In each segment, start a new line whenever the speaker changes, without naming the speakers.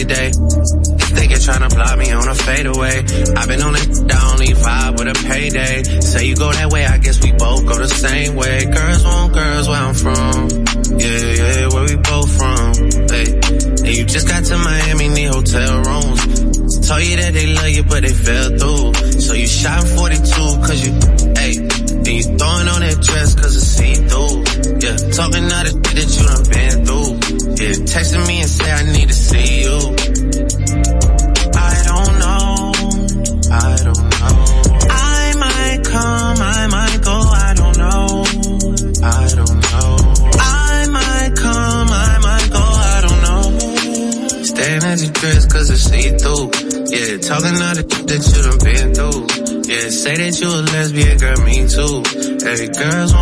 crazy day. They get trying to block me on a fadeaway. I've been on it, I only vibe with a payday. Say you go that way, I guess we both go the same way. Girls want girls where I'm from. Yeah, yeah, where we both from. Hey, and you just got to Miami, need hotel rooms. Told you that they love you, but they fell through. So you shot
for
Girls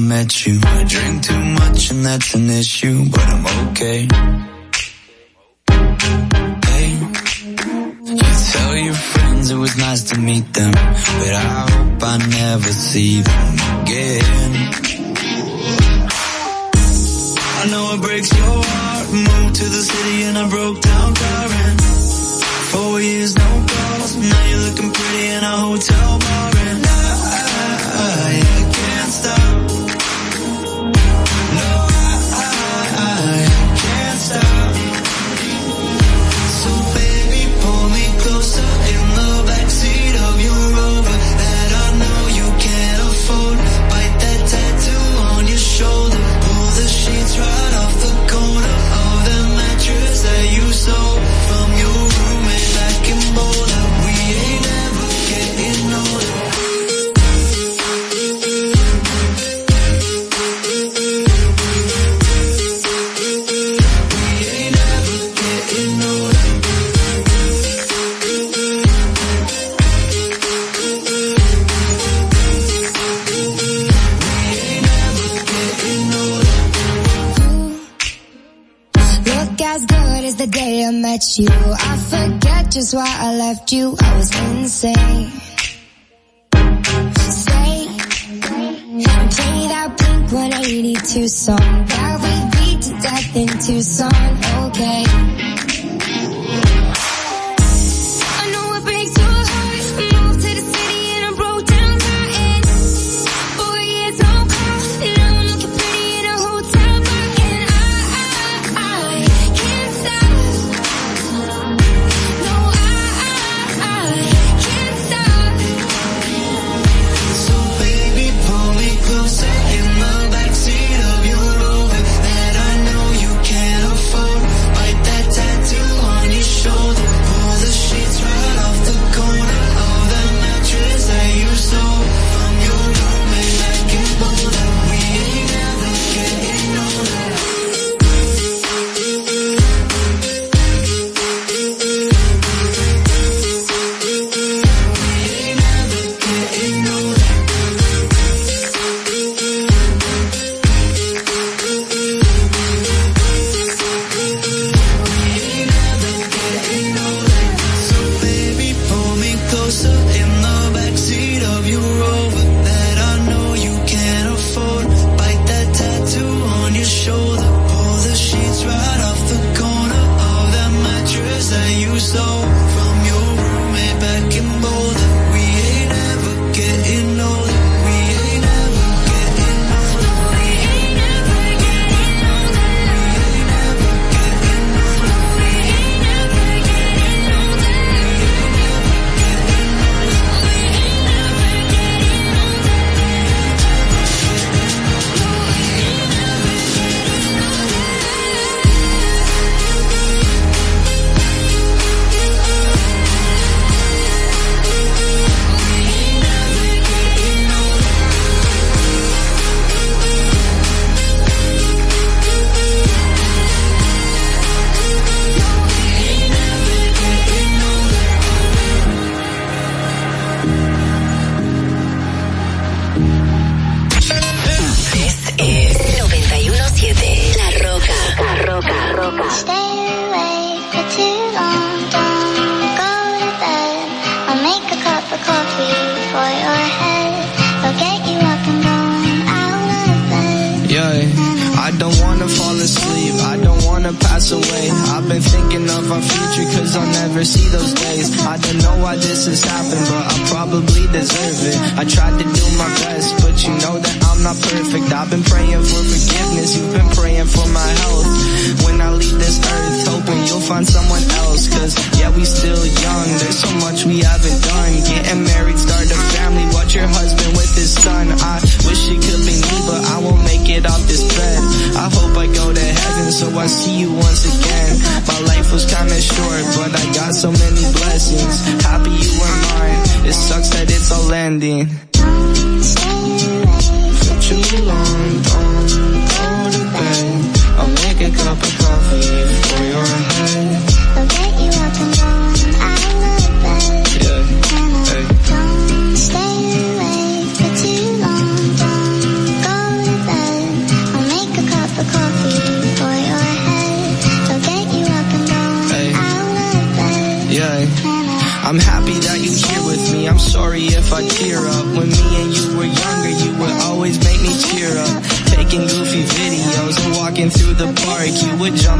met you. I drink too much and that's an issue, but I'm okay. Hey, you tell your friends it was nice to meet them, but I hope I never see them
again.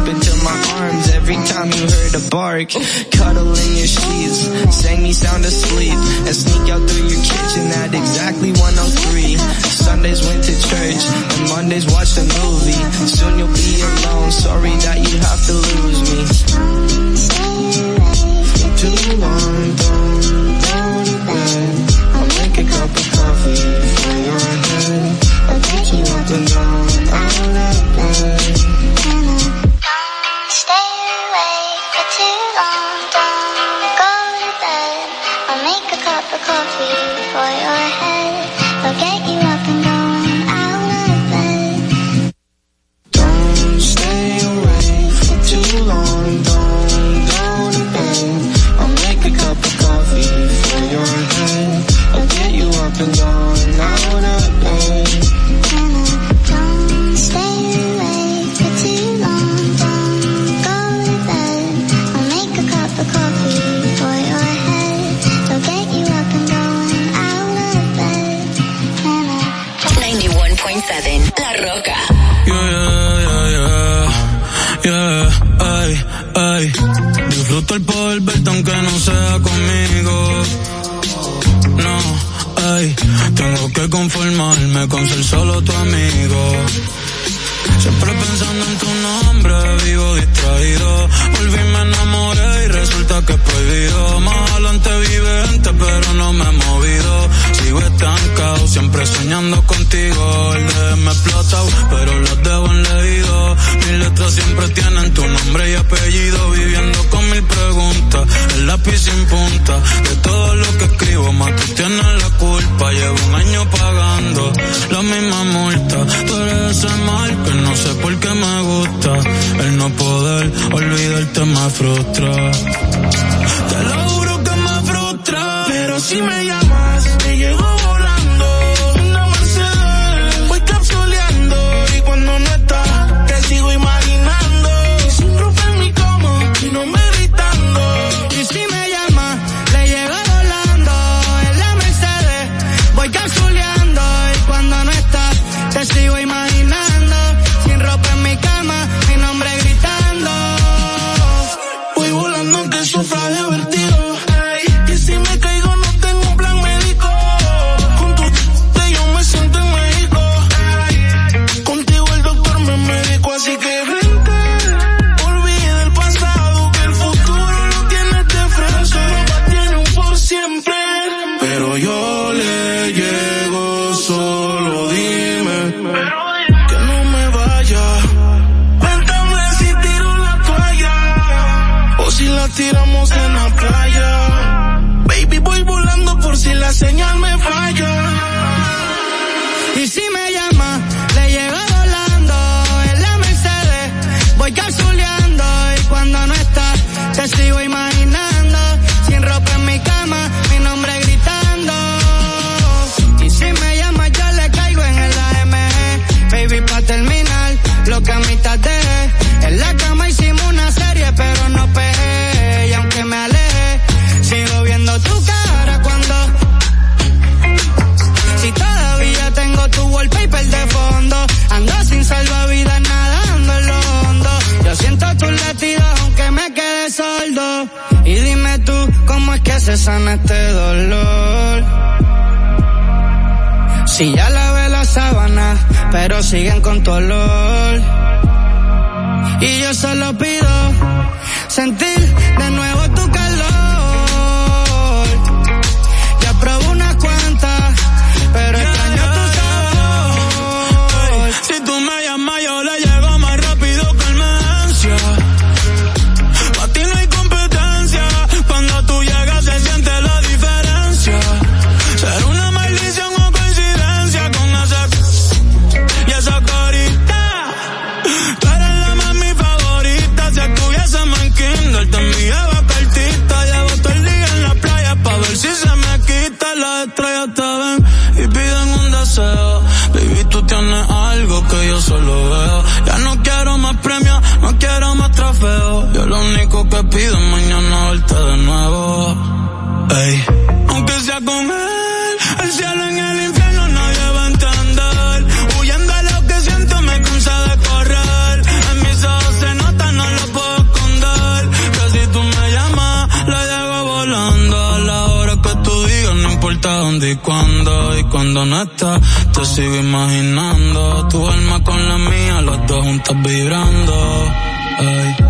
hop into my arms every time you heard a bark. Cuddle in your sheets, sang me sound asleep, and sneak out through your kitchen at exactly 103. Sundays went to church, and Mondays watched a movie. Soon you'll be alone, sorry that you have to lose me. For too long, don't go to bed. I'll make a cup of coffee for your head. I'll get you up and down, out of bed.
Tengo que conformarme con ser solo tu amigo. Siempre pensando en tu nombre, vivo distraído. Volví, me enamoré y resulta que es prohibido. Más adelante vivente, pero no me he movido sigo estancado, siempre soñando contigo. El DM explotado, pero los dejo en leído. Mis letras siempre tienen tu nombre y apellido, viviendo con mil preguntas, el lápiz sin punta. De todo lo que escribo, más tú tienes la culpa. Llevo un año pagando la misma multa, pero ese mal que no sé por qué me gusta. El no poder olvidarte me frustra. Te lo juro que me frustra,
pero si me llamas
este dolor. Si ya lavé la sábana, pero siguen con tu olor. Y yo solo pido sentir de nuevo.
Ey. Aunque sea con él, el cielo en el infierno nadie va a entender. Huyendo a lo que siento me cansa de correr. En mis ojos se nota, no lo puedo esconder. Que si tú me llamas, la llevo volando. A la hora que tú digas, no importa dónde y cuándo. Y cuando no estás, te sigo imaginando. Tu alma con la mía, los dos juntas vibrando. Ey.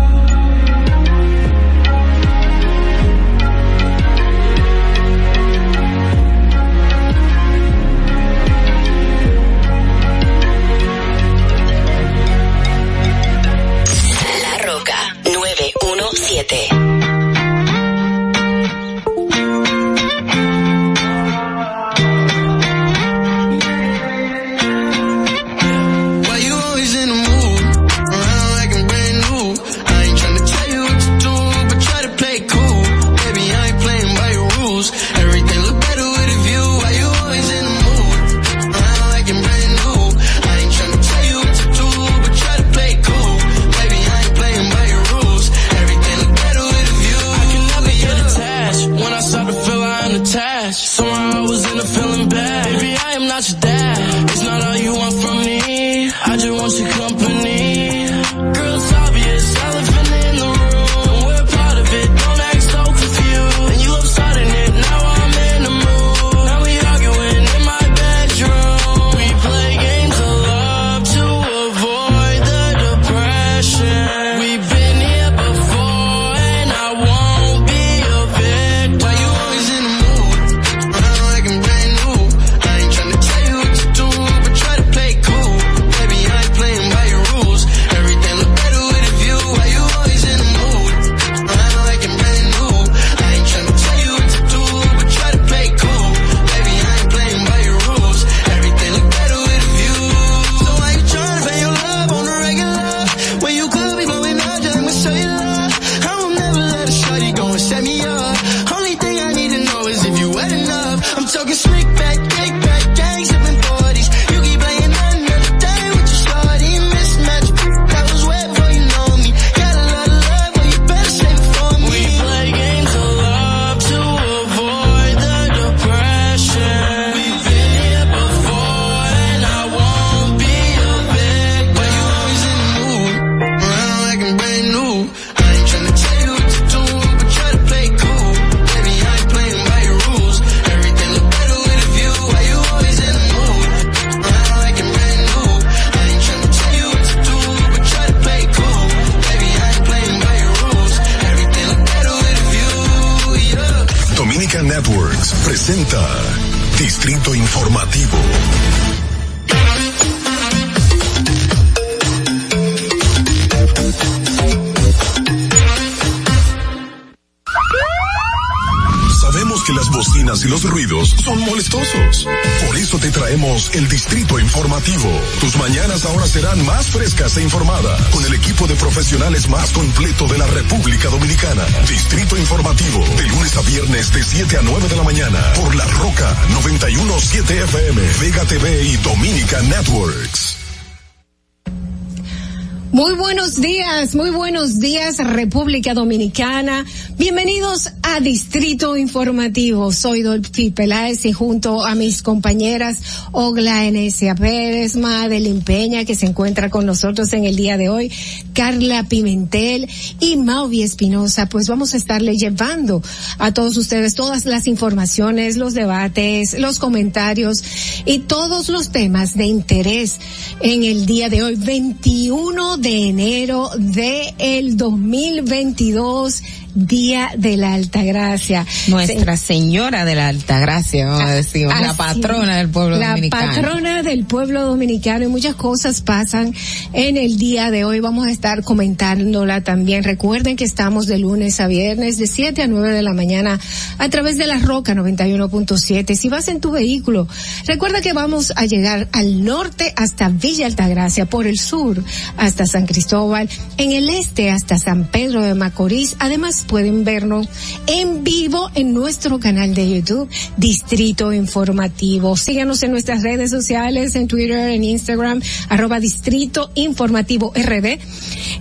República Dominicana.
Bienvenidos a Distrito Informativo. Soy Dolphy Peláez y junto a mis compañeras Ogla Enesia Pérez, Madeline Peña, que se encuentra con nosotros en el día de hoy, Carla Pimentel y Mauvi Espinosa, pues vamos a estarle llevando a todos ustedes todas las informaciones, los debates, los comentarios y todos los temas de interés en el día de hoy, 21 de enero de el 2022 Día de la Altagracia.
Nuestra Señora de la Altagracia, vamos a ah, decir, la patrona del pueblo dominicano.
La patrona del pueblo dominicano y muchas cosas pasan en el día de hoy. Vamos a estar comentándola también. Recuerden que estamos de lunes a viernes de 7 a 9 de la mañana a través de la Roca 91.7. Si vas en tu vehículo, recuerda que vamos a llegar al norte hasta Villa Altagracia, por el sur hasta San Cristóbal, en el este hasta San Pedro de Macorís. Además, pueden vernos en vivo en nuestro canal de YouTube, Distrito Informativo. Síganos en nuestras redes sociales, en Twitter, en Instagram, arroba Distrito Informativo RD.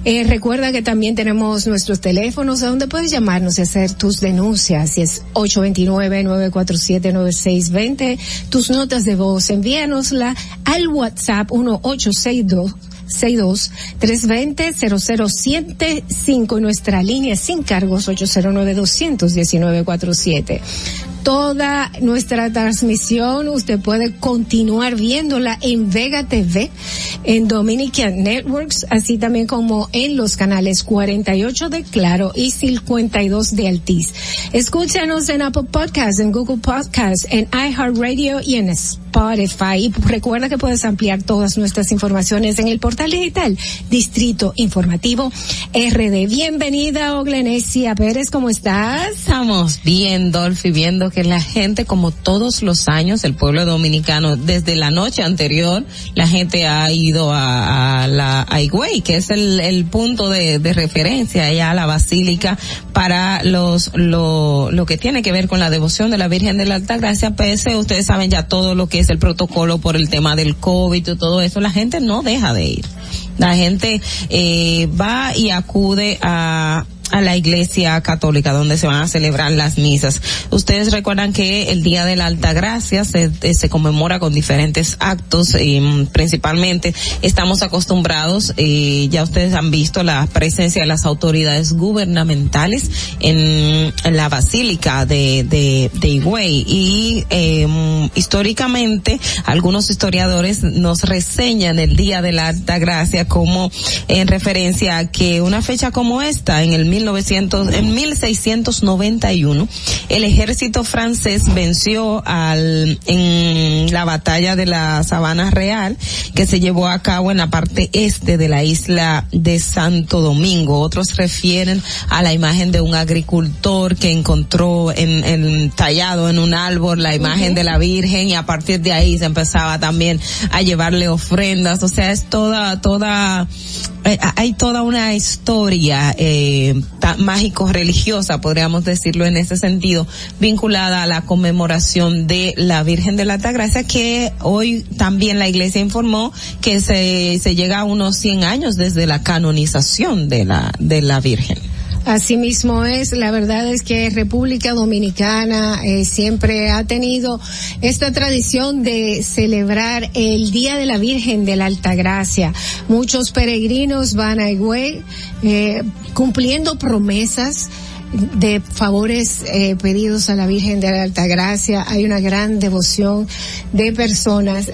Eh, recuerda que también tenemos nuestros teléfonos a donde puedes llamarnos y hacer tus denuncias. Si es 829-947-9620. Tus notas de voz, envíanosla al WhatsApp 1862 62 320 0075 y nuestra línea sin cargos 809 219 47 toda nuestra transmisión. Usted puede continuar viéndola en Vega TV, en Dominican Networks, así también como en los canales 48 de Claro y 52 de Altiz. Escúchanos en Apple Podcasts, en Google Podcasts, en iHeartRadio y en. Y recuerda que puedes ampliar todas nuestras informaciones en el portal digital Distrito Informativo RD. Bienvenida, Oglenesia Pérez, ¿cómo estás?
Estamos bien, Dolphy, viendo que la gente, como todos los años, el pueblo dominicano, desde la noche anterior, la gente ha ido a, la a que es el, punto de, referencia allá a la basílica para los lo, lo que tiene que ver con la devoción de la Virgen de la Altagracia, pese ustedes saben ya todo lo que es el protocolo por el tema del COVID y todo eso, la gente no deja de ir. La gente eh, va y acude a a la iglesia católica donde se van a celebrar las misas. Ustedes recuerdan que el Día de la Alta Gracia se, eh, se conmemora con diferentes actos, eh, principalmente estamos acostumbrados, eh, ya ustedes han visto la presencia de las autoridades gubernamentales en, la basílica de, de, de Higüey y eh, históricamente algunos historiadores nos reseñan el Día de la Alta Gracia como en referencia a que una fecha como esta en el 1900, en 1691, el ejército francés venció al, en la batalla de la Sabana Real, que se llevó a cabo en la parte este de la isla de Santo Domingo. Otros refieren a la imagen de un agricultor que encontró en, en tallado en un árbol la imagen de la Virgen y a partir de ahí se empezaba también a llevarle ofrendas. O sea, es toda, toda, hay toda una historia eh, mágico-religiosa, podríamos decirlo en ese sentido, vinculada a la conmemoración de la Virgen de la Altagracia, que hoy también la Iglesia informó que se, se llega a unos 100 años desde la canonización de la, de la Virgen.
Así mismo es, la verdad es que República Dominicana eh, siempre ha tenido esta tradición de celebrar el Día de la Virgen de la Altagracia. Muchos peregrinos van a Higüey eh, cumpliendo promesas de favores eh, pedidos a la Virgen de la Altagracia. Hay una gran devoción de personas,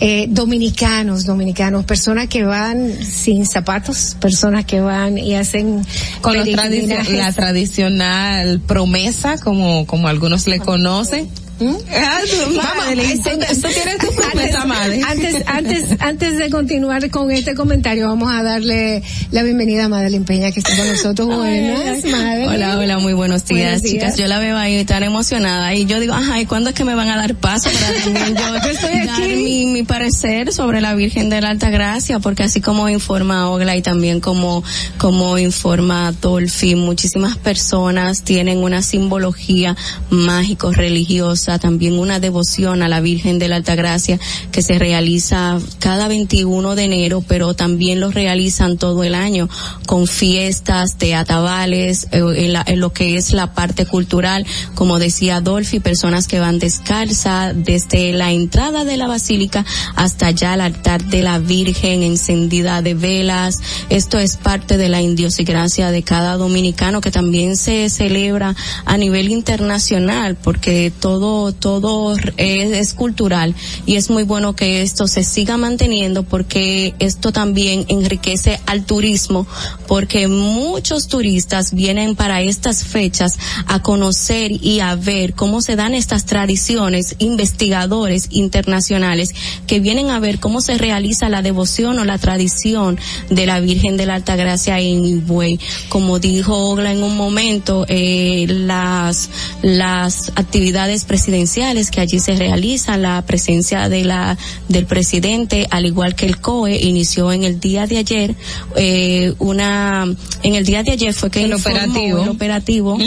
eh, dominicanos, dominicanos, personas que van sin zapatos, personas que van y hacen
Con tradici- la tradicional promesa, como, como algunos le conocen. Ah, tú- Madeline, tú, tú tienes tu promesa, Madeline.
Antes, antes, antes de continuar con este comentario, vamos a darle la bienvenida a Madeline Peña que está con nosotros. Buenas, Madeline.
Hola, hola, muy buenos días,
Buenos días.
chicas. Yo la veo ahí tan emocionada y yo digo, ajá, ¿y cuándo es que me van a dar paso para también yo, dar mi, mi parecer sobre la Virgen de la Alta Gracia? Porque así como informa Ogla y también como, como informa Dolphy, muchísimas personas tienen una simbología mágico-religiosa, también una devoción a la Virgen de la Alta Gracia que se realiza cada 21 de enero, pero también lo realizan todo el año con fiestas de atabales, eh, en, la- en lo que es la parte cultural, como decía Dolphy, personas que van descalza desde la entrada de la basílica hasta allá al altar de la Virgen encendida de velas. Esto es parte de la idiosincrasia de cada dominicano que también se celebra a nivel internacional porque todo, todo es, es cultural y es muy bueno que esto se siga manteniendo porque esto también enriquece al turismo porque muchos turistas vienen para estas estas fechas a conocer y a ver cómo se dan estas tradiciones, investigadores internacionales que vienen a ver cómo se realiza la devoción o la tradición de la Virgen de la Altagracia en Higüey. Como dijo Ogla en un momento, eh, las, las actividades presidenciales que allí se realizan, la presencia de la, del presidente, al igual que el COE, inició en el día de ayer, eh, una, en el día de ayer fue que
El operativo.
el operativo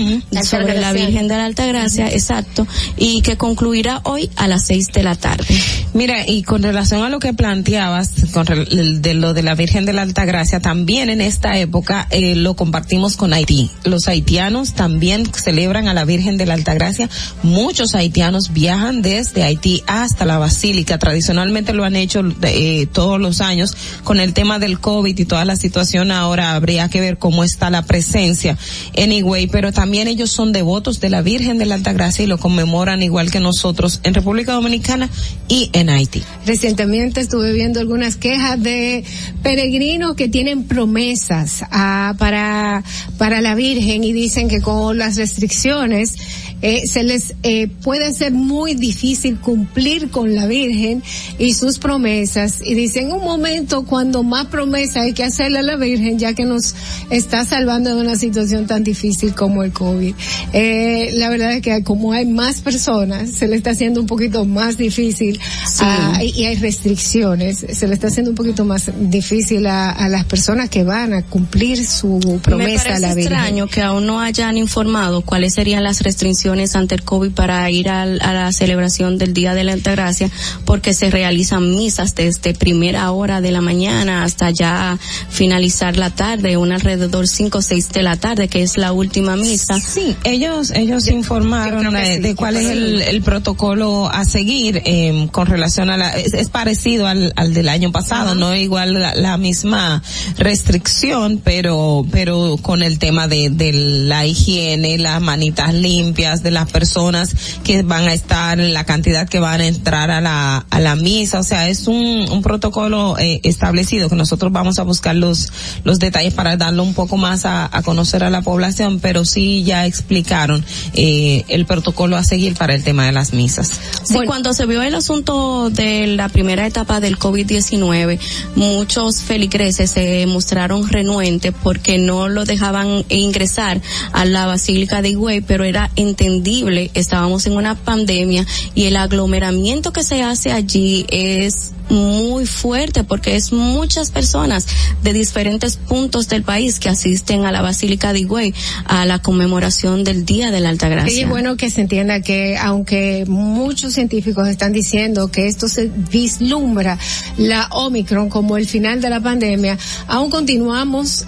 sobre la Virgen de la Altagracia, exacto, y que concluirá hoy a las seis de la tarde.
Mira, y con relación a lo que planteabas, con de lo de la Virgen de la Altagracia, también en esta época eh, lo compartimos con Haití. Los haitianos también celebran a la Virgen de la Altagracia. Muchos haitianos viajan desde Haití hasta la Basílica. Tradicionalmente lo han hecho eh, todos los años. Con el tema del COVID y toda la situación ahora habría que ver cómo está la presencia en Higüey, pero también ellos son devotos de la Virgen de la Altagracia y lo conmemoran igual que nosotros en República Dominicana y en Haití.
Recientemente estuve viendo algunas quejas de peregrinos que tienen promesas ah, para, para la Virgen y dicen que con las restricciones eh, se les eh, puede ser muy difícil cumplir con la Virgen y sus promesas y dicen un momento cuando más promesa hay que hacerle a la Virgen ya que nos está salvando de una situación tan difícil como el COVID. Eh, la verdad es que como hay más personas se le está haciendo un poquito más difícil y y hay restricciones, se le está haciendo un poquito más difícil a, a las personas que van a cumplir su
Me
promesa a la Virgen.
extraño que aún no hayan informado cuáles serían las restricciones ante el COVID para ir al- a, la celebración del Día de la Altagracia, porque se realizan misas desde primera hora de la mañana hasta ya finalizar la tarde, un alrededor 5 o 6 de la tarde, que es la última misa.
Sí, ellos ellos informaron de, de cuál es el, el protocolo a seguir eh, con relación a la es, es parecido al, al del año pasado, no igual la, la misma restricción, pero pero con el tema de, de la higiene, las manitas limpias de las personas que van a estar, la cantidad que van a entrar a la a la misa, o sea, es un, un protocolo eh, establecido que nosotros vamos a buscar los los detalles para darlo un poco más a, a conocer a la población, pero sí ya explicaron eh, el protocolo a seguir para el tema de las misas.
Sí, cuando se vio el asunto de la primera etapa del COVID-19, muchos feligreses se mostraron renuentes porque no lo dejaban ingresar a la Basílica de Higüey, pero era estábamos en una pandemia y el aglomeramiento que se hace allí es muy fuerte porque es muchas personas de diferentes puntos del país que asisten a la Basílica de Higüey a la conmemoración del Día de la Altagracia.
Sí, es bueno que se entienda que aunque muchos científicos están diciendo que esto se vislumbra la Omicron como el final de la pandemia, aún continuamos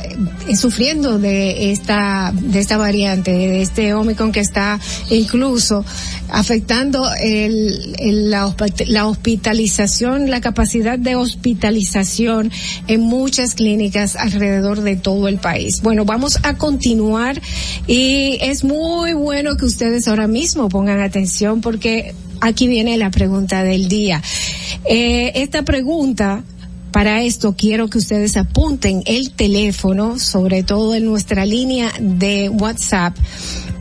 eh, sufriendo de esta de esta variante, de este Omicron que está incluso afectando el, el- la, la hospitalización, la capacidad de hospitalización en muchas clínicas alrededor de todo el país. Bueno, vamos a continuar y es muy bueno que ustedes ahora mismo pongan atención porque aquí viene la pregunta del día. Eh, esta pregunta para esto quiero que ustedes apunten el teléfono, sobre todo en nuestra línea de WhatsApp,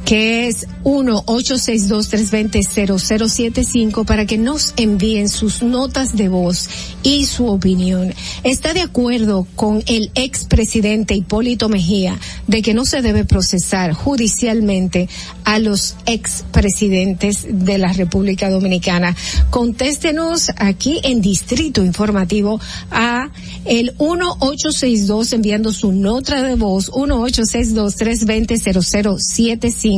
que es 1-862-320-0075 para que nos envíen sus notas de voz y su opinión. ¿Está de acuerdo con el expresidente Hipólito Mejía de que no se debe procesar judicialmente a los expresidentes de la República Dominicana? Contéstenos aquí en Distrito Informativo a el 1862 enviando su nota de voz 1862-320-0075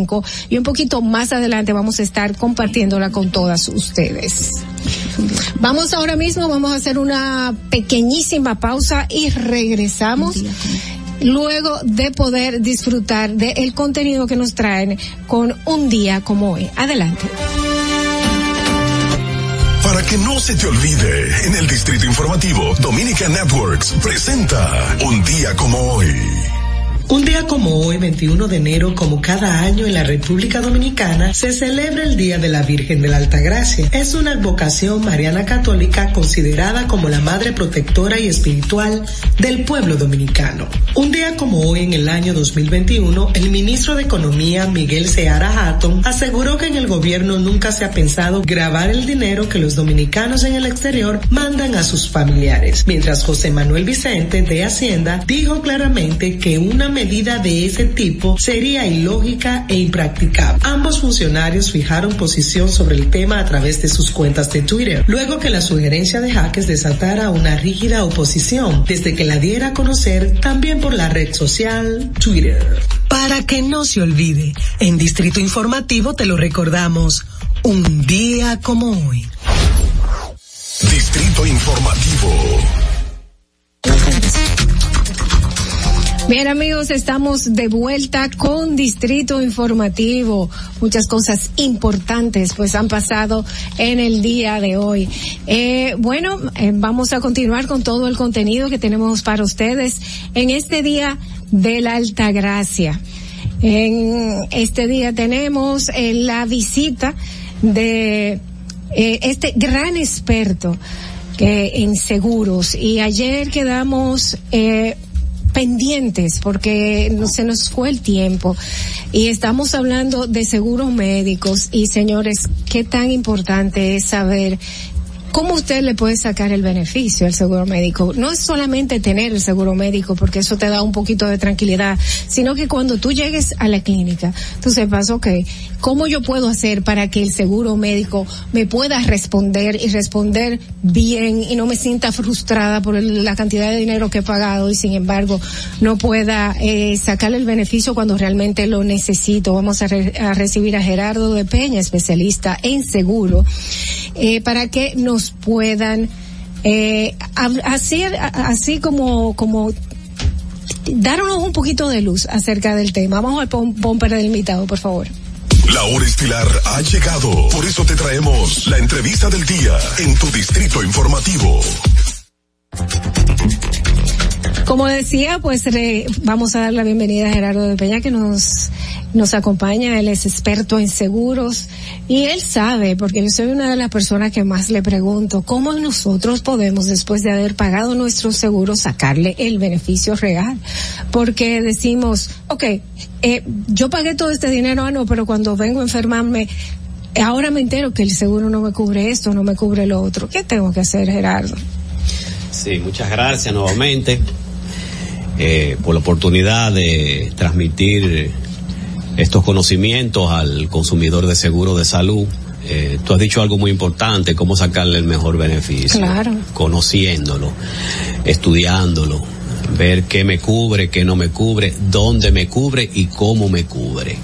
y un poquito más adelante vamos a estar compartiéndola con todas ustedes. Vamos ahora mismo, vamos a hacer una pequeñísima pausa y regresamos luego de poder disfrutar del contenido que nos traen con un día como hoy. Adelante.
Para que no se te olvide, en el Distrito Informativo, Dominica Networks presenta Un día como hoy.
Un día como hoy, 21 de enero, como cada año en la República Dominicana, se celebra el Día de la Virgen de la Altagracia. Es una advocación mariana católica considerada como la madre protectora y espiritual del pueblo dominicano. Un día como hoy, en el año 2021, el ministro de Economía, Miguel Seara Hatton, aseguró que en el gobierno nunca se ha pensado grabar el dinero que los dominicanos en el exterior mandan a sus familiares. Mientras José Manuel Vicente de Hacienda dijo claramente que una medida de ese tipo sería ilógica e impracticable. Ambos funcionarios fijaron posición sobre el tema a través de sus cuentas de Twitter, luego que la sugerencia de Jaques desatara una rígida oposición, desde que la diera a conocer también por la red social Twitter. Para que no se olvide, en Distrito Informativo te lo recordamos, un día como hoy.
Distrito Informativo.
Bien amigos, estamos de vuelta con Distrito Informativo. Muchas cosas importantes pues han pasado en el día de hoy. Eh, bueno, eh, vamos a continuar con todo el contenido que tenemos para ustedes en este día de la Alta Gracia. En este día tenemos eh, la visita de eh, este gran experto que en seguros y ayer quedamos eh, pendientes porque no, se nos fue el tiempo y estamos hablando de seguros médicos y señores, qué tan importante es saber ¿Cómo usted le puede sacar el beneficio al seguro médico? No es solamente tener el seguro médico, porque eso te da un poquito de tranquilidad, sino que cuando tú llegues a la clínica, tú sepas, ok, ¿cómo yo puedo hacer para que el seguro médico me pueda responder y responder bien y no me sienta frustrada por la cantidad de dinero que he pagado y sin embargo no pueda eh, sacarle el beneficio cuando realmente lo necesito? Vamos a, re- a recibir a Gerardo de Peña, especialista en seguro, eh, para que nos puedan eh, hacer así como como darnos un poquito de luz acerca del tema. Vamos al pom- bumper del invitado, por favor.
La hora estilar ha llegado. Por eso te traemos la entrevista del día en tu Distrito Informativo.
Como decía, pues vamos a dar la bienvenida a Gerardo de Peña que nos nos acompaña, él es experto en seguros y él sabe, porque yo soy una de las personas que más le pregunto, ¿cómo nosotros podemos después de haber pagado nuestro seguro sacarle el beneficio real? Porque decimos, ok, eh, yo pagué todo este dinero, ah, no, pero cuando vengo a enfermarme, ahora me entero que el seguro no me cubre esto, no me cubre lo otro. ¿Qué tengo que hacer, Gerardo?
Sí, muchas gracias nuevamente eh, por la oportunidad de transmitir estos conocimientos al consumidor de seguro de salud. Eh, tú has dicho algo muy importante, cómo sacarle el mejor beneficio.
Claro.
Conociéndolo, estudiándolo, ver qué me cubre, qué no me cubre, dónde me cubre y cómo me cubre.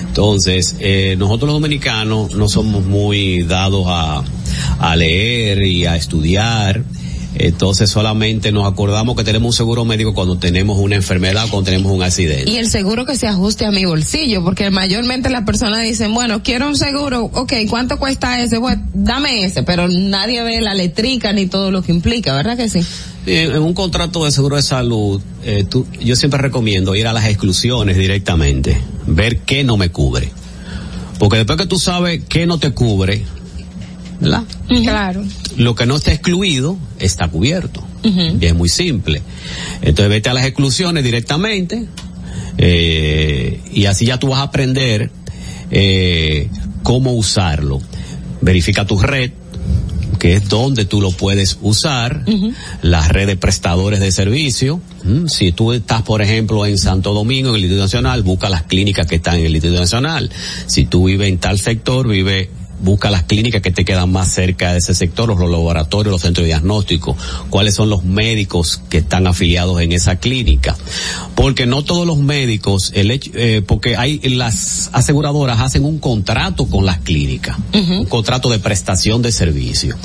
Entonces, eh, nosotros los dominicanos no somos muy dados a, a leer y a estudiar. Entonces solamente nos acordamos que tenemos un seguro médico cuando tenemos una enfermedad, cuando tenemos un accidente.
Y el seguro que se ajuste a mi bolsillo, porque mayormente las personas dicen, bueno, quiero un seguro, ok, ¿cuánto cuesta ese? Bueno, dame ese, pero nadie ve la letrica ni todo lo que implica, ¿verdad que sí?
En, en un contrato de seguro de salud, eh, tú- yo siempre recomiendo ir a las exclusiones directamente, ver qué no me cubre. Porque después que tú sabes qué no te cubre, ¿verdad?
Claro.
Lo que no está excluido está cubierto. Y es muy simple. Entonces vete a las exclusiones directamente eh, y así ya tú vas a aprender eh, cómo usarlo. Verifica tu red, que es donde tú lo puedes usar, la red de prestadores de servicio. Mm, Si tú estás, por ejemplo, en Santo Domingo, en el Instituto Nacional, busca las clínicas que están en el Instituto Nacional. Si tú vives en tal sector, vive busca las clínicas que te quedan más cerca de ese sector, los laboratorios, los centros de diagnóstico, cuáles son los médicos que están afiliados en esa clínica. Porque no todos los médicos, el hecho, eh, porque hay las aseguradoras hacen un contrato con las clínicas, un contrato de prestación de servicio.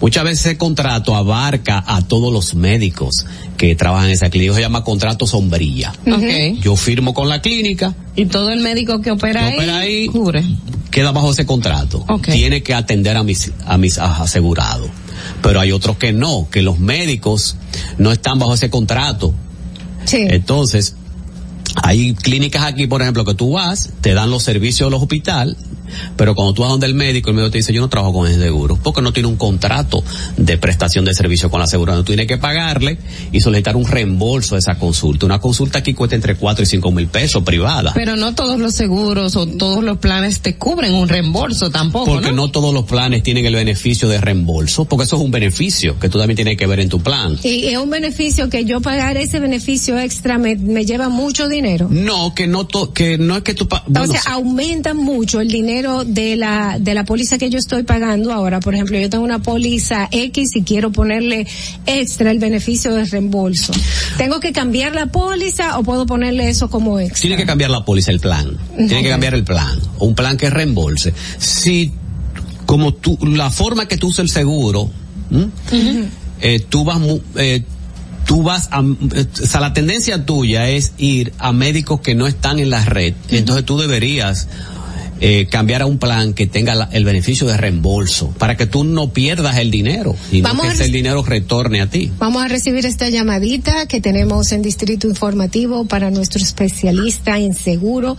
Muchas veces ese contrato abarca a todos los médicos que trabajan en esa clínica, se llama contrato sombrilla. Yo firmo con la clínica,
Y todo el médico que opera,
Que opera
ahí, cubre.
queda bajo ese contrato. Tiene que atender a mis, a mis asegurados. Pero hay otros que no, que los médicos no están bajo ese contrato.
Sí.
Entonces, Hay clínicas aquí, por ejemplo, que tú vas, te dan los servicios de los hospitales, pero cuando tú vas donde el médico, el médico te dice, yo no trabajo con ese seguro, porque no tiene un contrato de prestación de servicio con la aseguradora. Tú tienes que pagarle y solicitar un reembolso de esa consulta. Una consulta aquí cuesta entre 4 y 5 mil pesos privada.
Pero no todos los seguros o todos los planes te cubren un reembolso tampoco,
Porque
¿no?
no todos los planes tienen el beneficio de reembolso, porque eso es un beneficio que tú también tienes que ver en tu plan.
Y es un beneficio que yo pagar ese beneficio extra me, me lleva mucho dinero.
No, que no to- que no es que tú bueno,
o sea, aumenta mucho el dinero de la de la póliza que yo estoy pagando ahora. Por ejemplo, yo tengo una póliza X y quiero ponerle extra el beneficio de reembolso. ¿Tengo que cambiar la póliza o puedo ponerle eso como extra?
Tiene que cambiar la póliza, el plan. Tiene que cambiar el plan. Un plan que reembolse. Si, como tú, la forma que tú usas el seguro, eh, tú vas, eh, tú vas a, eh, o sea, la tendencia tuya es ir a médicos que no están en la red. Entonces tú deberías, eh, cambiar a un plan que tenga la- el beneficio de reembolso para que tú no pierdas el dinero y
Vamos
no
a
que ese
rec-
dinero retorne a ti.
Vamos a recibir esta llamadita que tenemos en Distrito Informativo para nuestro especialista en seguro.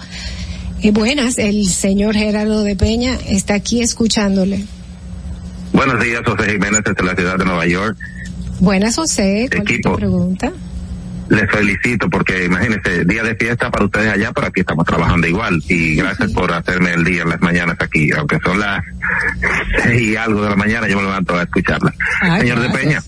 Eh, buenas, el señor Gerardo de Peña está aquí escuchándole.
Buenos días, José Jiménez desde la ciudad de Nueva York.
Buenas, José. ¿Cuál es tu
Equipo.
pregunta?
Les felicito porque imagínense, día de fiesta para ustedes allá, pero aquí estamos trabajando igual. Y gracias por hacerme el día en las mañanas aquí, aunque son las seis y algo de la mañana, yo me levanto a escucharla.
Ay,
Señor de Peña.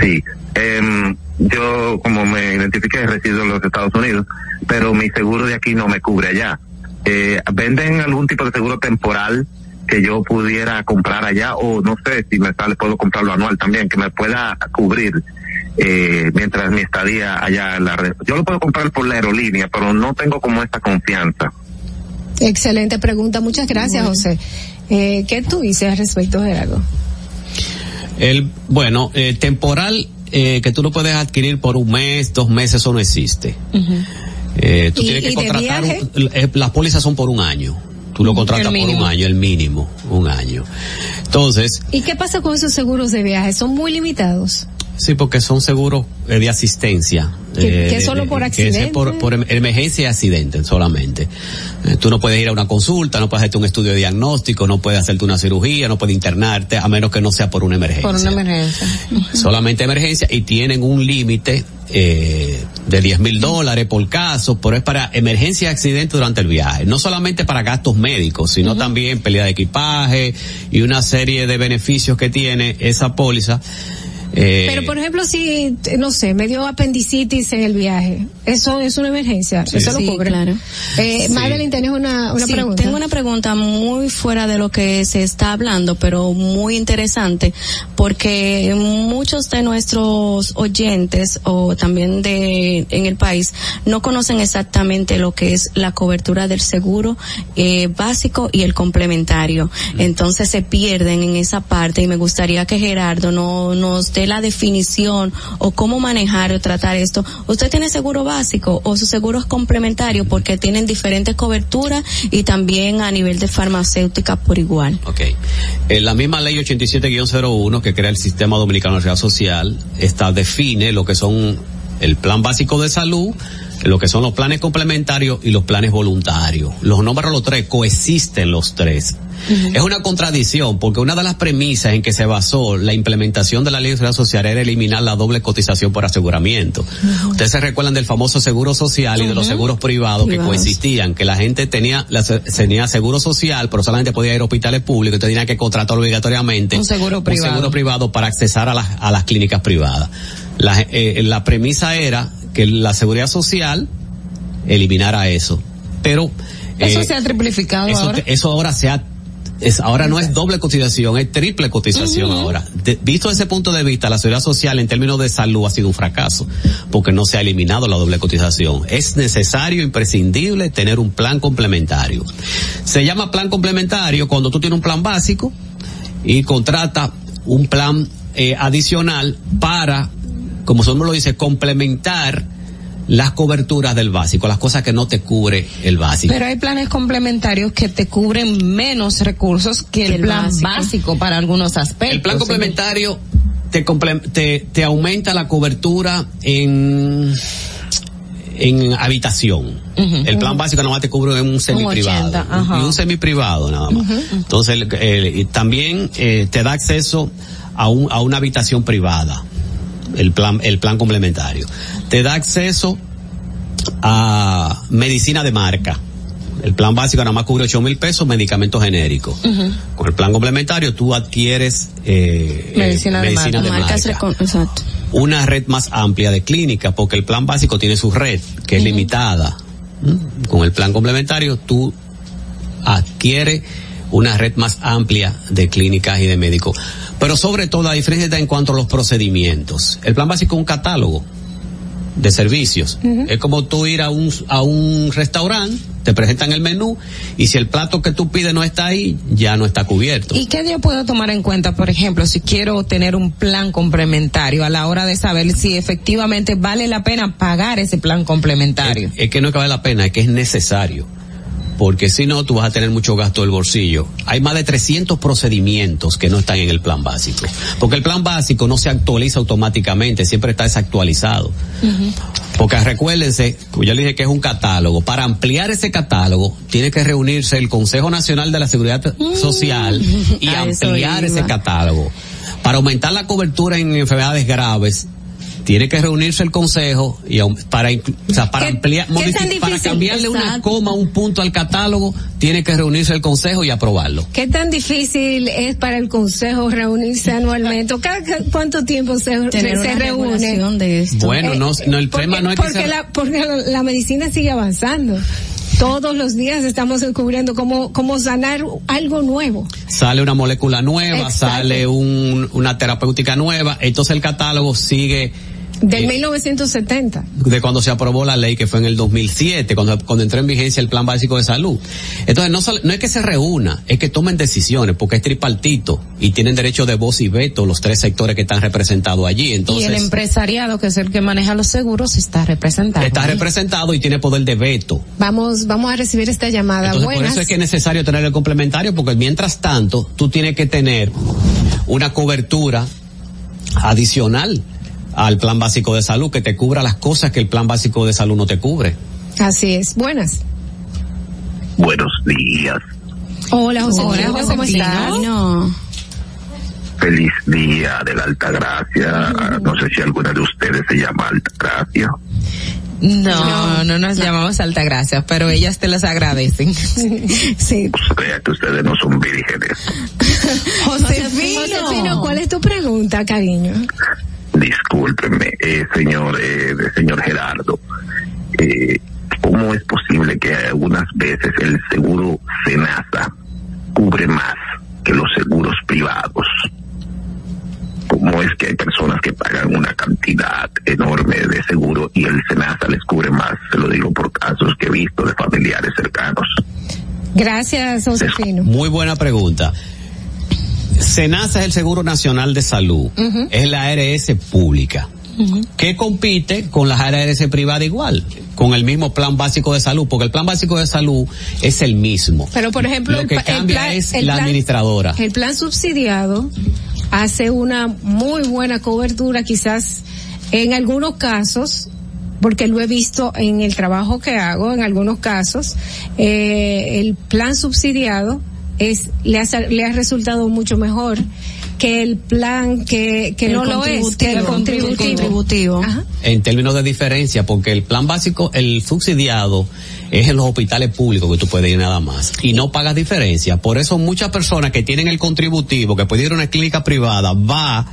Sí, em, yo como me identifiqué resido en los Estados Unidos, pero mi seguro de aquí no me cubre allá. Eh, ¿Venden algún tipo de seguro temporal que yo pudiera comprar allá o no sé si me sale, puedo comprarlo anual también, que me pueda cubrir eh, mientras mi estadía allá en la red? Yo lo puedo comprar por la aerolínea, pero no tengo como esta confianza.
Excelente pregunta. Muchas gracias, José. Eh, ¿Qué tú dices al respecto, Gerardo?
El, bueno, eh, temporal eh, que tú lo puedes adquirir por un mes, dos meses, eso no existe. Eh, tú
¿Y-
tienes que contratar, un- eh, las pólizas son por un año. Tú lo contratas por un año, el mínimo, un año. Entonces,
¿Y qué pasa con esos seguros de viaje? ¿Son muy limitados?
Sí, porque son seguros eh, de asistencia.
¿Que-
eh,
que solo por
que ese es
accidente?
por, por em- emergencia y accidente solamente. Eh, tú no puedes ir a una consulta, no puedes hacerte un estudio de diagnóstico, no puedes hacerte una cirugía, no puedes internarte, a menos que no sea por una emergencia.
Por una emergencia.
solamente emergencia y tienen un límite eh, de 10 mil dólares por caso, pero es para emergencia y accidente durante el viaje, no solamente para gastos médicos, sino también pérdida de equipaje y una serie de beneficios que tiene esa póliza. Eh,
Pero, por ejemplo, si, no sé, me dio apendicitis en el viaje, ¿eso es una emergencia?
Sí.
¿Eso lo
Sí,
cubre?
claro.
Eh,
Sí.
Madeline, ¿tenés una, una
Sí,
pregunta?
Tengo una pregunta muy fuera de lo que se está hablando, pero muy interesante, porque muchos de nuestros oyentes o también de en el país no conocen exactamente lo que es la cobertura del seguro eh, básico y el complementario. Entonces se pierden en esa parte y me gustaría que Gerardo no, nos dé la definición o cómo manejar o tratar esto. ¿Usted tiene seguro básico o su seguro es complementario porque tienen diferentes coberturas y también a nivel de farmacéutica por igual?
Ok. Eh, la misma ley 87-01 que crea el sistema dominicano de seguridad social está define lo que son el plan básico de salud, lo que son los planes complementarios y los planes voluntarios. Los nombres los tres, coexisten los tres. Es una contradicción porque una de las premisas en que se basó la implementación de la ley de seguridad social era eliminar la doble cotización por aseguramiento. Ustedes se recuerdan del famoso seguro social y de los seguros privados, que coexistían, que la gente tenía, la- tenía seguro social, pero solamente podía ir a hospitales públicos, entonces tenía que contratar obligatoriamente
Un seguro privado.
seguro privado para accesar a las, a las clínicas privadas. La, eh, la premisa era que la seguridad social eliminara eso, pero
Eso
eh,
se ha triplificado
eso,
ahora.
eso ahora se ha es, ahora no es doble cotización, es triple cotización ahora. De- visto desde ese punto de vista, la seguridad social en términos de salud ha sido un fracaso, porque no se ha eliminado la doble cotización. Es necesario, imprescindible, tener un plan complementario. Se llama plan complementario cuando tú tienes un plan básico y contrata un plan eh, adicional para, como su nombre lo dice, complementar las coberturas del básico, las cosas que no te cubre el básico.
Pero hay planes complementarios que te cubren menos recursos que el,
el
plan
básico.
básico. para algunos aspectos.
El plan complementario te, te, te aumenta la cobertura en en habitación. El plan básico nada más te cubre en un semi privado.
80, ajá.
y un semi privado nada más. Entonces, el- el- y también eh, te da acceso a, un, a una habitación privada. El plan, el plan complementario. Te da acceso a medicina de marca. El plan básico nada más cubre 8 mil pesos, medicamentos genéricos. Con el plan complementario tú adquieres eh, eh,
Medicina de marca.
de
Exacto.
Una red más amplia de clínicas, porque el plan básico tiene su red, que es limitada. ¿Mm? Con el plan complementario tú adquieres una red más amplia de clínicas y de médicos. Pero sobre todo la diferencia está en cuanto a los procedimientos. El plan básico es un catálogo de servicios. Es como tú ir a un, a un restaurante, te presentan el menú y si el plato que tú pides no está ahí, ya no está cubierto.
¿Y qué yo puedo tomar en cuenta, por ejemplo, si quiero tener un plan complementario a la hora de saber si efectivamente vale la pena pagar ese plan complementario?
Es que no es que vale la pena, es que es necesario. Porque si no, tú vas a tener mucho gasto del bolsillo. Hay más de 300 procedimientos que no están en el plan básico. Porque el plan básico no se actualiza automáticamente, siempre está desactualizado. Porque recuérdense, como yo le dije que es un catálogo. Para ampliar ese catálogo, tiene que reunirse el Consejo Nacional de la Seguridad Social y ampliar ese catálogo. Para aumentar la cobertura en enfermedades graves, tiene que reunirse el Consejo y para, o sea, para
¿Qué-
ampliar,
qué tan
modific- para cambiarle una coma, un punto al catálogo, tiene que reunirse el Consejo y aprobarlo.
¿Qué tan difícil es para el Consejo reunirse anualmente? ¿O cada, cada- cuánto tiempo se,
Tener
se
una
reúne?
de esto.
Bueno, no, no, el tema no es que
porque, la, porque la, la medicina sigue avanzando. Todos los días estamos descubriendo cómo, cómo sanar algo nuevo.
sale una molécula nueva,
Exacto.
sale un, una terapéutica nueva, entonces el catálogo sigue
Del
Eh,
1970.
de cuando se aprobó la ley que fue en el 2007, cuando, cuando entró en vigencia el plan básico de salud. Entonces no, no es que se reúna, es que tomen decisiones, porque es tripartito y tienen derecho de voz y veto los tres sectores que están representados allí.
y
Entonces
el empresariado, que es el que maneja los seguros, está representado.
está representado y tiene poder de veto.
Vamos, vamos a recibir esta llamada.
Entonces, por eso es que es necesario tener el complementario, porque mientras tanto, tú tienes que tener una cobertura adicional al plan básico de salud, que te cubra las cosas que el plan básico de salud no te cubre.
Así es. Buenas.
Buenos días.
Hola, José.
Hola,
¿cómo
Josefino.
estás?
No.
Feliz día de la Alta Gracia. No sé si alguna de ustedes se llama Alta Gracia.
No, no nos llamamos Altagracia, pero ellas te las agradecen.
sí.
Vea que ustedes no son vírgenes.
Josefino. Josefino, ¿cuál es tu pregunta, cariño?
Discúlpenme, eh, señor, eh, señor Gerardo. Eh, ¿Cómo es posible que algunas veces el seguro Senasa cubre más que los seguros privados? ¿Cómo es que hay personas que pagan una cantidad enorme de seguro y el Senasa les cubre más? Se lo digo por casos que he visto de familiares cercanos.
Gracias, Josefino.
Muy buena pregunta. SENASA es el Seguro Nacional de Salud, es la ARS pública, que compite con las ARS privadas igual, con el mismo plan básico de salud, porque el plan básico de salud es el mismo.
Pero, por ejemplo,
Lo
el
que
el
cambia
plan-
es
el
la
plan-
administradora.
El plan subsidiado hace una muy buena cobertura, quizás en algunos casos, porque lo he visto en el trabajo que hago, en algunos casos, eh, el plan subsidiado es le ha, le ha resultado mucho mejor que el plan que, que
El
no lo es, que el
contributivo.
En términos de diferencia, porque el plan básico, el subsidiado, es en los hospitales públicos que tú puedes ir nada más. Y no pagas diferencia. Por eso muchas personas que tienen el contributivo, que pueden ir a una clínica privada, va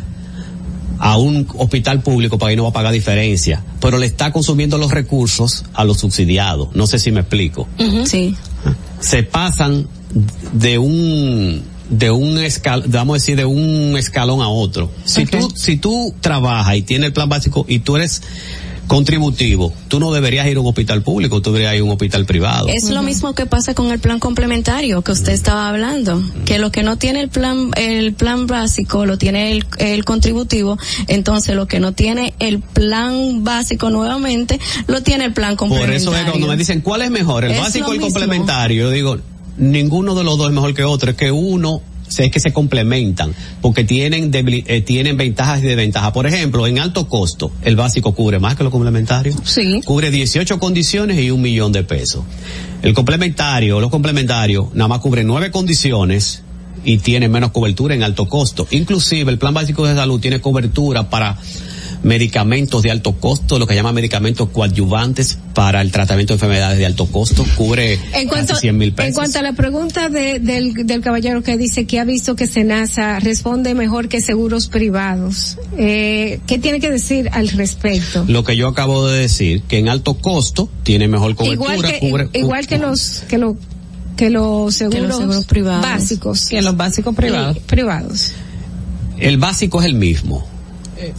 a un hospital público para ahí no va a pagar diferencia. Pero le está consumiendo los recursos a los subsidiados. No sé si me explico.
Sí.
se pasan de un de un escal, vamos a decir de un escalón a otro. Si tú si tú trabajas y tienes el plan básico y tú eres contributivo, tú no deberías ir a un hospital público, tú deberías ir a un hospital privado.
Es lo mismo que pasa con el plan complementario que usted estaba hablando, que lo que no tiene el plan el plan básico lo tiene el, el contributivo, entonces lo que no tiene el plan básico nuevamente lo tiene el plan
Por
complementario.
eso es cuando me dicen cuál es mejor, el
Es
básico o el
mismo.
complementario, yo digo, ninguno de los dos es mejor que otro, es que uno es que se complementan, porque tienen eh, tienen ventajas y desventajas. Por ejemplo, en alto costo, el básico cubre más que lo complementario.
Sí.
Cubre 18 condiciones y un millón de pesos. El complementario, los complementarios, nada más cubre nueve condiciones y tiene menos cobertura en alto costo. Inclusive el plan básico de salud tiene cobertura para medicamentos de alto costo, lo que llama medicamentos coadyuvantes para el tratamiento de enfermedades de alto costo, cubre
En cuanto,
casi 100 mil
en
pesos.
cuanto a la pregunta de- del, del caballero que dice que ha visto que Senasa responde mejor que seguros privados, eh, ¿qué tiene que decir al respecto?
Lo que yo acabo de decir, que en alto costo tiene mejor cobertura,
Igual que,
cubre,
igual que los, que lo, que los seguros,
seguros privados.
básicos.
Que los básicos privados.
Privados.
el básico es el mismo.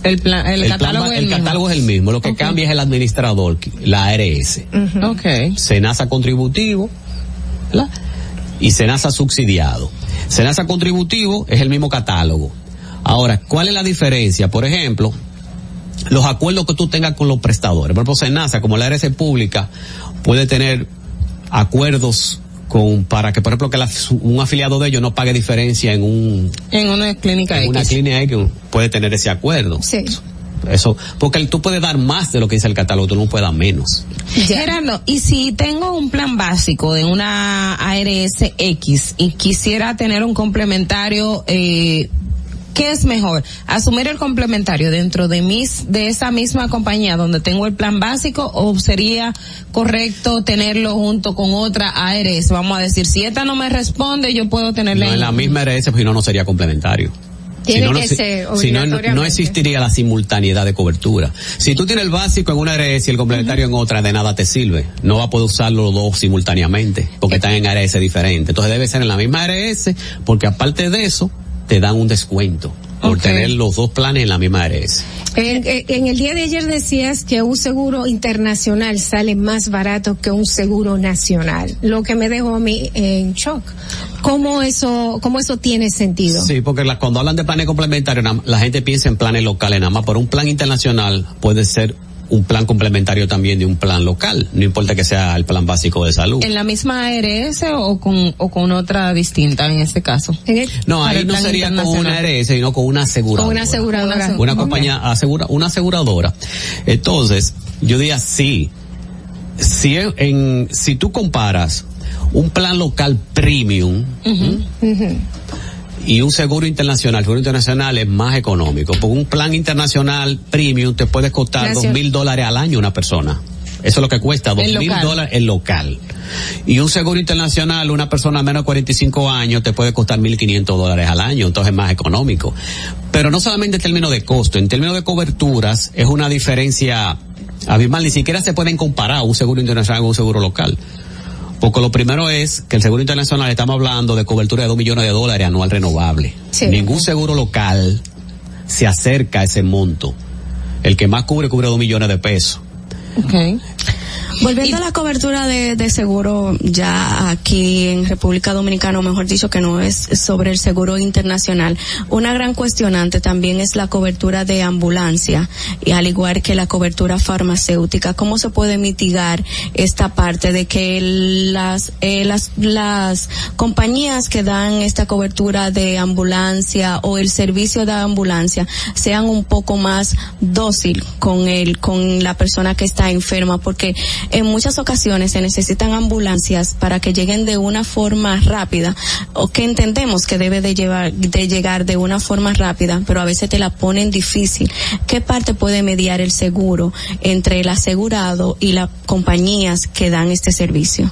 El, plan, el, catálogo es
el
mismo.
catálogo es el mismo, lo que cambia es el administrador, la ARS.
Ok.
Senasa contributivo ¿verdad? y Senasa subsidiado. Senasa contributivo es el mismo catálogo. Ahora, ¿cuál es la diferencia? Por ejemplo, los acuerdos que tú tengas con los prestadores. Por ejemplo, Senasa, como la ARS pública, puede tener acuerdos con para que, por ejemplo, que la- un afiliado de ellos no pague diferencia en un
En una clínica
en una
X.
clínica X, puede tener ese acuerdo.
Sí.
Eso, porque tú puedes dar más de lo que dice el catálogo, tú no puedes dar menos.
Gerardo, y si tengo un plan básico de una ARS X y quisiera tener un complementario, eh, ¿qué es mejor? ¿Asumir el complementario dentro de mis, de esa misma compañía donde tengo el plan básico o sería correcto tenerlo junto con otra ARS? Vamos a decir, si esta no me responde, yo puedo tenerla
No en la misma RS, pues si no, no sería complementario.
Tiene
si no, no,
que
si-
ser
si no, existiría la simultaneidad de cobertura. Si tú tienes el básico en una ARS y el complementario en otra, de nada te sirve. No va a poder usarlo los dos simultáneamente, porque están en ARS diferentes. Entonces debe ser en la misma ARS, porque aparte de eso, te dan un descuento por tener los dos planes en la misma ARS.
En, en- el día de ayer decías que un seguro internacional sale más barato que un seguro nacional, lo que me dejó a mí en shock. ¿Cómo eso, cómo eso tiene sentido?
Sí, porque la- cuando hablan de planes complementarios, la gente piensa en planes locales nada más, pero un plan internacional puede ser un plan complementario también de un plan local, no importa que sea el plan básico de salud.
¿En la misma ARS o con, o con otra distinta en este caso?
No,
Para
ahí no sería con una. ARS, sino con una aseguradora.
Con una aseguradora.
Una
Ok.
compañía asegura, una aseguradora. Entonces, yo diría sí. Si en, si tú comparas un plan local premium y un seguro internacional, seguro internacional es más económico, porque un plan internacional premium te puede costar dos mil dólares al año una persona. Eso es lo que cuesta, dos mil dólares el local. Y un seguro internacional, una persona menos de 45 años te puede costar 1.500 dólares al año, entonces es más económico. Pero no solamente en términos de costo, en términos de coberturas es una diferencia abismal, ni siquiera se pueden comparar un seguro internacional con un seguro local. Porque lo primero es que el seguro internacional estamos hablando de cobertura de 2 millones de dólares anual renovable.
Sí.
Ningún seguro local se acerca a ese monto. El que más cubre cubre 2 millones de pesos.
Okay.
Volviendo a la cobertura de, de seguro ya aquí en República Dominicana, o mejor dicho que no es sobre el seguro internacional, una gran cuestionante también es la cobertura de ambulancia y al igual que la cobertura farmacéutica. ¿Cómo se puede mitigar esta parte de que las, eh, las, las compañías que dan esta cobertura de ambulancia o el servicio de ambulancia sean un poco más dócil con el, con la persona que está enferma? Porque en muchas ocasiones se necesitan ambulancias para que lleguen de una forma rápida o que entendemos que debe de llevar de llegar de una forma rápida, pero a veces te la ponen difícil. ¿Qué parte puede mediar el seguro entre el asegurado y las compañías que dan este servicio?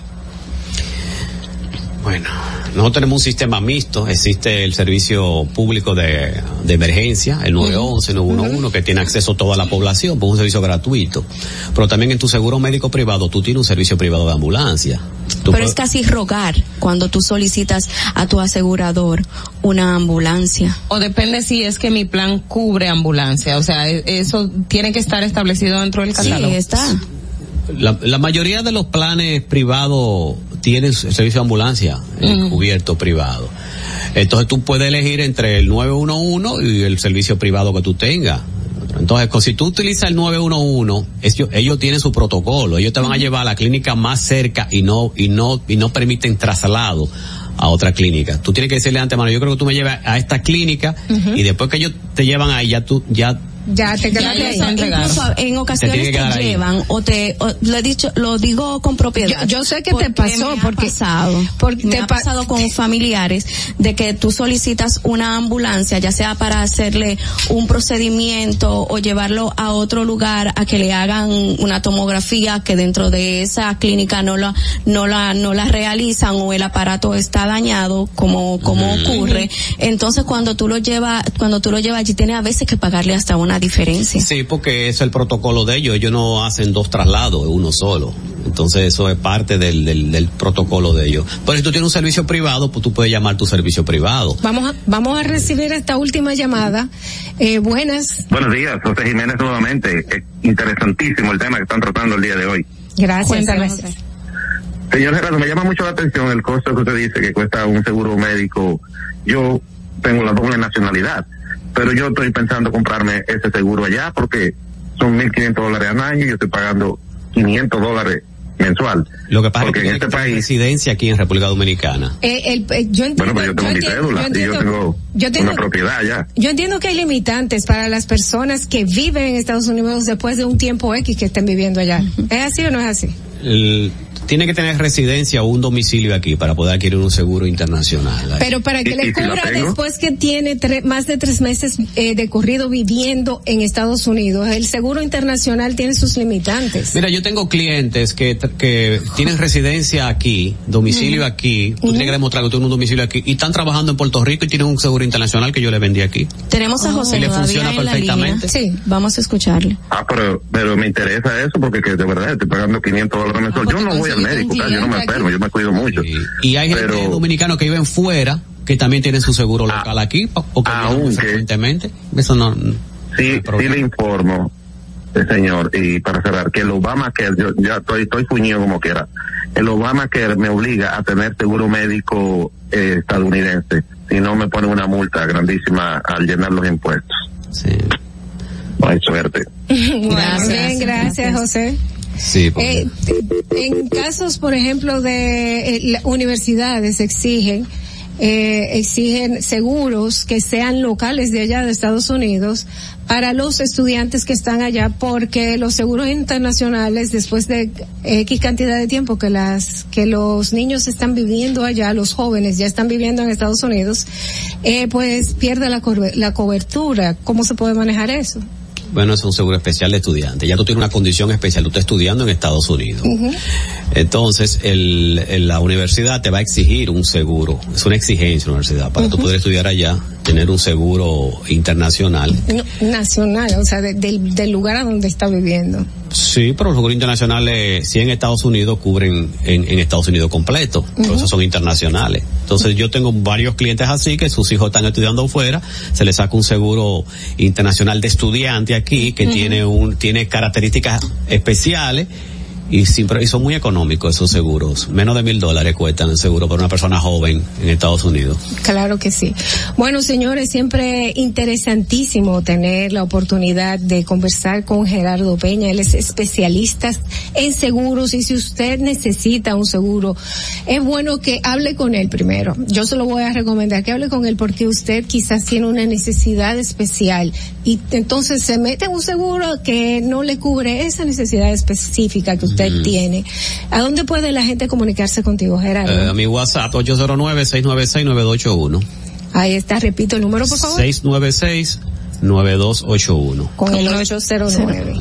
Bueno, nosotros tenemos un sistema mixto, existe el servicio público de, de emergencia, el 911, 911, que tiene acceso a toda la población, por un servicio gratuito. Pero también en tu seguro médico privado, tú tienes un servicio privado de ambulancia. Tú
Pero
puedes-
es casi rogar cuando tú solicitas a tu asegurador una ambulancia.
O depende si es que mi plan cubre ambulancia, o sea, e- eso tiene que estar establecido dentro del catálogo.
está.
La, la mayoría de los planes privados tienen servicio de ambulancia eh, cubierto privado. Entonces tú puedes elegir entre el 911 y el servicio privado que tú tengas. Entonces, si tú utilizas el 911, ellos, ellos tienen su protocolo, ellos te van a llevar a la clínica más cerca y no, y no, y no permiten traslado a otra clínica. Tú tienes que decirle de antemano, yo creo que tú me llevas a esta clínica y después que ellos te llevan ahí, ya tú, ya
Ya te quedaste ahí.
Incluso en ocasiones te,
ahí.
llevan o te o- lo he dicho lo digo con propiedad.
Yo- yo sé que te pasó,
me ha
porque-
pasado,
porque
me
te
ha
pa-
pasado con familiares de que tú solicitas una ambulancia ya sea para hacerle un procedimiento o llevarlo a otro lugar a que le hagan una tomografía que dentro de esa clínica no la no la no la realizan o el aparato está dañado como como ocurre. Entonces cuando tú lo llevas cuando tú lo llevas allí tienes a veces que pagarle hasta una diferencia.
Sí, porque es el protocolo de ellos. Ellos no hacen dos traslados, es uno solo. Entonces eso es parte del, del, del protocolo de ellos. Pero si tú tienes un servicio privado, pues tú puedes llamar tu servicio privado.
Vamos a, vamos a recibir esta última llamada. Eh, buenas.
Buenos días, José Jiménez nuevamente. Es interesantísimo el tema que están tratando el día de hoy.
Gracias.
Cuéntanos,
gracias.
Señor Gerardo, me llama mucho la atención el costo que usted dice que cuesta un seguro médico. Yo tengo la doble nacionalidad, pero yo estoy pensando comprarme ese seguro allá porque son 1.500 dólares al año y yo estoy pagando 500 dólares mensual.
Lo que pasa
Porque
es que
en este país,
residencia aquí en República Dominicana.
Eh, el- eh, yo entiendo,
bueno, pues yo tengo mi
entiendo-
cédula y yo tengo
yo
una propiedad allá.
Yo entiendo que hay limitantes para las personas que viven en Estados Unidos después de un tiempo X que estén viviendo allá. ¿Es así o no es así?
El- tiene que tener residencia o un domicilio aquí para poder adquirir un seguro internacional.
Pero para que
¿Y-
le
si
cubra después que tiene tre- más de tres meses eh, de corrido viviendo en Estados Unidos, el seguro internacional tiene sus limitantes.
Mira, yo tengo clientes que, que tienen residencia aquí, domicilio aquí, tú tienes que demostrar que tú tienes un domicilio aquí, y están trabajando en Puerto Rico y tienen un seguro internacional que yo le vendí aquí.
Tenemos a José
Y le funciona perfectamente.
Sí, vamos a escucharle.
Ah, pero, pero me interesa eso porque que de verdad estoy pagando 500 dólares mensual. Yo no voy al médico, tal, yo no me enfermo, yo me cuido mucho.
Y hay
pero,
gente dominicanos que viven fuera que también tienen su seguro local aquí o- que muy frecuentemente. Eso no.
Sí, sí le informo, eh, señor, y para cerrar, que el Obamacare, yo ya estoy, estoy fuñido como quiera, el Obamacare me obliga a tener seguro médico eh, estadounidense, si no me pone una multa grandísima al llenar los impuestos.
Sí.
No hay suerte.
Gracias. Bien, gracias, José.
Sí,
Eh, en casos, por ejemplo, de eh, universidades exigen eh, exigen seguros que sean locales de allá de Estados Unidos para los estudiantes que están allá porque los seguros internacionales después de X cantidad de tiempo que las que los niños están viviendo allá, los jóvenes ya están viviendo en Estados Unidos, eh, pues pierde la, la cobertura. ¿Cómo se puede manejar eso?
Bueno, es un seguro especial de estudiante. Ya tú tienes una condición especial, tú estás estudiando en Estados Unidos. Entonces, el, el- la universidad te va a exigir un seguro. Es una exigencia la universidad para tú poder estudiar allá, tener un seguro internacional.
No, nacional, o sea, de- del, del lugar a donde está viviendo.
Sí, pero los seguros internacionales, si en Estados Unidos cubren en, en Estados Unidos completo, pero esos son internacionales. Entonces yo tengo varios clientes así que sus hijos están estudiando fuera, se les saca un seguro internacional de estudiante aquí que tiene un tiene características especiales y, siempre, son muy económicos esos seguros. Menos de mil dólares cuestan el seguro para una persona joven en Estados Unidos.
Claro que sí. Bueno, señores, siempre interesantísimo tener la oportunidad de conversar con Gerardo Peña. Él es especialista en seguros y si usted necesita un seguro, es bueno que hable con él primero. Yo se lo voy a recomendar que hable con él porque usted quizás tiene una necesidad especial y entonces se mete en un seguro que no le cubre esa necesidad específica que usted tiene. ¿A dónde puede la gente comunicarse contigo, Gerardo?
Eh, a mi WhatsApp 809-696-9281.
Ahí está, repito el número, por favor.
696-9281.
Con el 809.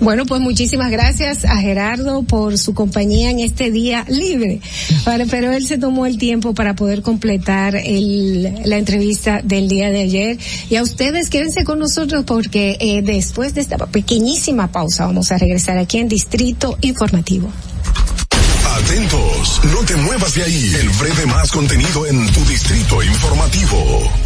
Bueno, pues muchísimas gracias a Gerardo por su compañía en este día libre. Vale, pero él se tomó el tiempo para poder completar el, la entrevista del día de ayer. Y a ustedes quédense con nosotros porque eh, después de esta pequeñísima pausa vamos a regresar aquí en Distrito Informativo.
Atentos, no te muevas de ahí. El breve más contenido en tu distrito informativo.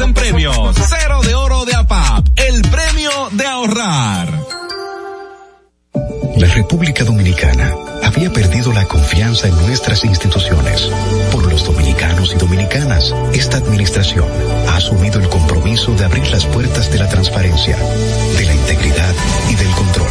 en premios. Cero de oro de APAP, el premio de ahorrar.
La República Dominicana había perdido la confianza en nuestras instituciones. Por los dominicanos y dominicanas, esta administración ha asumido el compromiso de abrir las puertas de la transparencia, de la integridad y del control.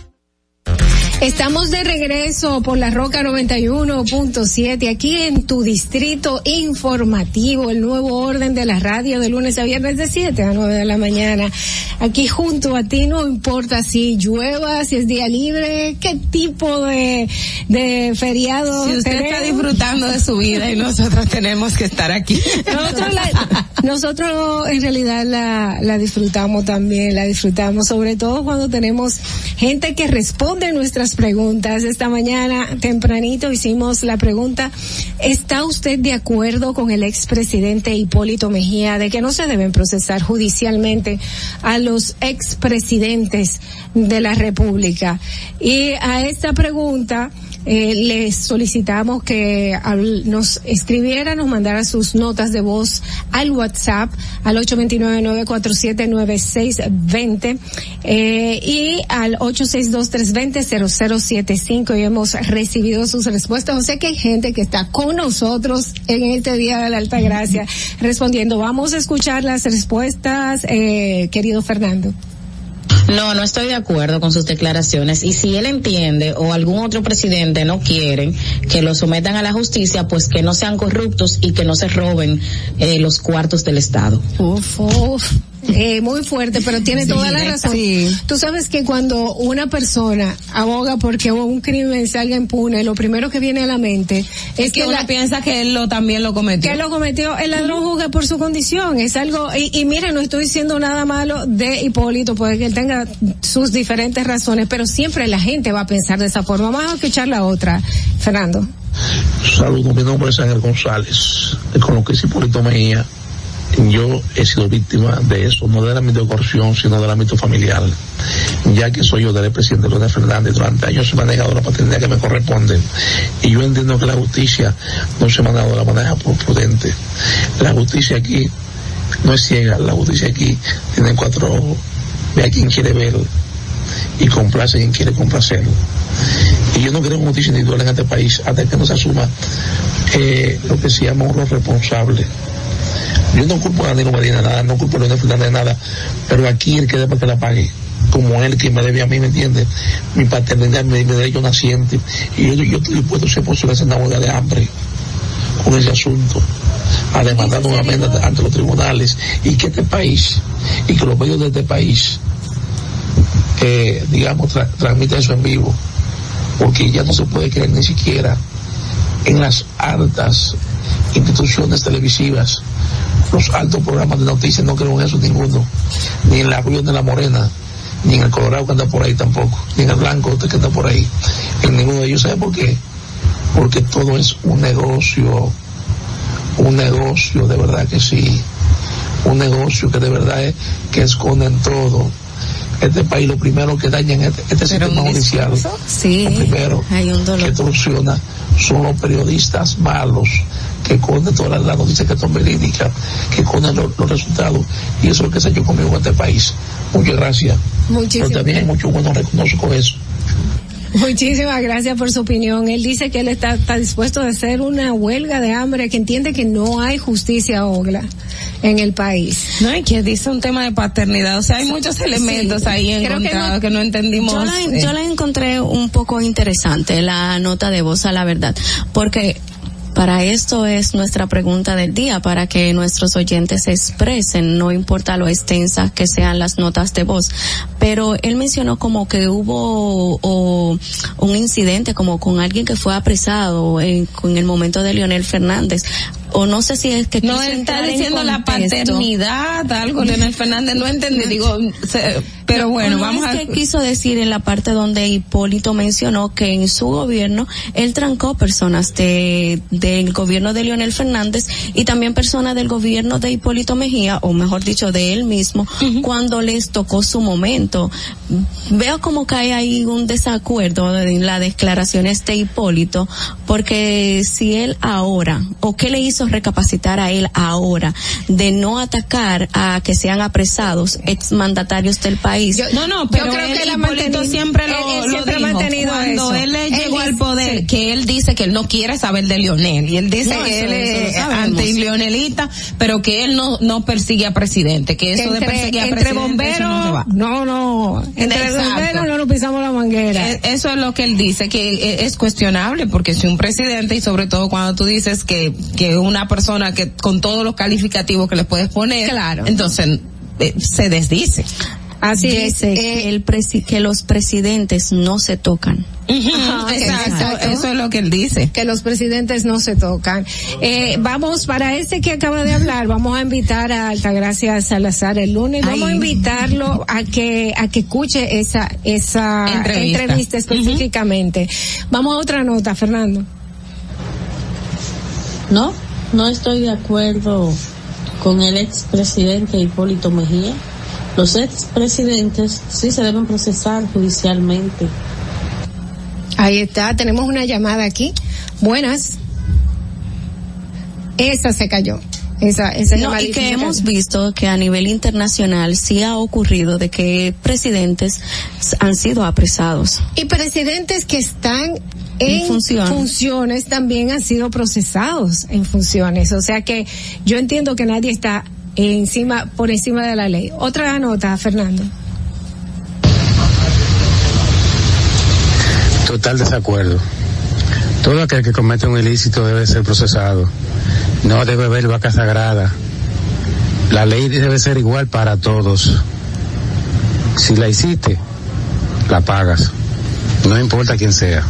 Estamos de regreso por la Roca 91.7 aquí en tu distrito informativo, el nuevo orden de la radio de lunes a viernes de 7 a 9 de la mañana. Aquí junto a ti no importa si llueva, si es día libre, qué tipo de, de feriado.
Si usted está disfrutando de su vida y nosotros tenemos que estar aquí.
Nosotros, la- nosotros en realidad la, la disfrutamos también, la disfrutamos sobre todo cuando tenemos gente que responde nuestras preguntas. Esta mañana tempranito hicimos la pregunta, ¿está usted de acuerdo con el expresidente Hipólito Mejía de que no se deben procesar judicialmente a los expresidentes de la República? Y a esta pregunta, eh, les solicitamos que nos escribiera, nos mandara sus notas de voz al WhatsApp al 829-947-9620 eh, y al 862-320-0075 y hemos recibido sus respuestas. O sea que hay gente que está con nosotros en este día de la Alta Gracia respondiendo. Vamos a escuchar las respuestas, eh, querido Fernando.
No, no estoy de acuerdo con sus declaraciones. Y si él entiende o algún otro presidente no quieren que lo sometan a la justicia, pues que no sean corruptos y que no se roben eh, los cuartos del Estado.
Uf, uf. Eh, muy fuerte, pero tiene
Sí,
toda la razón. Tú sabes que cuando una persona aboga porque un crimen salga impune, lo primero que viene a la mente es,
que uno
la-
piensa que él lo también lo cometió.
que lo cometió el ladrón juzga por su condición es algo y, y mire no estoy diciendo nada malo de Hipólito puede que él tenga sus diferentes razones pero siempre la gente va a pensar de esa forma vamos a escuchar la otra Fernando
Saludos, mi nombre es Ángel González. Con lo que es Hipólito Mejía, yo he sido víctima de eso, no del ámbito de corrupción, sino del ámbito familiar. Ya que soy yo del presidente Leonel Fernández, durante años se me la paternidad que me corresponde. Y yo entiendo que la justicia no se me ha dado la manera prudente. La justicia aquí no es ciega, la justicia aquí tiene cuatro ojos. Ve a quien quiere ver y complace a quien quiere complacer. Y yo no creo en justicia individual en este país hasta que no se asuma eh, lo que se llama un rol responsable. Yo no culpo a Danilo Medina nada, no culpo a Leonel Fernández de nada, pero aquí el que debe que la pague, como él que me debe a mí, ¿me entiende? Mi paternidad, mi, mi derecho naciente, y yo, yo estoy dispuesto a ser posible hacer una huelga de hambre con ese asunto, a demandar nuevamente ante- ante los tribunales, y que este país, y que los medios de este país, eh, digamos, tra- transmiten eso en vivo, porque ya no se puede creer ni siquiera en las altas instituciones televisivas, los altos programas de noticias, no creo en eso ninguno, ni en la Rubio de la Morena, ni en el Colorado que anda por ahí tampoco, ni en el Blanco que anda por ahí, en ninguno de ellos. ¿Sabe por qué? Porque todo es un negocio, un negocio, de verdad que sí, un negocio que de verdad es que esconden todo. Este país lo primero que dañan este, este sistema judicial,
Sí,
lo primero
hay un dolor.
que torsiona son los periodistas malos que esconden todas las noticias que son verídicas, que esconden los, los resultados. Y eso es lo que se ha hecho conmigo en este país. Muchas gracias.
Muchísimas
Pero también hay mucho bueno reconozco eso.
Muchísimas gracias por su opinión. Él dice que él está, está dispuesto a hacer una huelga de hambre, que entiende que no hay justicia ogla en el país.
No, y que dice un tema de paternidad, o sea, hay muchos elementos ahí
Creo que
encontrados
no-
que no, entendimos.
Yo la,
eh.
yo la encontré un poco interesante, la nota de voz a la verdad, porque para esto es nuestra pregunta del día, para que nuestros oyentes se expresen, no importa lo extensas que sean las notas de voz. Pero él mencionó como que hubo o, un incidente como con alguien que fue apresado en, en el momento de Leonel Fernández. O no sé si es que
No, está diciendo la paternidad, algo, Leonel Fernández, no entendí, digo, se- pero bueno,
No,
vamos
es
a...
que quiso decir en la parte donde Hipólito mencionó que en su gobierno él trancó personas de del gobierno de Leonel Fernández y también personas del gobierno de Hipólito Mejía, o mejor dicho de él mismo, cuando les tocó su momento. Veo como que hay ahí un desacuerdo en las declaraciones de Hipólito, porque si él ahora, o qué le hizo recapacitar a él ahora, de no atacar a que sean apresados exmandatarios del país.
No, no, pero
Yo creo
él,
que él ha mantenido-
siempre lo,
él- él siempre
dijo.
mantenido
Cuando
eso.
él le
Él
llegó al poder,
sí.
que él dice que él no quiere saber de Lionel, y él dice
No,
que
eso-
él es
sabemos.
anti-leonelita, pero que él no, no persigue a presidente, que eso
Que
de
entre,
perseguir a
entre
presidente, eso no se va.
bomberos, no, no, entre
Exacto.
bomberos no nos pisamos la manguera.
Eh, Eso es lo que él dice, que eh, es cuestionable, porque si un presidente, y sobre todo cuando tú dices que, que una persona que con todos los calificativos que le puedes poner,
Claro.
entonces eh, se desdice.
Así
Dice
es.
que, el presi- que los presidentes no se tocan.
Ajá,
Exacto,
exacto.
eso es lo que él dice.
que los presidentes no se tocan. Eh, vamos, para ese que acaba de hablar, vamos a invitar a Altagracia Salazar el lunes, vamos a invitarlo a que, a que escuche esa, esa
Entrevista.
entrevista, específicamente. Vamos a otra nota, Fernando.
No, no estoy de acuerdo con el expresidente Hipólito Mejía. Los expresidentes sí se deben procesar judicialmente.
Ahí está, tenemos una llamada aquí. Buenas. Esa se cayó. Esa, esa
No, y que hemos visto que a nivel internacional sí ha ocurrido de que presidentes han sido apresados.
Y presidentes que están en funciones también han sido procesados en funciones. O sea que yo entiendo que nadie está encima, por encima de la ley. Otra nota, Fernando.
Total desacuerdo. Todo aquel que comete un ilícito debe ser procesado. No debe haber vaca sagrada. La ley debe ser igual para todos. Si la hiciste, la pagas. No importa quién sea.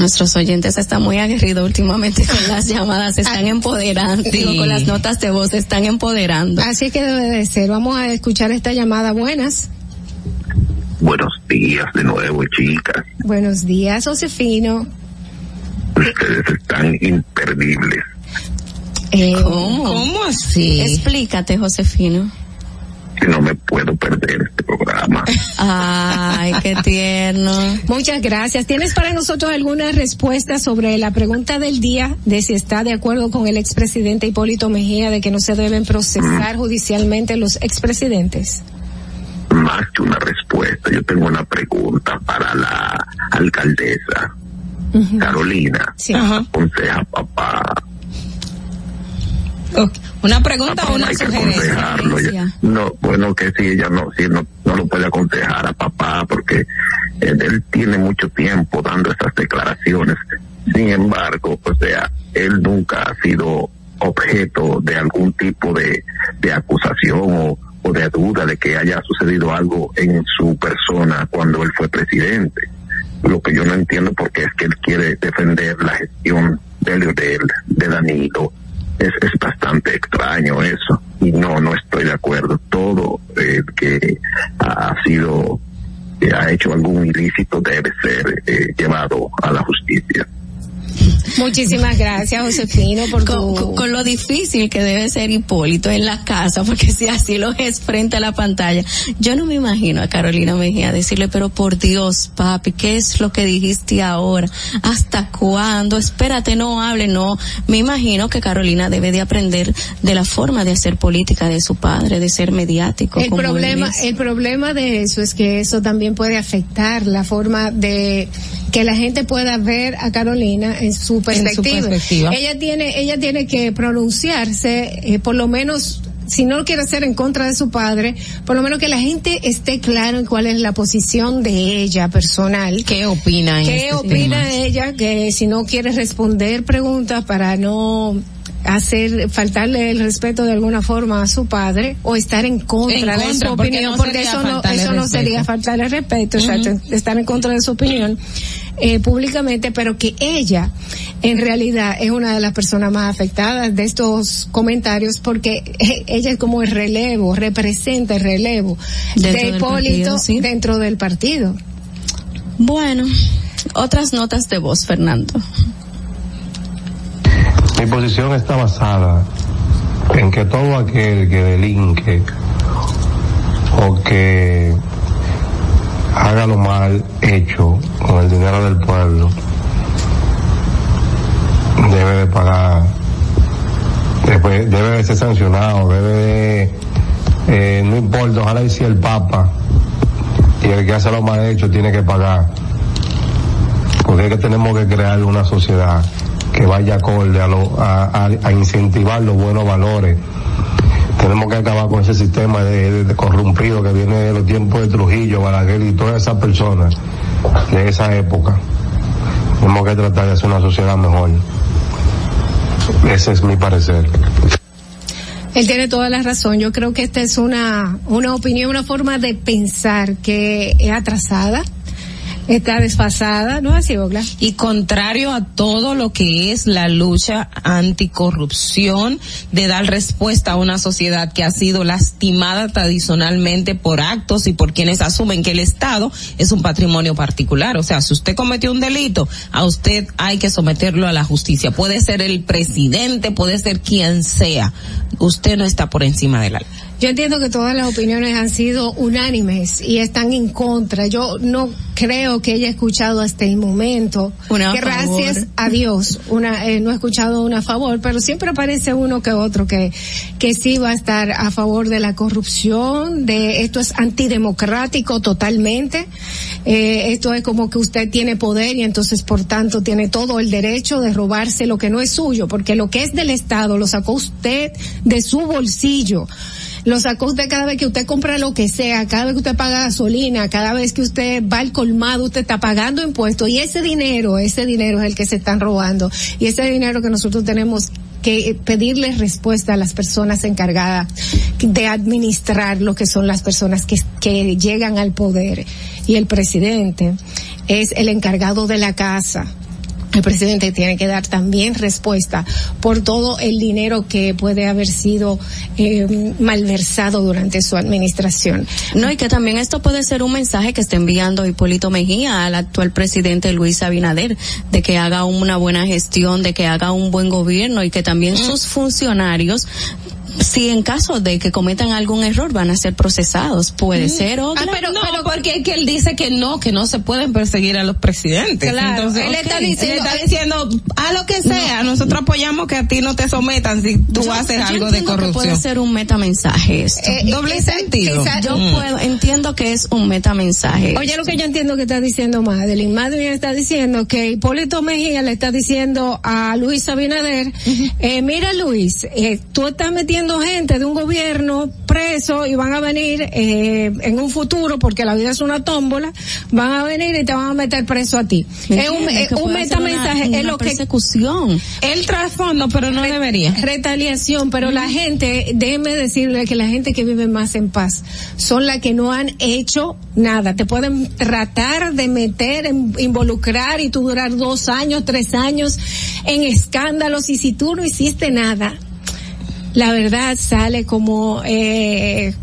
Nuestros oyentes están muy aguerridos últimamente con las llamadas, se están empoderando, digo, con las notas de voz, se están empoderando.
Así que debe de ser. Vamos a escuchar esta llamada. Buenas.
Buenos días de nuevo, chicas.
Buenos días, Josefino.
Ustedes están imperdibles.
Eh,
¿Cómo?
¿Cómo así?
Explícate, Josefino.
Que no me puedo perder este programa.
Ay, qué tierno.
Muchas gracias. ¿Tienes para nosotros alguna respuesta sobre la pregunta del día de si está de acuerdo con el expresidente Hipólito Mejía de que no se deben procesar judicialmente los expresidentes?
Más que una respuesta, yo tengo una pregunta para la alcaldesa Carolina.
Sí.
Aconseja papá.
Una pregunta o una
hay
sugerencia.
No, bueno, que si ella no, si no, no lo puede aconsejar a papá porque él, tiene mucho tiempo dando esas declaraciones. Sin embargo, o sea, él nunca ha sido objeto de algún tipo de, de acusación o, o de duda de que haya sucedido algo en su persona cuando él fue presidente. Lo que yo no entiendo porque es que él quiere defender la gestión de Leonel, de Danilo. Es, es bastante extraño eso. Y no, no estoy de acuerdo. Todo eh, que ha sido, que ha hecho algún ilícito debe ser eh, llevado a la justicia.
Muchísimas gracias, Josefino, por
Con,
tu...
con- lo difícil que debe ser Hipólito en la casa, porque si así lo es frente a la pantalla, yo no me imagino a Carolina Mejía decirle, pero por Dios, papi, ¿qué es lo que dijiste ahora? ¿Hasta cuándo? Espérate, no hable, no. Me imagino que Carolina debe de aprender de la forma de hacer política de su padre, de ser mediático.
El
como
problema, el problema de eso es que eso también puede afectar la forma de que la gente pueda ver a Carolina en su perspectiva.
perspectiva.
Ella tiene, ella tiene que pronunciarse, eh, por lo menos si no quiere ser en contra de su padre, por lo menos que la gente esté claro en cuál es la posición de ella personal.
¿Qué opina en
¿Qué
este
opina
tema?
ella? Que si no quiere responder preguntas para no hacer faltarle el respeto de alguna forma a su padre o estar en contra,
En
de su
porque
opinión
no
porque eso no eso no
respeto.
sería faltarle respeto exacto, estar en contra de su opinión eh, públicamente pero que ella en realidad es una de las personas más afectadas de estos comentarios porque ella es como el relevo representa el relevo
Dentro
de Hipólito
partido, sí.
dentro del partido
Bueno, otras notas de voz, Fernando.
Mi posición está basada en que todo aquel que delinque o que haga lo mal hecho con el dinero del pueblo debe de pagar, debe, de ser sancionado, debe de, eh, no importa, ojalá y si el Papa y el que hace lo mal hecho tiene que pagar porque es que tenemos que crear una sociedad que vaya acorde a, lo- a, a- a incentivar los buenos valores. Tenemos que acabar con ese sistema de, corrompido que viene de los tiempos de Trujillo, Balaguer y todas esas personas de esa época. Tenemos que tratar de hacer una sociedad mejor. Ese es mi parecer.
Él tiene toda la razón. Yo creo que esta es una, una opinión, una forma de pensar que es atrasada, está desfasada, ¿no así, Ogla?
y contrario a todo lo que es la lucha anticorrupción, de dar respuesta a una sociedad que ha sido lastimada tradicionalmente por actos y por quienes asumen que el Estado es un patrimonio particular. O sea, si usted cometió un delito, a usted hay que someterlo a la justicia. Puede ser el presidente, puede ser quien sea. Usted no está por encima de la ley.
Yo entiendo que todas las opiniones han sido unánimes y están en contra. Yo no creo que haya escuchado hasta el momento.
Una a
Gracias a Dios, una, eh, no he escuchado una a favor, pero siempre aparece uno que otro que, que sí va a estar a favor de la corrupción, de esto es antidemocrático totalmente. Eh, esto es como que usted tiene poder y entonces por tanto tiene todo el derecho de robarse lo que no es suyo, porque lo que es del Estado lo sacó usted de su bolsillo. Lo sacó usted cada vez que usted compra lo que sea, cada vez que usted paga gasolina, cada vez que usted va al colmado, usted está pagando impuestos y ese dinero, ese dinero es el que se están robando y ese dinero que nosotros tenemos que pedirle respuesta a las personas encargadas de administrar lo que son las personas que llegan al poder. Y el presidente es el encargado de la casa el presidente tiene que dar también respuesta por todo el dinero que puede haber sido eh, malversado durante su administración.
No, y que también esto puede ser un mensaje que está enviando Hipólito Mejía al actual presidente Luis Abinader, de que haga una buena gestión, de que haga un buen gobierno y que también sus funcionarios si en caso de que cometan algún error van a ser procesados, puede ser o
Ah, pero, no, porque es que él dice que no, que no se pueden perseguir a los presidentes.
Claro,
Entonces,
él
ok,
está diciendo-
él está diciendo, a lo que sea, nosotros apoyamos que a ti no te sometan si tú
Yo-
haces
yo
algo de
entiendo que
corrupción.
puede ser un metamensaje esto.
Eh,
Doble
quizá-
sentido.
quizá-
yo
Mm.
puedo, entiendo que es un metamensaje.
Oye, lo que yo entiendo que está diciendo Madeline. Madeline está diciendo que Hipólito Mejía le está diciendo a Luis Abinader, eh, mira Luis, eh, tú estás metiendo gente de un gobierno preso y van a venir eh, en un futuro, porque la vida es una tómbola, van a venir y te van a meter preso a ti.
¿Me
Es un, es un
una-
metamensaje, es que
persecución.
El trasfondo, pero no debería.
retaliación, pero la gente, déjeme decirle que la gente que vive más en paz son las que no han hecho nada. Te pueden tratar de meter, en- involucrar y tú durar dos años, tres años en escándalos y si tú no hiciste nada, la verdad sale como, eh,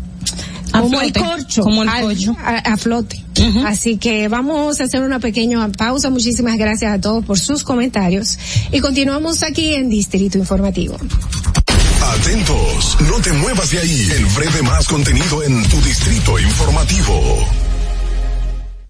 A
como el corcho,
como el corcho.
a, a flote. Así que vamos a hacer una pequeña pausa. Muchísimas gracias a todos por sus comentarios y continuamos aquí en Distrito Informativo.
Atentos, no te muevas de ahí. El breve más contenido en tu distrito informativo.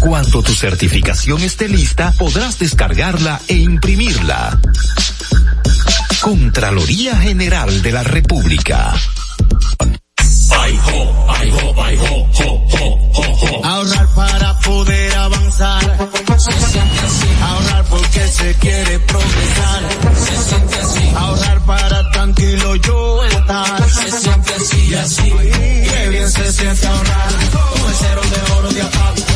Cuando tu certificación esté lista, podrás descargarla e imprimirla. Contraloría General de la República.
Ahorrar para poder avanzar. Se siente así. Ahorrar porque se quiere progresar. Se siente así. Ahorrar para tranquilo yo estar. Se siente así y así. Qué bien se siente ahorrar. Con el cero de oro de APAP.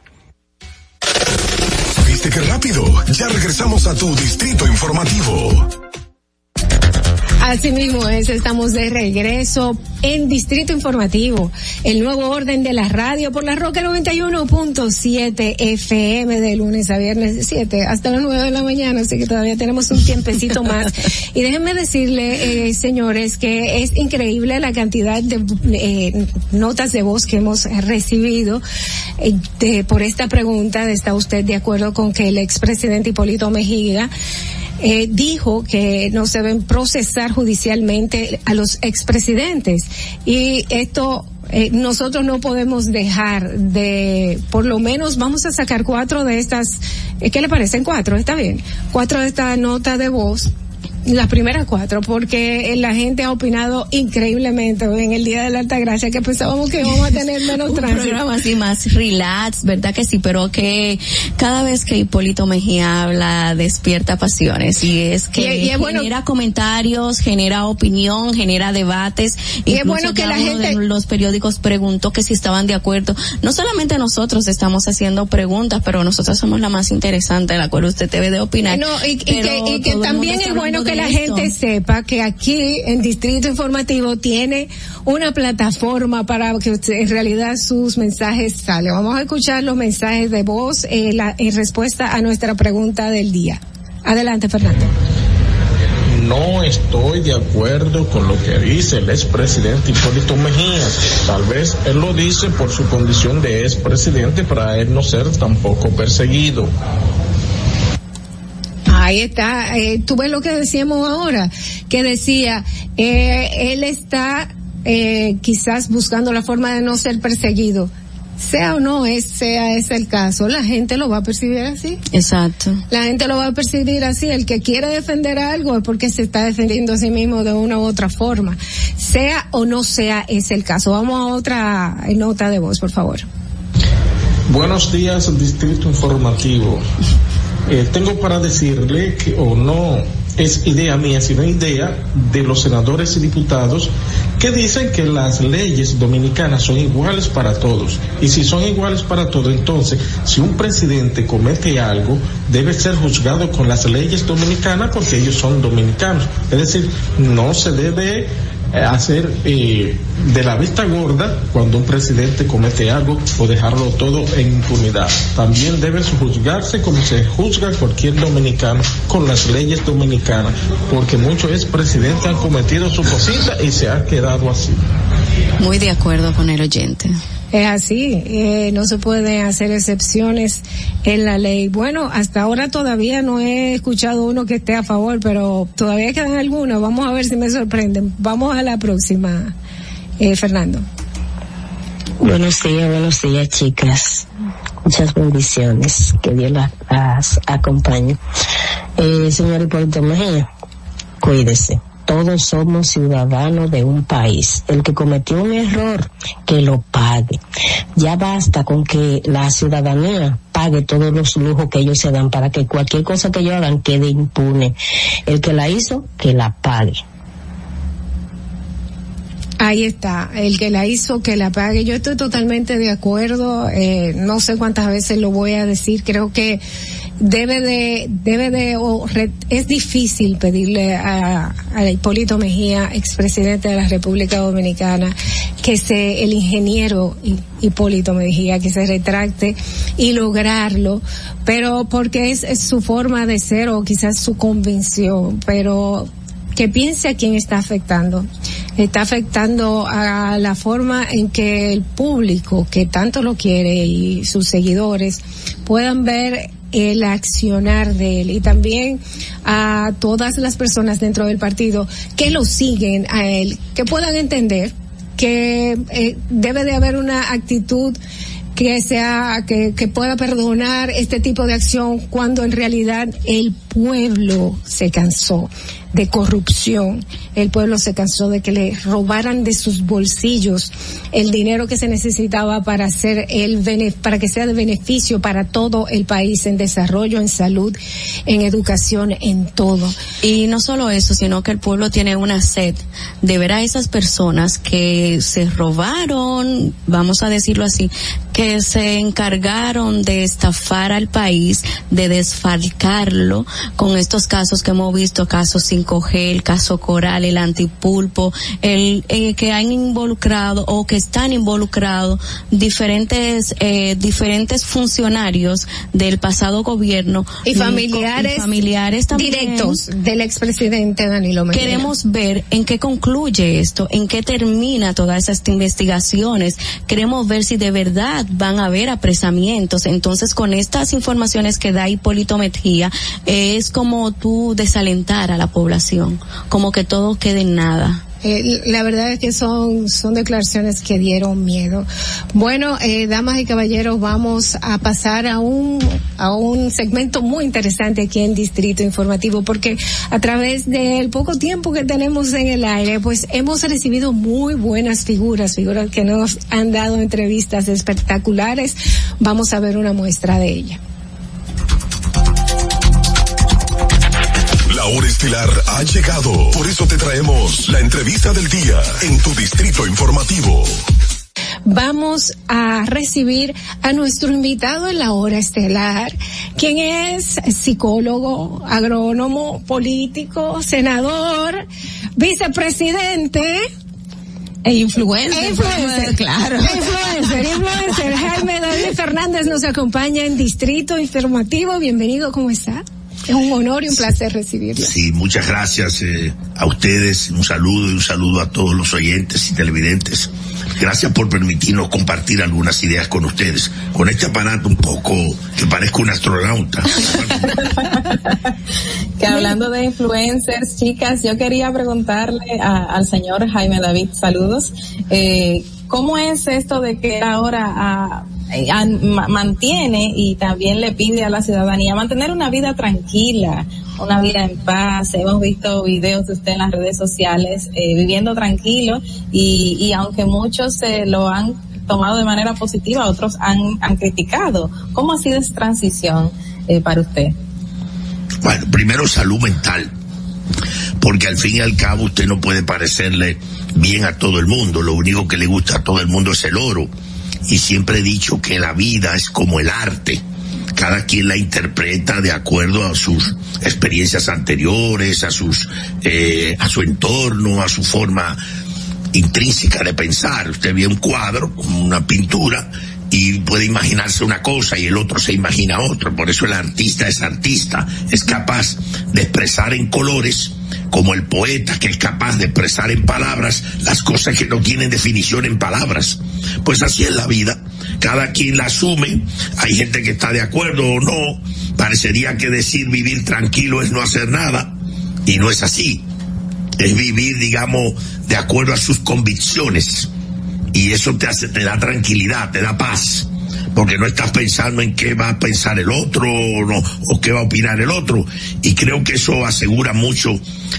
¿Viste qué rápido? Ya regresamos a tu distrito informativo.
Así mismo es, estamos de regreso en Distrito Informativo, el nuevo orden de la radio por la Roca 91.7 FM de lunes a viernes 7 hasta las 9 de la mañana, así que todavía tenemos un tiempecito más. Y déjenme decirle, eh, señores, que es increíble la cantidad de eh, notas de voz que hemos recibido eh, de, por esta pregunta. ¿Está usted de acuerdo con que el expresidente Hipólito Mejía eh, dijo que no se deben procesar judicialmente a los expresidentes y esto eh, nosotros no podemos dejar de, por lo menos vamos a sacar cuatro de estas, eh, ¿qué le parecen cuatro? Está bien, cuatro de estas notas de voz las primeras cuatro, porque la gente ha opinado increíblemente en el Día de la Alta Gracia, que pensábamos que íbamos a tener menos
un
tránsito.
programa así más relax, ¿verdad que sí? Pero que cada vez que Hipólito Mejía habla despierta pasiones y es que
Y- y es bueno-
genera comentarios, genera opinión, genera debates.
Y es bueno que la gente-
de los periódicos preguntó que si estaban de acuerdo. No solamente nosotros estamos haciendo preguntas, pero nosotros somos la más interesante, la cual usted debe de opinar.
No, y, y que, que también es bueno
hablando
que la gente sepa que aquí en Distrito Informativo tiene una plataforma para que usted, en realidad sus mensajes salen. Vamos a escuchar los mensajes de voz eh, la- en respuesta a nuestra pregunta del día. Adelante, Fernando.
No estoy de acuerdo con lo que dice el expresidente Hipólito Mejía. Tal vez él lo dice por su condición de expresidente para él no ser tampoco perseguido.
Ahí está, eh, tú ves lo que decíamos ahora, que decía, eh, él está eh, quizás buscando la forma de no ser perseguido. Sea o no es, sea ese el caso, la gente lo va a percibir así.
Exacto.
La gente lo va a percibir así. El que quiere defender algo es porque se está defendiendo a sí mismo de una u otra forma. Sea o no sea ese el caso. Vamos a otra nota de voz, por favor.
Buenos días, Distrito Informativo. Eh, tengo para decirle que, o no es idea mía, sino idea de los senadores y diputados que dicen que las leyes dominicanas son iguales para todos. Y si son iguales para todos, entonces, si un presidente comete algo, debe ser juzgado con las leyes dominicanas porque ellos son dominicanos. Es decir, no se debe hacer eh, de la vista gorda cuando un presidente comete algo o dejarlo todo en impunidad. También debe juzgarse como se juzga cualquier dominicano con las leyes dominicanas, porque muchos expresidentes han cometido su cosita y se ha quedado así.
Muy de acuerdo con el oyente.
Es así, eh, no se pueden hacer excepciones en la ley. Bueno, hasta ahora todavía no he escuchado uno que esté a favor, pero todavía quedan algunos. Vamos a ver si me sorprenden. Vamos a la próxima, eh, Fernando.
Buenos días, buenos días, chicas. Muchas bendiciones. Que Dios las, acompañe. Eh, señor Hipólito Mejía, cuídese. Todos somos ciudadanos de un país. El que cometió un error, que lo pague. Ya basta con que la ciudadanía pague todos los lujos que ellos se dan para que cualquier cosa que ellos hagan quede impune. El que la hizo, que la pague.
Ahí está, el que la hizo, que la pague. Yo estoy totalmente de acuerdo, eh, no sé cuántas veces lo voy a decir, creo que debe de, debe de, o es difícil pedirle a, Hipólito Mejía, expresidente de la República Dominicana, que se, el ingeniero Hi- Hipólito Mejía, que se retracte y lograrlo, pero porque es, es su forma de ser o quizás su convicción, pero que piense a quién está afectando. Está afectando a la forma en que el público, que tanto lo quiere, y sus seguidores, puedan ver el accionar de él y también a todas las personas dentro del partido que lo siguen a él, que puedan entender que eh, debe de haber una actitud que sea que, que pueda perdonar este tipo de acción cuando en realidad el pueblo se cansó de corrupción, el pueblo se cansó de que le robaran de sus bolsillos el dinero que se necesitaba para hacer el para que sea de beneficio para todo el país en desarrollo, en salud, en educación, en todo.
Y no solo eso, sino que el pueblo tiene una sed de ver a esas personas que se robaron, vamos a decirlo así, que se encargaron de estafar al país, de desfalcarlo con estos casos que hemos visto, casos 5G, el caso Coral, el antipulpo, el eh, que han involucrado o que están involucrados diferentes eh, diferentes funcionarios del pasado gobierno
Y familiares,
y familiares también
directos del expresidente Danilo Medina.
Queremos ver en qué concluye esto, en qué termina todas esas investigaciones. Queremos ver si de verdad van a haber apresamientos. Entonces, con estas informaciones que da Hipólito Mejía, eh, es como tú desalentar a la población, como que todo quede en nada.
Eh, la verdad es que son, son declaraciones que dieron miedo. Bueno, eh, damas y caballeros, vamos a pasar a un, a un segmento muy interesante aquí en Distrito Informativo, porque a través del poco tiempo que tenemos en el aire, pues hemos recibido muy buenas figuras, figuras que nos han dado entrevistas espectaculares. Vamos a ver una muestra de ella.
La hora estelar ha llegado. Por eso te traemos la entrevista del día en tu distrito informativo.
vamos a recibir a nuestro invitado en la hora estelar, quien es psicólogo, agrónomo, político, senador, vicepresidente.
E influencer.
E influencer,
claro.
E influencer, influencer. Jaime David Fernández nos acompaña en Distrito Informativo. Bienvenido, ¿cómo está? Es un honor y un placer recibirlo.
Sí, muchas gracias eh, a ustedes, un saludo y un saludo a todos los oyentes y televidentes. Gracias por permitirnos compartir algunas ideas con ustedes, con este aparato un poco que parezco un astronauta.
que hablando de influencers, chicas, yo quería preguntarle a- al señor Jaime David, saludos, eh, ¿cómo es esto de que ahora ah, eh, an- ma- mantiene y también le pide a la ciudadanía mantener una vida tranquila, una vida en paz? Hemos visto videos de usted en las redes sociales eh, viviendo tranquilo y, y aunque muchos se lo han tomado de manera positiva, otros han, han criticado. ¿Cómo ha sido esa transición eh, para usted?
Bueno, primero salud mental, porque al fin y al cabo usted no puede parecerle bien a todo el mundo, lo único que le gusta a todo el mundo es el oro. Y siempre he dicho que la vida es como el arte, cada quien la interpreta de acuerdo a sus experiencias anteriores, a sus, eh, a su entorno, a su forma intrínseca de pensar. Usted ve un cuadro, una pintura, y puede imaginarse una cosa y el otro se imagina otra. Por eso el artista es artista, es capaz de expresar en colores, como el poeta que es capaz de expresar en palabras las cosas que no tienen definición en palabras. Pues así es la vida. Cada quien la asume. Hay gente que está de acuerdo o no. Parecería que decir vivir tranquilo es no hacer nada. Y no es así es vivir, digamos, de acuerdo a sus convicciones. Y eso te hace, te da tranquilidad, te da paz. Porque no estás pensando en qué va a pensar el otro o, no, o qué va a opinar el otro. Y creo que eso asegura mucho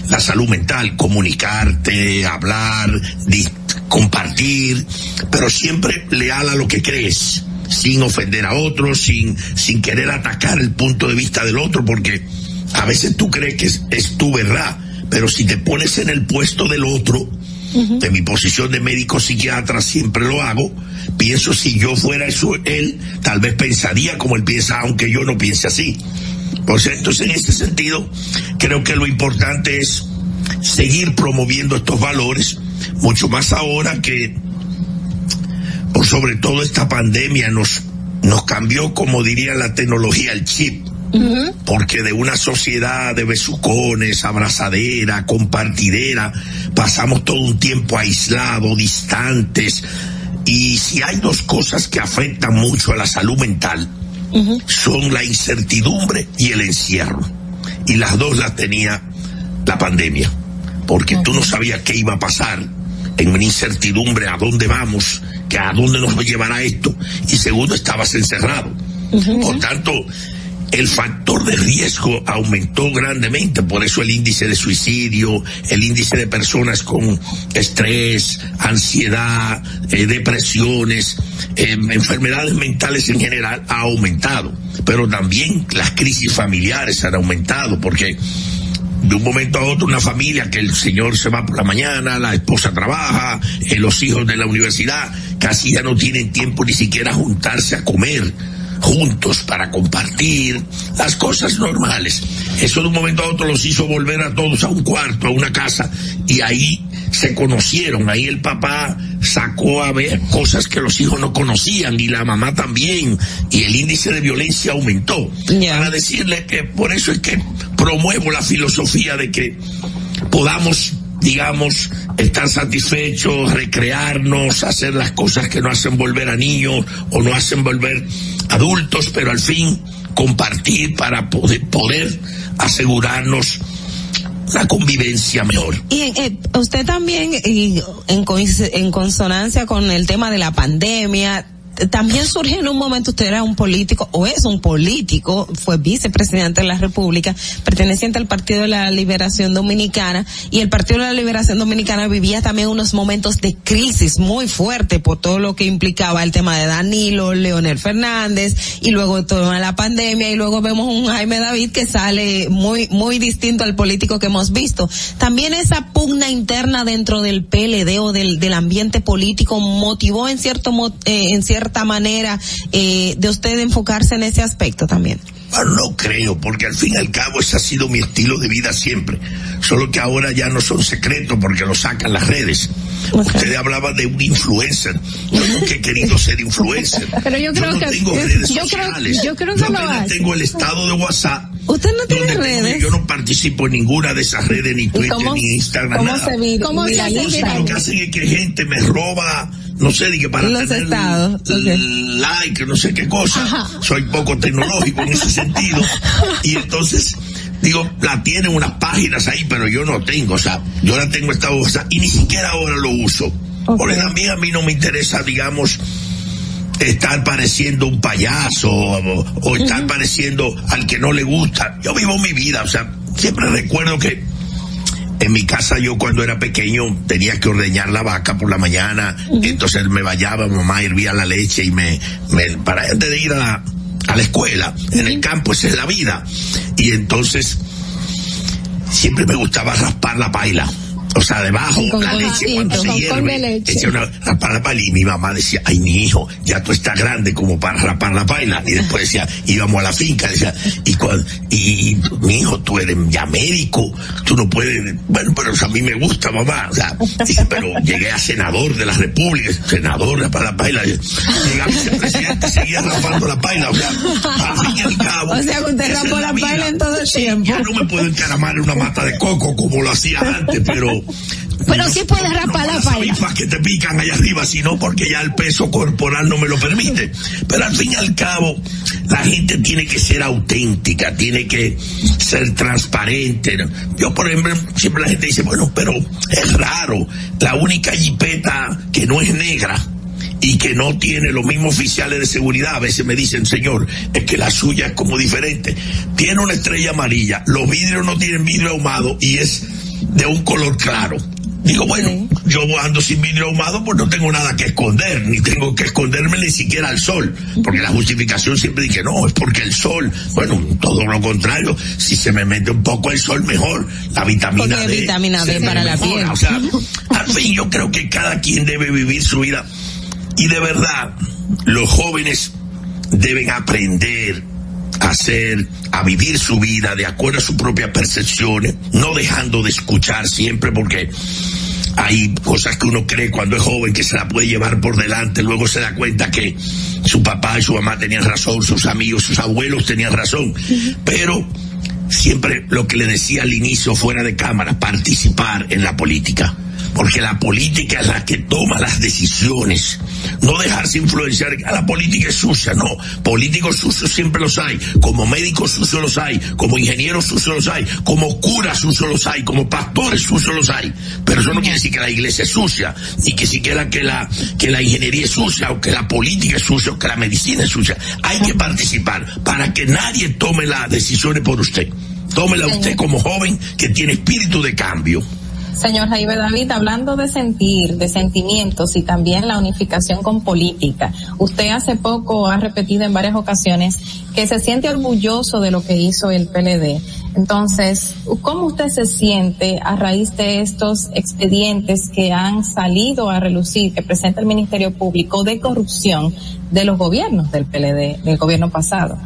la salud mental, comunicarte, hablar, compartir, pero siempre leal a lo que crees, sin ofender a otros, sin, sin querer atacar el punto de vista del otro, porque a veces tú crees que es, es tu verdad, pero si te pones en el puesto del otro, de mi posición de médico psiquiatra siempre lo hago, pienso si yo fuera eso, él, tal vez pensaría como él piensa, aunque yo no piense así. Pues entonces en este sentido, creo que lo importante es seguir promoviendo estos valores, mucho más ahora que por sobre todo esta pandemia nos, nos cambió, como diría la tecnología, el chip. Porque de una sociedad de besucones, abrazadera, compartidera, pasamos todo un tiempo aislados, distantes. Y si hay dos cosas que afectan mucho a la salud mental, son la incertidumbre y el encierro. Y las dos las tenía la pandemia. Porque tú no sabías qué iba a pasar en una incertidumbre a dónde vamos, que a dónde nos llevará esto. Y segundo, estabas encerrado. Por tanto, el factor de riesgo aumentó grandemente, por eso el índice de suicidio, el índice de personas con estrés, ansiedad, eh, depresiones, eh, enfermedades mentales en general ha aumentado. Pero también las crisis familiares han aumentado, porque de un momento a otro una familia que el señor se va por la mañana, la esposa trabaja, eh, los hijos de la universidad, casi ya no tienen tiempo ni siquiera a juntarse a comer juntos para compartir las cosas normales. Eso de un momento a otro los hizo volver a todos a un cuarto, a una casa, y ahí se conocieron, ahí el papá sacó a ver cosas que los hijos no conocían y la mamá también, y el índice de violencia aumentó. Para decirle que por eso es que promuevo la filosofía de que podamos digamos, estar satisfechos, recrearnos, hacer las cosas que no hacen volver a niños o no hacen volver adultos, pero al fin compartir para poder, poder asegurarnos la convivencia mejor.
Y eh, usted también, y en, en consonancia con el tema de la pandemia, también surge en un momento, usted era un político, o es un político, fue vicepresidente de la República, perteneciente al Partido de la Liberación Dominicana, y el Partido de la Liberación Dominicana vivía también unos momentos de crisis muy fuerte por todo lo que implicaba el tema de Danilo, Leonel Fernández, y luego toda la pandemia, y luego vemos un Jaime David que sale muy, muy distinto al político que hemos visto. También esa pugna interna dentro del PLD o del, del ambiente político motivó en cierto, eh, en cierta manera, eh, de usted enfocarse en ese aspecto también.
Bueno, no creo, porque al fin y al cabo ese ha sido mi estilo de vida siempre. Solo que ahora ya no son secretos porque lo sacan las redes. Usted hablaba de un influencer. Yo nunca he querido ser influencer.
Pero yo creo
no
que
tengo
yo
redes
creo,
sociales.
yo creo que lo
apenas tengo el estado de WhatsApp.
¿Usted no tiene redes?
yo no participo en ninguna de esas redes, ni Twitter,
cómo-
ni Instagram,
cómo
nada.
se vir-
¿Cómo se
Entonces, lo que hacen es que gente me roba, no sé, que para
Los
tener
estados,
l- like, no sé qué cosa. Soy poco tecnológico en ese sentido. Y entonces, digo, la tienen unas páginas ahí, pero yo no tengo, o sea, yo la tengo esta cosa y ni siquiera ahora lo uso. Porque también a mí no me interesa, digamos, estar pareciendo un payaso o, o estar pareciendo al que no le gusta. Yo vivo mi vida, o sea, siempre recuerdo que en mi casa yo cuando era pequeño tenía que ordeñar la vaca por la mañana, entonces me vallaba, mamá hervía la leche y me, me para antes de ir a la, a la escuela, en el campo esa es la vida. Y entonces siempre me gustaba raspar la paila. O sea, debajo,
con
la leche cuando se
con-
hierve,
leche.
echa una- la paila y mi mamá decía, ay mi hijo, ya tú estás grande como para rapar la paila. Y después decía, íbamos a la finca, decía, y, cuan- y, mi hijo, tú eres ya médico, tú no puedes, bueno, pero a mí me gusta mamá, o sea, dije, pero llegué a senador de la república, senador rapar la paila, llegué a vicepresidente, seguía rapando la paila, o sea, al fin y al cabo.
O sea, usted rapó la
vida.
paila en todo el tiempo.
Ya no me puedo encaramar en una mata de coco como lo hacía antes, pero
Pero sí puedes rapar la
las
paila.
avispas que te pican allá arriba, sino porque ya el peso corporal no me lo permite. Pero al fin y al cabo, la gente tiene que ser auténtica, tiene que ser transparente. Yo, por ejemplo, siempre la gente dice, bueno, pero es raro, la única jipeta que no es negra y que no tiene los mismos oficiales de seguridad, a veces me dicen, señor, es que la suya es como diferente. Tiene una estrella amarilla, los vidrios no tienen vidrio ahumado y es de un color claro. Digo, bueno, yo ando sin vidrio ahumado, pues no tengo nada que esconder, ni tengo que esconderme ni siquiera al sol, porque la justificación siempre dice, no, es porque el sol, bueno, todo lo contrario, si se me mete un poco el sol, mejor, la vitamina
Porque
D.
vitamina D para la piel.
O sea, al fin yo creo que cada quien debe vivir su vida, y de verdad, los jóvenes deben aprender a hacer, a vivir su vida de acuerdo a sus propias percepciones, no dejando de escuchar siempre porque hay cosas que uno cree cuando es joven que se la puede llevar por delante, luego se da cuenta que su papá y su mamá tenían razón, sus amigos, sus abuelos tenían razón, pero siempre lo que le decía al inicio fuera de cámara, participar en la política. Porque la política es la que toma las decisiones. No dejarse influenciar. A la política es sucia, no. Políticos sucios siempre los hay. Como médicos sucios los hay. Como ingenieros sucios los hay. Como curas sucios los hay. Como pastores sucios los hay. Pero eso no quiere decir que la iglesia es sucia. Ni que siquiera que la, que la ingeniería es sucia. O que la política es sucia. O que la medicina es sucia. Hay que participar para que nadie tome las decisiones por usted. Tómela usted como joven que tiene espíritu de cambio.
Señor Jaime David, hablando de sentir, de sentimientos y también la unificación con política, usted hace poco ha repetido en varias ocasiones que se siente orgulloso de lo que hizo el PLD. Entonces, ¿cómo usted se siente a raíz de estos expedientes que han salido a relucir, que presenta el Ministerio Público de corrupción de los gobiernos del PLD, del gobierno pasado?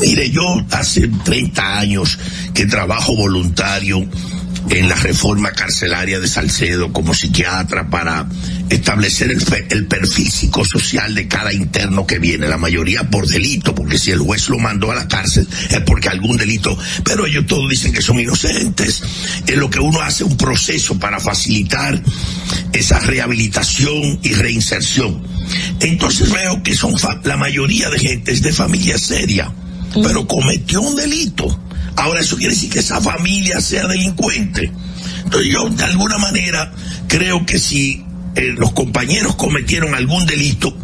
Mire, yo hace 30 años que trabajo voluntario en la reforma carcelaria de Salcedo como psiquiatra para establecer el, el perfil psicosocial de cada interno que viene, la mayoría por delito, porque si el juez lo mandó a la cárcel es porque algún delito, pero ellos todos dicen que son inocentes. Es lo que uno hace un proceso para facilitar esa rehabilitación y reinserción. Entonces veo que son la mayoría de gente es de familia seria, pero cometió un delito. Ahora eso quiere decir que esa familia sea delincuente. Entonces yo de alguna manera creo que si eh, los compañeros cometieron algún delito,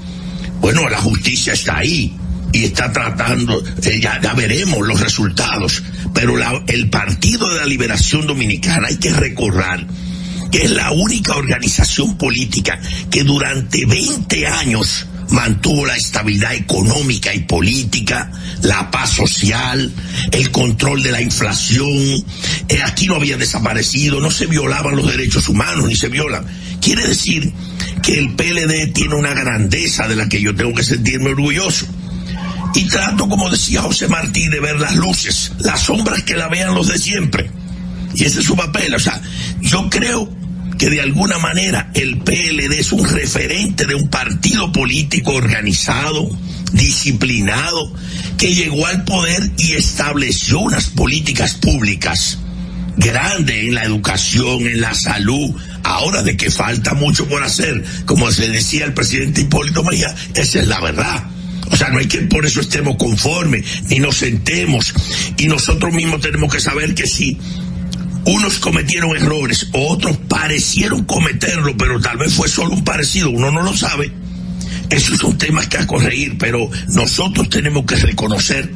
bueno, la justicia está ahí y está tratando, eh, ya, ya veremos los resultados, pero la- el Partido de la Liberación Dominicana hay que recordar que es la única organización política que durante 20 años mantuvo la estabilidad económica y política, la paz social, el control de la inflación. Eh, aquí no había desaparecido, no se violaban los derechos humanos, ni se violan. Quiere decir que el PLD tiene una grandeza de la que yo tengo que sentirme orgulloso. Y trato, como decía José Martí, de ver las luces, las sombras que la vean los de siempre. Y ese es su papel. O sea, yo creo que de alguna manera el PLD es un referente de un partido político organizado, disciplinado, que llegó al poder y estableció unas políticas públicas grandes en la educación, en la salud. Ahora de que falta mucho por hacer, como se decía el presidente Hipólito Mejía, esa es la verdad. O sea, no hay que por eso estemos conformes, ni nos sentemos. Y nosotros mismos tenemos que saber que si unos cometieron errores, otros parecieron cometerlo, pero tal vez fue solo un parecido, uno no lo sabe. Esos son temas que a corregir, pero nosotros tenemos que reconocer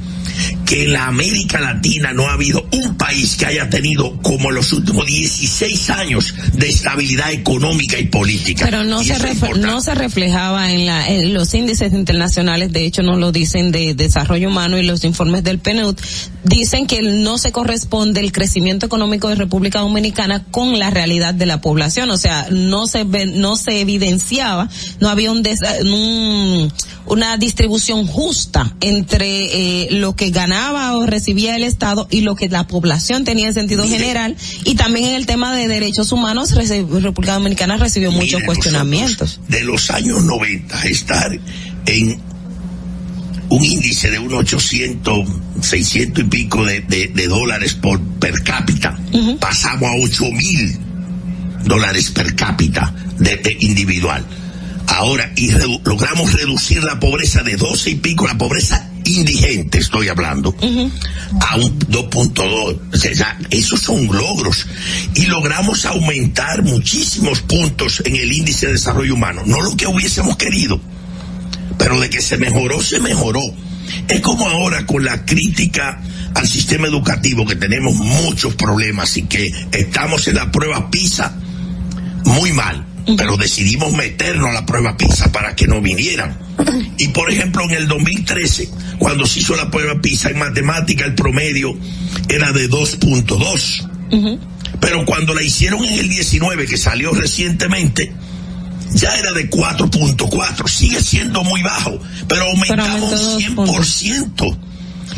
que en la América Latina no ha habido un país que haya tenido como los últimos 16 años de estabilidad económica y política.
Pero no
Y
se, no se reflejaba en, la, en los índices internacionales, de hecho no lo dicen de desarrollo humano y los informes del PNUD dicen que no se corresponde el crecimiento económico de República Dominicana con la realidad de la población, o sea, no se ve- no se evidenciaba, no había un, un- una distribución justa entre eh, lo que ganaba o recibía el Estado y lo que la población tenía en sentido general y también en el tema de derechos humanos República Dominicana recibió muchos cuestionamientos.
nosotros, de los años 90 estar en un índice de unos 800, 600 y pico de, de- de dólares por per cápita, pasamos a 8 mil dólares per cápita de, de individual. Ahora, y logramos reducir la pobreza de 12 y pico, la pobreza indigente estoy hablando, a un 2.2. O sea, esos son logros. Y logramos aumentar muchísimos puntos en el índice de desarrollo humano. No lo que hubiésemos querido, pero de que se mejoró, se mejoró. Es como ahora con la crítica al sistema educativo, que tenemos muchos problemas y que estamos en la prueba PISA. muy mal, pero decidimos meternos a la prueba PISA para que no vinieran. Y por ejemplo, en el 2013, cuando se hizo la prueba PISA en matemática, el promedio era de 2.2. Pero cuando la hicieron en el 19, que salió recientemente, ya era de 4.4. Sigue siendo muy bajo, pero aumentamos un 100%.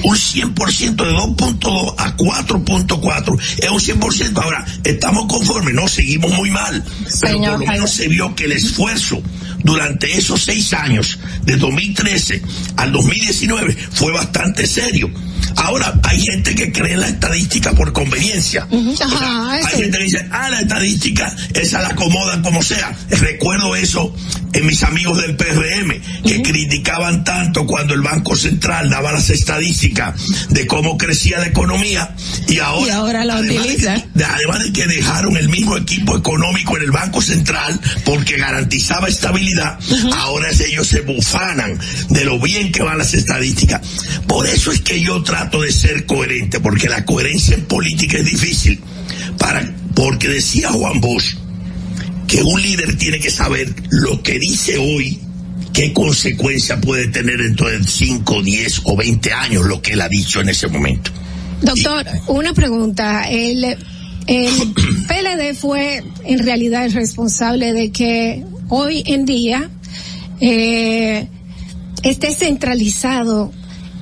Un 100% de 2.2 a 4.4 es un 100%. Ahora, estamos conformes, no, seguimos muy mal. Pero por lo menos se vio que el esfuerzo durante esos seis años, de 2013 al 2019, fue bastante serio. Ahora, hay gente que cree en la estadística por conveniencia. O sea, hay gente que dice, ah, la estadística, esa la acomodan como sea. Recuerdo eso en mis amigos del PRM, que criticaban tanto cuando el Banco Central daba las estadísticas de cómo crecía la economía y ahora,
Y ahora la
además de
utiliza.
de- además de que dejaron el mismo equipo económico en el Banco Central porque garantizaba estabilidad, ahora ellos se bufanan de lo bien que van las estadísticas. Por eso es que yo trato de ser coherente, porque la coherencia en política es difícil. Para, porque decía Juan Bosch que un líder tiene que saber lo que dice hoy, qué consecuencia puede tener dentro de 5, 10 o 20 años lo que él ha dicho en ese momento.
Doctor, una pregunta. El, el PLD fue en realidad el responsable de que hoy en día eh, esté centralizado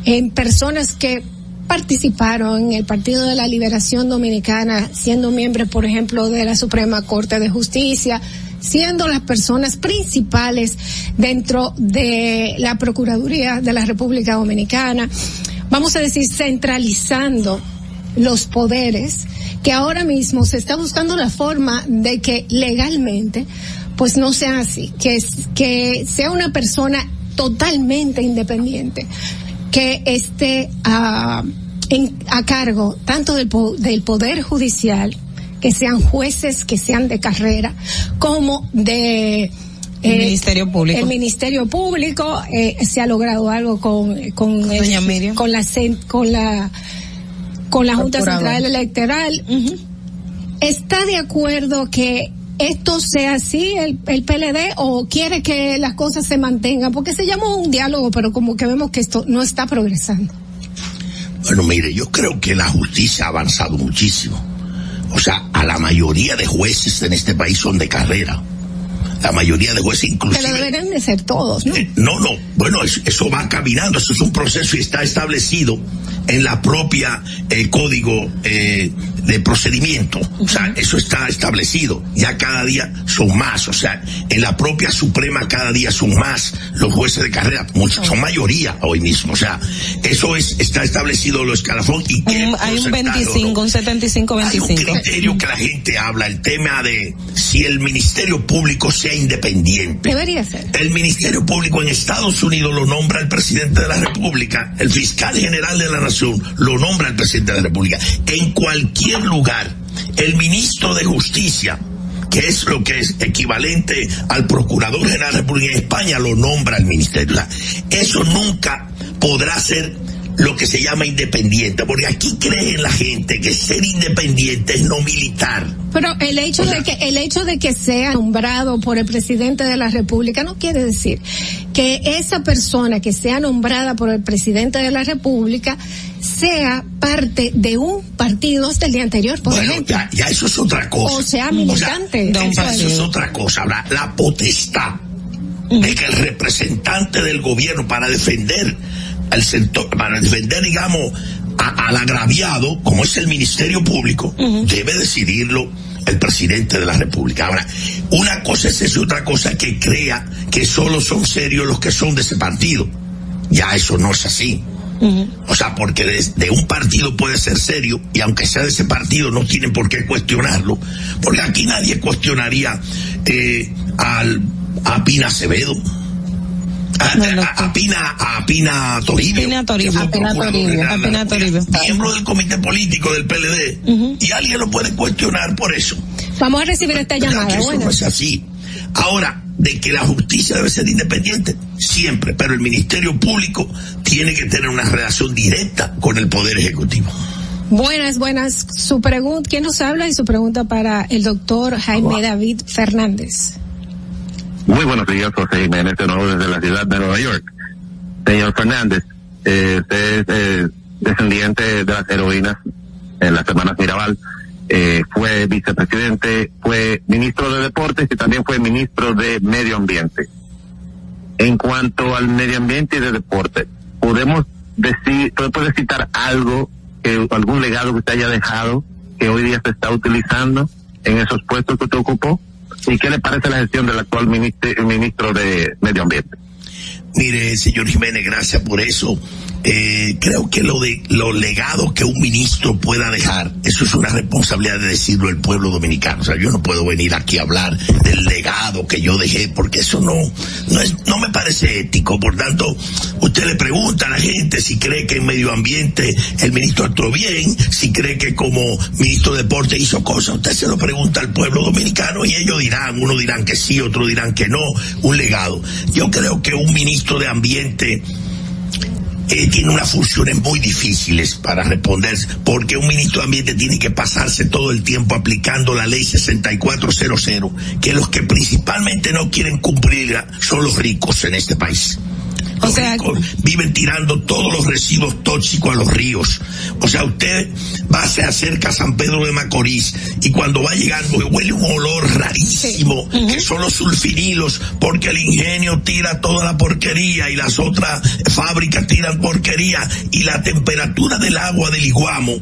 en personas que participaron en el Partido de la Liberación Dominicana, siendo miembros, por ejemplo, de la Suprema Corte de Justicia, siendo las personas principales dentro de la Procuraduría de la República Dominicana, vamos a decir, centralizando los poderes, que ahora mismo se está buscando la forma de que legalmente, pues no sea así, que, que sea una persona totalmente independiente, que esté a, en- a cargo tanto del, del poder judicial, que sean jueces, que sean de carrera, como de
El Ministerio Público.
El Ministerio Público eh, se ha logrado algo con con, el-
Doña Miriam.
con la con la con la Junta. Central Electoral. ¿Está de acuerdo que esto sea así, el, el PLD, o quiere que las cosas se mantengan? Porque se llamó un diálogo, pero como que vemos que esto no está progresando.
Bueno, mire, yo creo que la justicia ha avanzado muchísimo. O sea, a la mayoría de jueces en este país son de carrera. La mayoría de jueces inclusive...
lo deberían de ser todos, ¿no?
Eh, No, no, bueno, eso, eso va caminando, eso es un proceso y está establecido en la propia eh, código eh, de procedimiento. O sea, eso está establecido. Ya cada día son más, o sea, en la propia Suprema cada día son más los jueces de carrera, muchos, son mayoría hoy mismo. O sea, eso es está establecido los escalafón y que
Un- hay un
aceptarlo,
25, un 75,
hay un
25.
criterio que la gente habla, el tema de si el Ministerio Público sea independiente.
Debería ser.
El Ministerio Público en Estados Unidos lo nombra el presidente de la República, el fiscal general de la Nación lo nombra el presidente de la República. En cualquier lugar, el ministro de Justicia, que es lo que es equivalente al procurador general de la República en España, lo nombra el ministerio. Eso nunca podrá ser lo que se llama independiente, porque aquí cree la gente que ser independiente es no militar.
Pero el hecho de que el hecho de que sea nombrado por el presidente de la República no quiere decir que esa persona que sea nombrada por el presidente de la República sea parte de un partido hasta el día anterior, por
Bueno,
ejemplo.
ya, ya eso es otra cosa.
O sea,
O sea,
militante.
eso
Eso es.
es otra cosa. Habrá la potestad de que el representante del gobierno para defender al sector, para defender, digamos, a- al agraviado, como es el Ministerio Público, debe decidirlo el presidente de la República. Ahora, una cosa es eso, otra cosa que crea que solo son serios los que son de ese partido. Ya eso no es así. O sea, porque de, de un partido puede ser serio y aunque sea de ese partido no tienen por qué cuestionarlo. Porque aquí nadie cuestionaría eh, al, a Pina Acevedo. A, a- a Pina, a Pina Toribio.
Pina Toribio.
que fue
A Pina
procurador
Toribio,
general
a
de la
Pina
República,
Toribio.
Miembro del comité político del PLD. Y alguien lo puede cuestionar por eso.
Vamos a recibir esta
¿Verdad
llamada.
que eso
Bueno,
no es así. Ahora, de que la justicia debe ser independiente, siempre, pero el Ministerio Público tiene que tener una relación directa con el Poder Ejecutivo.
Buenas, buenas. Su pregunta, ¿quién nos habla? Y su pregunta para el doctor Jaime David Fernández.
Muy buenos días, José Jiménez, de nuevo desde la ciudad de Nueva York. Señor Fernández, eh, usted es eh, descendiente de las heroínas en las hermanas Mirabal, eh, fue vicepresidente, fue ministro de Deportes y también fue ministro de Medio Ambiente. En cuanto al medio ambiente y de deporte, podemos decir, puede citar algo, que, algún legado que usted haya dejado que hoy día se está utilizando en esos puestos que usted ocupó? ¿Y qué le parece la gestión del actual ministro, ministro de Medio Ambiente?
Mire, señor Jiménez, gracias por eso. Eh, creo que lo de lo legado que un ministro pueda dejar, eso es una responsabilidad de decirlo el pueblo dominicano. O sea, yo no puedo venir aquí a hablar del legado que yo dejé, porque eso no, no es, no me parece ético. Por tanto, usted le pregunta a la gente si cree que en medio ambiente el ministro actuó bien, si cree que como ministro de deporte hizo cosas. Usted se lo pregunta al pueblo dominicano y ellos dirán, uno dirán que sí, otro dirán que no, un legado. Yo creo que un ministro de ambiente eh, tiene unas funciones muy difíciles para responder, porque un ministro de Ambiente tiene que pasarse todo el tiempo aplicando la ley 6400, que los que principalmente no quieren cumplirla son los ricos en este país. Los
O sea-
ricos viven tirando todos los residuos tóxicos a los ríos. O sea, usted va a cerca a San Pedro de Macorís y cuando va llegando huele un olor rarísimo, que son los sulfinilos, porque el ingenio tira toda la porquería y las otras fábricas tiran porquería y la temperatura del agua del iguamo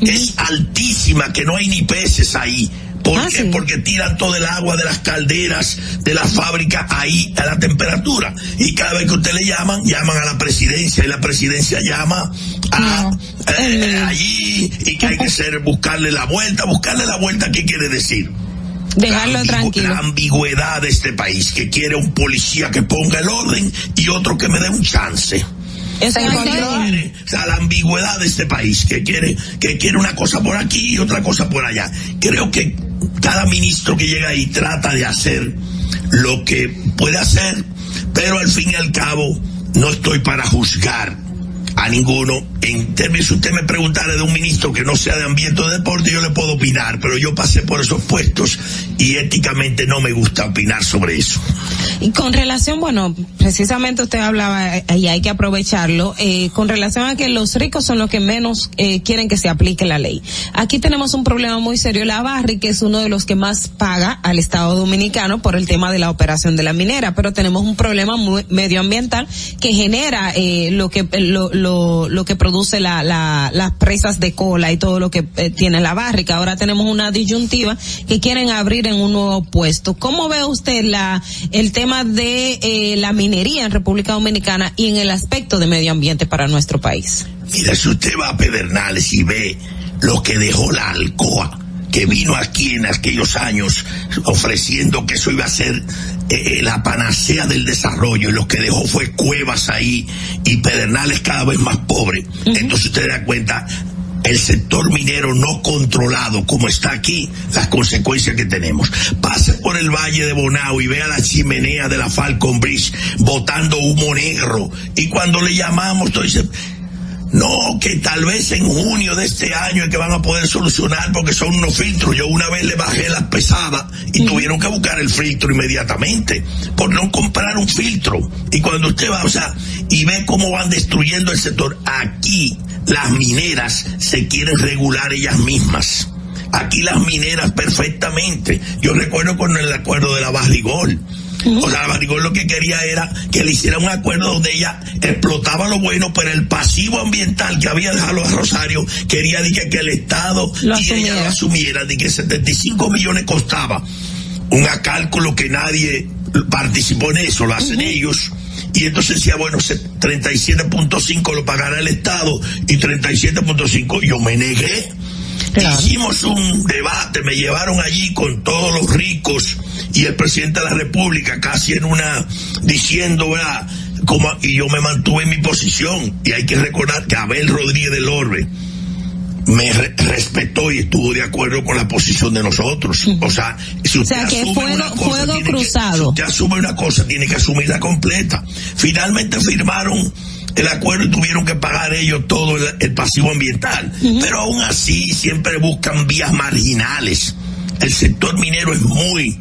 es altísima, que no hay ni peces ahí. ¿Por qué? Porque tiran todo el agua de las calderas de la fábrica ahí a la temperatura. Y cada vez que usted le llaman, llaman a la presidencia y la presidencia llama a eh, allí y que hay que ser, buscarle la vuelta. Buscarle la vuelta, ¿qué quiere decir?
Dejarlo
la
tranquilo.
La ambigüedad de este país, que quiere un policía que ponga el orden y otro que me dé un chance. O sea, la ambigüedad de este país, que quiere, que quiere una cosa por aquí y otra cosa por allá. Creo que cada ministro que llega ahí trata de hacer lo que puede hacer, pero al fin y al cabo no estoy para juzgar a ninguno. En términos, si usted me preguntara de un ministro que no sea de ambiente o de deporte, yo le puedo opinar, pero yo pasé por esos puestos y éticamente no me gusta opinar sobre eso.
Y con relación, bueno, precisamente usted hablaba eh, y hay que aprovecharlo, eh, con relación a que los ricos son los que menos eh, quieren que se aplique la ley. Aquí tenemos un problema muy serio. La Barri, que es uno de los que más paga al Estado Dominicano por el tema de la operación de la minera, pero tenemos un problema muy medioambiental que genera eh, lo que lo, lo, lo que produce la, la, las presas de cola y todo lo que eh, tiene la Barri, que ahora tenemos una disyuntiva que quieren abrir en un nuevo puesto. ¿Cómo ve usted la el tema de eh, la minería en República Dominicana y en el aspecto de medio ambiente para nuestro país?
Mira, si usted va a Pedernales y ve lo que dejó la Alcoa, que vino aquí en aquellos años ofreciendo que eso iba a ser eh, la panacea del desarrollo, y lo que dejó fue cuevas ahí y Pedernales cada vez más pobre. Entonces usted da cuenta, el sector minero no controlado como está aquí, las consecuencias que tenemos. Pase por el valle de Bonao y vea la chimenea de la Falcon Bridge botando humo negro y cuando le llamamos, dice, no, que tal vez en junio de este año es que van a poder solucionar porque son unos filtros. Yo una vez le bajé las pesadas y tuvieron que buscar el filtro inmediatamente por no comprar un filtro. Y cuando usted va, o sea, y ve cómo van destruyendo el sector, aquí las mineras se quieren regular ellas mismas. Aquí las mineras perfectamente. Yo recuerdo con el acuerdo de la Barrigol. O sea, Barrigol lo que quería era que le hiciera un acuerdo donde ella explotaba lo bueno, pero el pasivo ambiental que había dejado a Rosario quería de que, que el Estado y ella lo asumiera, de que 75 millones costaba. Un cálculo que nadie participó en eso, lo hacen ellos. Y entonces decía, bueno, se- 37.5 lo pagará el Estado y 37.5 yo me negué. Hicimos un debate, me llevaron allí con todos los ricos y el presidente de la República casi en una diciendo, ¿verdad? Como, y yo me mantuve en mi posición. Y hay que recordar que Abel Rodríguez del Orbe me re- respetó y estuvo de acuerdo con la posición de nosotros. O sea, si
O
usted
sea, que
asume
fuego,
una cosa,
fuego
tiene que-
cruzado.
si usted asume una cosa, tiene que asumirla completa. Finalmente firmaron el acuerdo y tuvieron que pagar ellos todo el, el pasivo ambiental. Pero aún así siempre buscan vías marginales. El sector minero es muy,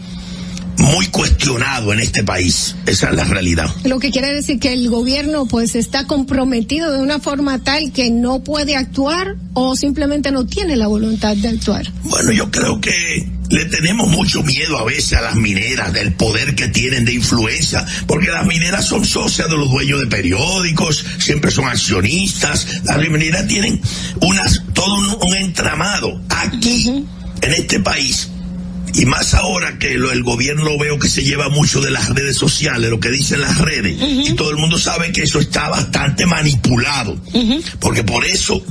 muy cuestionado en este país. Esa es la realidad.
Lo que quiere decir que el gobierno pues está comprometido de una forma tal que no puede actuar o simplemente no tiene la voluntad de actuar.
Bueno, yo creo que le tenemos mucho miedo a veces a las mineras del poder que tienen de influencia, porque las mineras son socias de los dueños de periódicos, siempre son accionistas, las mineras tienen unas, todo un, un entramado aquí, en este país. Y más ahora que lo, el gobierno lo veo que se lleva mucho de las redes sociales, lo que dicen las redes, y todo el mundo sabe que eso está bastante manipulado, porque por eso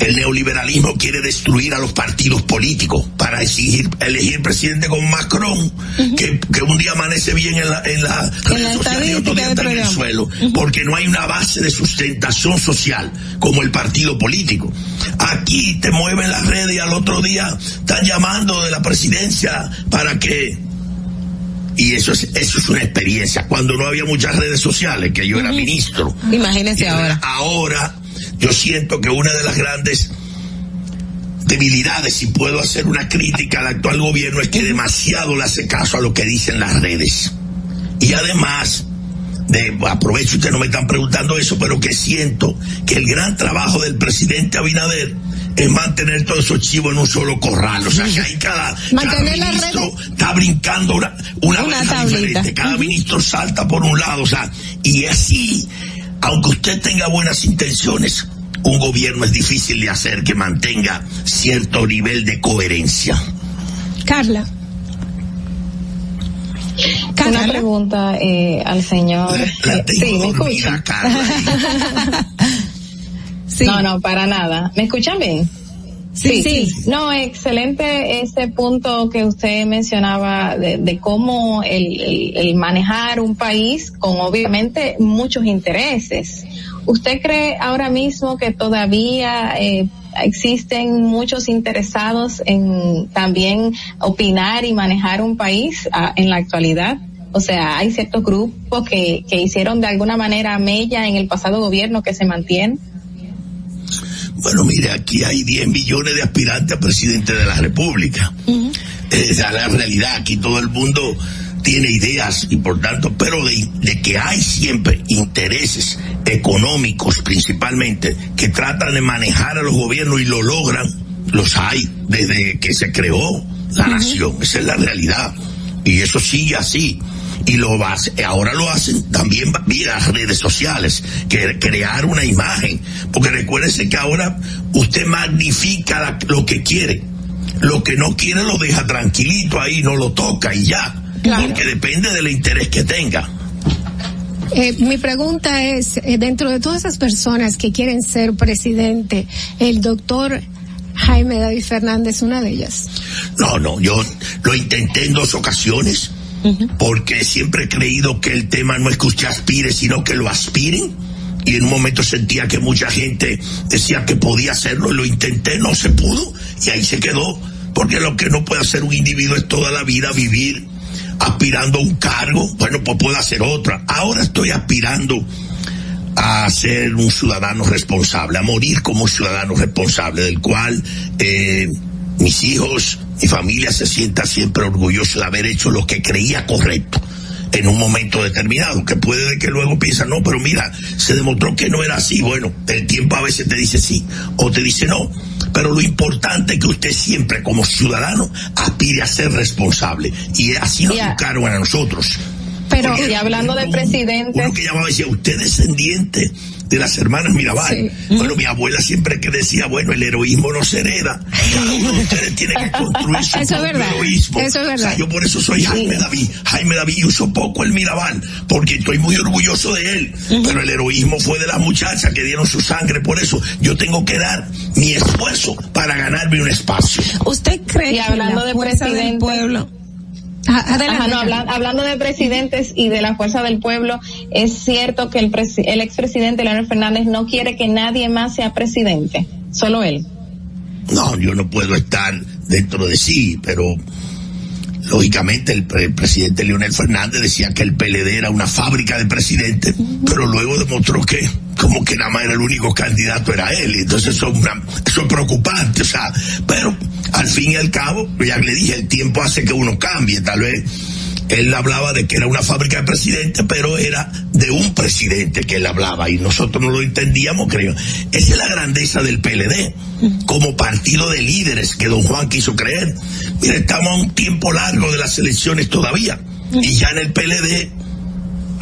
el neoliberalismo quiere destruir a los partidos políticos para exigir, elegir presidente como Macron, que, que un día amanece bien en la, en la, red social y otro día está en el suelo, porque no hay una base de sustentación social como el partido político. Aquí te mueven las redes y al otro día están llamando de la presidencia para que y eso es, eso es una experiencia. Cuando no había muchas redes sociales, que yo era ministro.
Ahora.
Ahora, yo siento que una de las grandes debilidades, si puedo hacer una crítica al actual gobierno, es que demasiado le hace caso a lo que dicen las redes. Y además, de, aprovecho, ustedes no me están preguntando eso, pero que siento que el gran trabajo del presidente Abinader es mantener todos esos chivos en un solo corral. O sea, que ahí cada,
Mantener
ministro está brincando una, una, diferente. Cada ministro salta por un lado. O sea, y así, aunque usted tenga buenas intenciones, un gobierno es difícil de hacer que mantenga cierto nivel de coherencia.
Carla.
Una pregunta eh, al señor. Eh, sí, me escuchan. No, no, para nada. ¿Me escuchan bien?
Sí, sí.
No, excelente ese punto que usted mencionaba de, de cómo el, el- el manejar un país con obviamente muchos intereses. ¿Usted cree ahora mismo que todavía eh, existen muchos interesados en también opinar y manejar un país ah, en la actualidad? O sea, hay ciertos grupos que, que hicieron de alguna manera mella en el pasado gobierno que se mantiene.
Bueno, mire, aquí hay 10 millones de aspirantes a presidente de la República. Esa es la realidad. Aquí todo el mundo tiene ideas y por tanto, pero de, de que hay siempre intereses económicos principalmente que tratan de manejar a los gobiernos y lo logran, los hay desde que se creó la nación. Esa es la realidad. Y eso sigue así. Y lo hacer- ahora lo hacen también vía las redes sociales, que crear una imagen. Porque recuérdese que ahora usted magnifica la- lo que quiere. Lo que no quiere lo deja tranquilito ahí, no lo toca y ya. Porque depende del interés que tenga.
Eh, mi pregunta es, eh, dentro de todas esas personas que quieren ser presidente, el doctor Jaime David Fernández, una de ellas.
No, no, yo lo intenté en dos ocasiones, porque siempre he creído que el tema no es que usted aspire, sino que lo aspiren. Y en un momento sentía que mucha gente decía que podía hacerlo, lo intenté, no se pudo, y ahí se quedó. Porque lo que no puede hacer un individuo es toda la vida vivir aspirando a un cargo, bueno, pues puedo hacer otra. Ahora estoy aspirando a ser un ciudadano responsable, a morir como un ciudadano responsable, del cual eh, mis hijos, mi familia se sienta siempre orgulloso de haber hecho lo que creía correcto en un momento determinado, que puede de que luego piensa, no, pero mira, se demostró que no era así, bueno, el tiempo a veces te dice sí o te dice no, pero lo importante es que usted siempre como ciudadano aspire a ser responsable y así nos
Ya.
educaron a nosotros.
Pero,
Porque
y hablando de
uno-
presidentes.
Uno que llamaba decía, usted es descendiente de las hermanas Mirabal. Bueno, mi abuela siempre que decía, bueno, el heroísmo no se hereda. Cada uno de ustedes tiene que construir su
Eso es
propio
verdad.
heroísmo.
Eso es
O sea,
verdad.
yo por eso soy Jaime David. Jaime David y uso poco el Mirabal, porque estoy muy orgulloso de él. Pero el heroísmo fue de las muchachas que dieron su sangre. Por eso yo tengo que dar mi esfuerzo para ganarme un espacio.
¿Usted cree
Y hablando
que la
de
fuerza del pueblo
Ajá, no,
Carla.
habla- hablando de presidentes y de la fuerza del pueblo, es cierto que el, presi- el expresidente Leonel Fernández no quiere que nadie más sea presidente, solo él.
No, yo no puedo estar dentro de sí, pero lógicamente el, pre- el presidente Leonel Fernández decía que el PLD era una fábrica de presidentes, pero luego demostró que como que nada más era el único candidato era él, y entonces eso, es una- eso es preocupante, o sea, pero al fin y al cabo, ya le dije, el tiempo hace que uno cambie, tal vez él hablaba de que era una fábrica de presidentes, pero era de un presidente que él hablaba y nosotros no lo entendíamos, creo. Esa es la grandeza del PLD, como partido de líderes que don Juan quiso creer. Mira, estamos a un tiempo largo de las elecciones todavía y ya en el PLD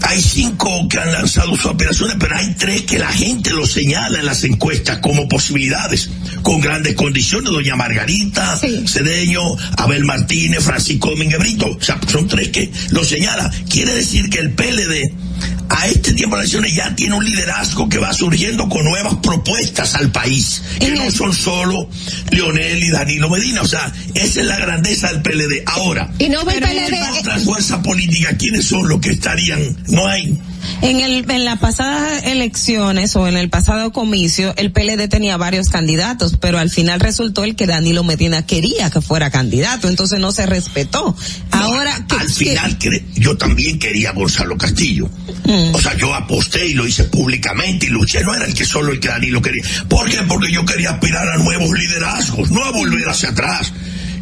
hay cinco que han lanzado sus aspiraciones, pero hay tres que la gente lo señala en las encuestas como posibilidades, con grandes condiciones, doña Margarita, Cedeño, Abel Martínez, Francisco Domínguez Brito, o sea, son tres que lo señala. Quiere decir que el PLD a este tiempo de elecciones ya tiene un liderazgo que va surgiendo con nuevas propuestas al país, que no son solo Leonel y Danilo Medina, o sea, esa es la grandeza del PLD. Ahora,
Y no ve el PLD.
otras fuerzas políticas, ¿quiénes son los que estarían? No hay.
En el en las pasadas elecciones o en el pasado comicio, el PLD tenía varios candidatos, pero al final resultó el que Danilo Medina quería que fuera candidato, entonces no se respetó. Ahora que,
Al final yo también quería a Gonzalo Castillo.
Mm.
O sea, yo aposté y lo hice públicamente y luché. No era el que solo el que Danilo quería. ¿Por qué? Porque yo quería aspirar a nuevos liderazgos, no a volver hacia atrás.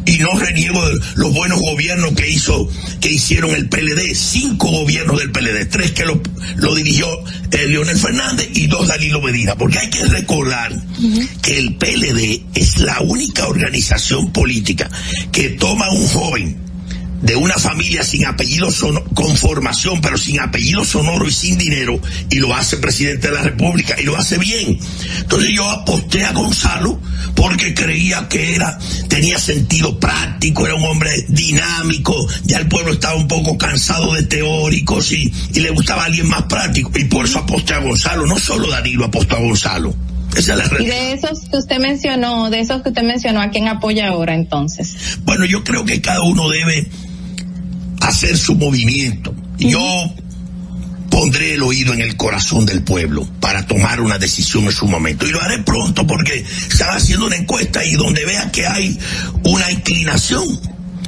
Y no reniego de los buenos gobiernos que hizo, que hicieron el PLD, cinco gobiernos del PLD, tres que lo, lo dirigió eh, Leonel Fernández y dos Danilo Medina, porque hay que recordar que el PLD es la única organización política que toma a un joven de una familia sin apellido sono- con formación, pero sin apellido sonoro y sin dinero, y lo hace presidente de la República, y lo hace bien. Entonces yo aposté a Gonzalo porque creía que era, tenía sentido práctico, era un hombre dinámico, ya el pueblo estaba un poco cansado de teóricos y, y le gustaba alguien más práctico, y por eso aposté a Gonzalo, no solo Danilo apostó a Gonzalo. Esa es la
Y de esos que usted mencionó, de esos que usted mencionó, ¿a quién apoya ahora entonces?
Bueno, yo creo que cada uno debe hacer su movimiento. Yo pondré el oído en el corazón del pueblo para tomar una decisión en su momento. Y lo haré pronto porque están haciendo una encuesta y donde vea que hay una inclinación,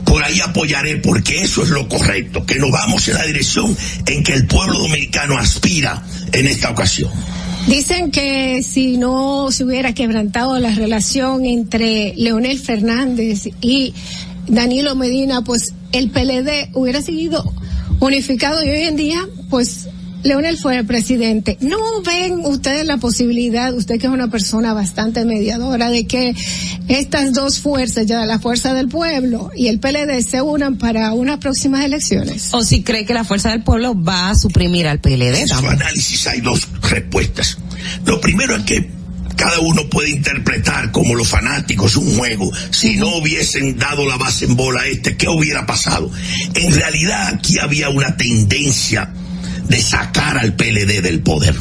por ahí apoyaré porque eso es lo correcto, que nos vamos en la dirección en que el pueblo dominicano aspira en esta ocasión.
Dicen que si no se hubiera quebrantado la relación entre Leonel Fernández y Danilo Medina, pues el PLD hubiera seguido unificado y hoy en día, pues Leonel fue el presidente. ¿No ven ustedes la posibilidad, usted que es una persona bastante mediadora, de que estas dos fuerzas, ya la fuerza del pueblo y el PLD se unan para unas próximas elecciones?
o si cree que la fuerza del pueblo va a suprimir al PLD.
En su análisis hay dos respuestas. Lo primero es que cada uno puede interpretar como los fanáticos un juego. Si no hubiesen dado la base en bola a este, ¿qué hubiera pasado? En realidad aquí había una tendencia de sacar al PLD del poder.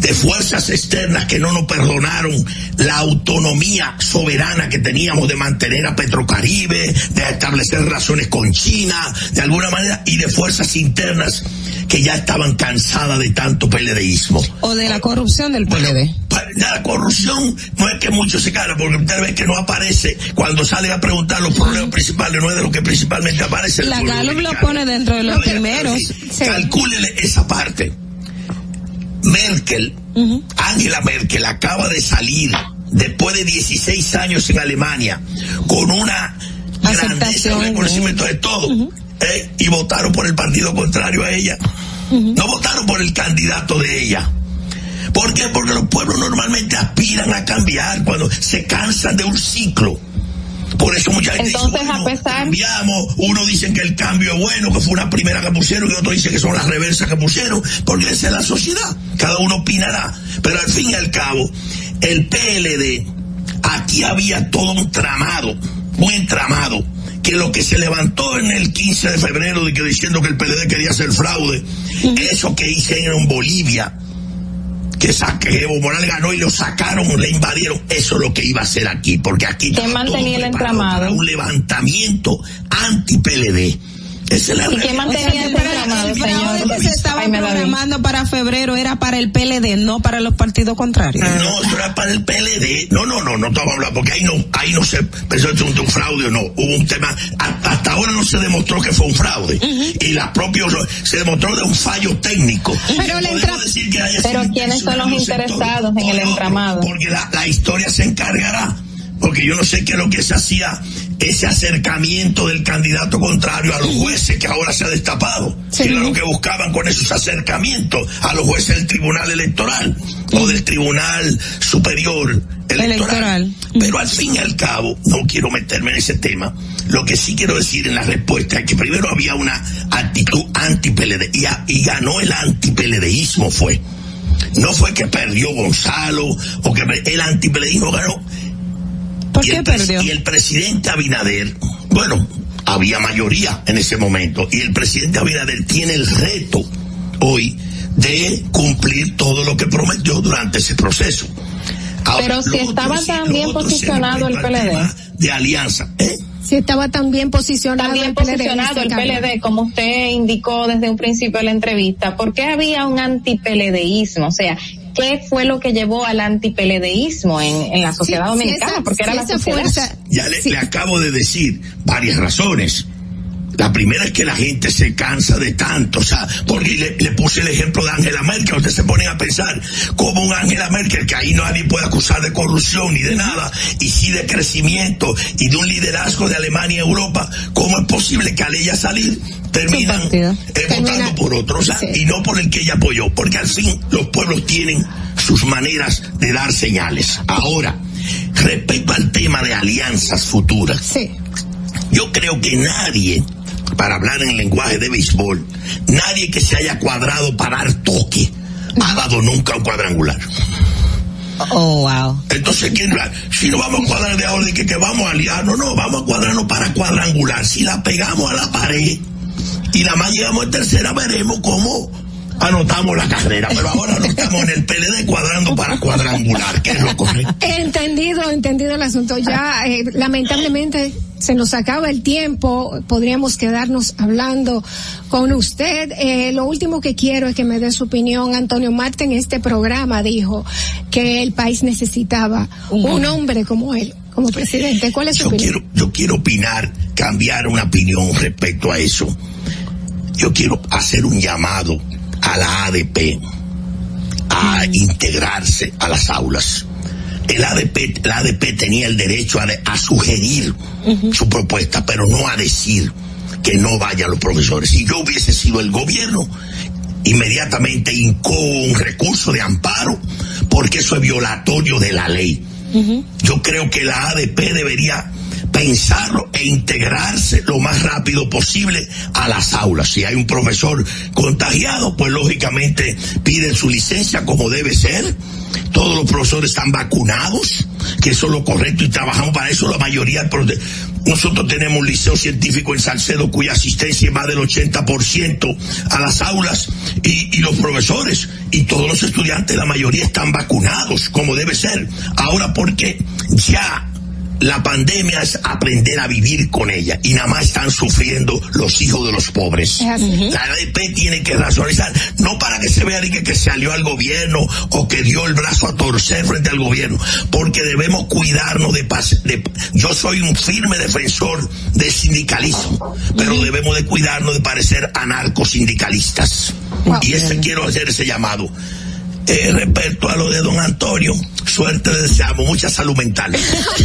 De fuerzas externas que no nos perdonaron la autonomía soberana que teníamos de mantener a Petrocaribe, de establecer relaciones con China, de alguna manera, y de fuerzas internas que ya estaban cansadas de tanto PLDismo.
O de la corrupción del PLD.
Pa- La corrupción no es que mucho se cara, porque usted ve que no aparece cuando salen a preguntar los problemas principales, no es de lo que principalmente aparece. el
La Gallup lo pone dentro de los
ver,
primeros.
sí, Calcúlele esa parte. Merkel, Angela Merkel acaba de salir después de 16 años en Alemania con una grandeza, un reconocimiento de todo. ¿eh? Y votaron por el partido contrario a ella. No votaron por el candidato de ella. ¿Por qué? Porque los pueblos normalmente aspiran a cambiar cuando se cansan de un ciclo. Por eso mucha gente
Entonces,
dice,
a pesar-
cambiamos, uno dicen que el cambio es bueno, que fue una primera que pusieron, y otro dice que son las reversas que pusieron, porque esa es la sociedad, cada uno opinará. Pero al fin y al cabo, el PLD, aquí había todo un tramado, un entramado, que lo que se levantó en el 15 de febrero de que diciendo que el PLD quería hacer fraude, eso que hicieron en Bolivia, que saque Evo Morales ganó y lo sacaron, le invadieron. Eso es lo que iba a hacer aquí, porque aquí
¿Quién
estaba todo
mantenía el entramado?
para un levantamiento anti-PLD. Esa es la
¿Y quién mantenía ese entramado, señor?
que se estaba programando para febrero era para el PLD, no para los partidos contrarios.
No, eso era para el PLD. No, no, no, no estamos hablando, porque ahí no, ahí no se pensó que un, un fraude o no. Hubo un tema, hasta ahora no se demostró que fue un fraude. Y la propia, se demostró de un fallo técnico.
Pero
No podemos decir que haya
Pero ¿quiénes son los interesados en el entramado?
Porque la, la historia se encargará. Porque yo no sé qué es lo que se hacía, ese acercamiento del candidato contrario a los jueces que ahora se ha destapado. Que era lo que buscaban con esos acercamientos a los jueces del Tribunal Electoral o del Tribunal Superior Electoral. Pero al fin y al cabo, no quiero meterme en ese tema. Lo que sí quiero decir en la respuesta es que primero había una actitud anti-PLD y, ganó el anti-PLDismo fue. No fue que perdió Gonzalo o que el antipeleísmo ganó.
¿Por
y
qué
el
perdió?
Y el presidente Abinader, bueno, había mayoría en ese momento y el presidente Abinader tiene el reto hoy de cumplir todo lo que prometió durante ese proceso. Ahora,
Pero si
otro
estaba
es-
tan bien
otro
posicionado el PLD.
De alianza. ¿eh?
Si estaba tan bien posicionado
También
el PLD.
posicionado el
dice Carlos.
PLD, como usted indicó desde un principio de la entrevista, ¿por qué había un antipeledeísmo? O sea, ¿qué fue lo que llevó al antipeledeísmo en, en la sociedad
Sí, sí,
dominicana?
esa-
Porque era
sí,
la sociedad.
fuerza-
Ya le, le acabo de decir varias razones. La primera es que la gente se cansa de tanto, o sea, porque le, le puse el ejemplo de Angela Merkel, ustedes se ponen a pensar como un Angela Merkel, que ahí nadie puede acusar de corrupción ni de nada, y sí de crecimiento y de un liderazgo de Alemania y Europa, ¿cómo es posible que al ella salir terminan eh, votando por otro, o sea, y no por el que ella apoyó, porque al fin los pueblos tienen sus maneras de dar señales. Ahora, respecto al tema de alianzas futuras, yo creo que nadie, para hablar en lenguaje de béisbol, nadie que se haya cuadrado para dar toque ha dado nunca un cuadrangular.
Oh, wow.
Entonces, ¿quién la- si no vamos a cuadrar de ahora de que, que vamos a aliarnos, no, vamos a cuadrarnos para cuadrangular. Si la pegamos a la pared y nada más llegamos en tercera, veremos cómo anotamos la carrera. Pero ahora no estamos en el PLD cuadrando para cuadrangular, que es lo correcto.
Entendido, entendido el asunto. Ya, eh, lamentablemente, se nos acaba el tiempo. Podríamos quedarnos hablando con usted. Eh, lo último que quiero es que me dé su opinión. Antonio Marte en este programa dijo que el país necesitaba un hombre como él, como presidente. ¿Cuál es su
yo
opinión?
quiero, yo quiero opinar, cambiar una opinión respecto a eso. Yo quiero hacer un llamado a la ADP a integrarse a las aulas. El ADP, el ADP tenía el derecho a, de- a sugerir su propuesta, pero no a decir que no vayan los profesores. Si yo hubiese sido el gobierno, inmediatamente hincó un recurso de amparo, porque eso es violatorio de la ley. Yo creo que la ADP debería pensarlo e integrarse lo más rápido posible a las aulas. Si hay un profesor contagiado, pues lógicamente piden su licencia como debe ser. Todos los profesores están vacunados, que eso es lo correcto y trabajamos para eso la mayoría. Nosotros tenemos un liceo científico en Salcedo cuya asistencia es más del 80% a las aulas y, y los profesores y todos los estudiantes, la mayoría están vacunados como debe ser. Ahora porque ya la pandemia es aprender a vivir con ella y nada más están sufriendo los hijos de los pobres. La ADP tiene que racionalizar, no para que se vea que, que se alió al gobierno o que dio el brazo a torcer frente al gobierno, porque debemos cuidarnos de, pas- de yo soy un firme defensor del sindicalismo, pero debemos de cuidarnos de parecer anarcosindicalistas. Y ese quiero hacer ese llamado. Eh, respecto a lo de don Antonio, suerte le deseamos, mucha salud mental.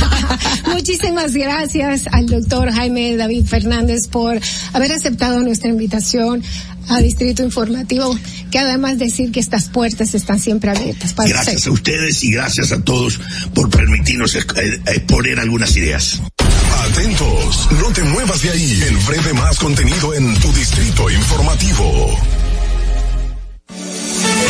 Muchísimas gracias al doctor Jaime David Fernández por haber aceptado nuestra invitación a Distrito Informativo, que además decir que estas puertas están siempre abiertas para
Gracias
usted.
a ustedes y gracias a todos por permitirnos eh, exponer algunas ideas.
Atentos, no te muevas de ahí. El breve más contenido en tu distrito informativo.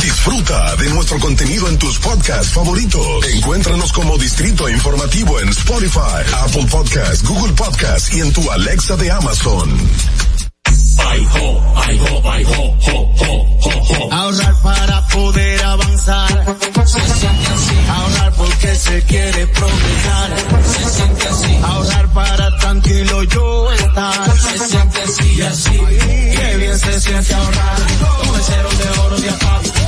Disfruta de nuestro contenido en tus podcasts favoritos. Encuéntranos como Distrito Informativo en Spotify, Apple Podcasts, Google Podcasts y en tu Alexa de Amazon.
Ahorrar para poder avanzar. Se siente así. Ahorrar porque se quiere progresar. Se siente así. Ahorrar para tranquilo yo estar. Se siente así y así. Qué bien se siente ahorrar. Con el cero de oro de APAP.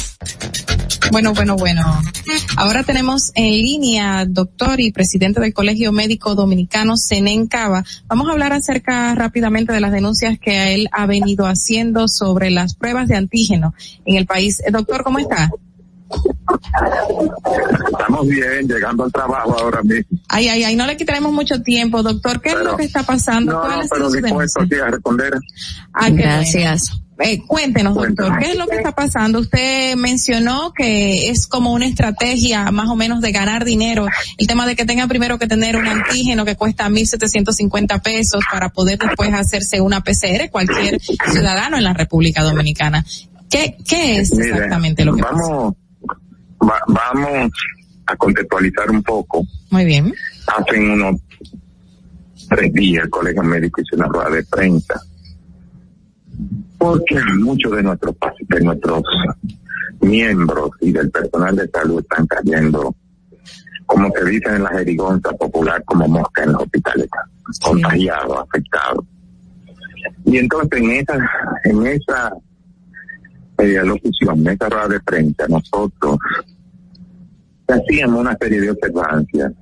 Bueno, bueno, bueno. Ahora tenemos en línea doctor y presidente del Colegio Médico Dominicano, Senen Cava. Vamos a hablar acerca rápidamente de las denuncias que él ha venido haciendo sobre las pruebas de antígeno en el país. Eh, doctor, ¿cómo está?
Estamos bien, llegando al trabajo ahora mismo.
Ay, ay, ay, no le quitaremos mucho tiempo, doctor. ¿Qué es lo que está pasando?
No,
¿Cuál
no, pero dispuesto aquí a responder.
Ah,
Gracias.
Eh, cuéntenos, doctor, ¿qué es lo que está pasando? Usted mencionó que es como una estrategia más o menos de ganar dinero. El tema de que tenga primero que tener un antígeno que cuesta 1.750 pesos para poder después hacerse una PCR, cualquier ciudadano en la República Dominicana. ¿Qué, qué es exactamente lo que pasa?
Vamos, va- vamos a contextualizar un poco.
Muy bien.
Hace unos tres días el Colegio Médico hizo una rueda de prensa. Porque muchos de nuestros de nuestros miembros y del personal de salud están cayendo, como se dice en la jerigonza popular, como mosca en los hospitales, contagiados, afectados. Y entonces en esa, en esa eh, locución, en esa rueda de prensa, nosotros hacíamos una serie de observancias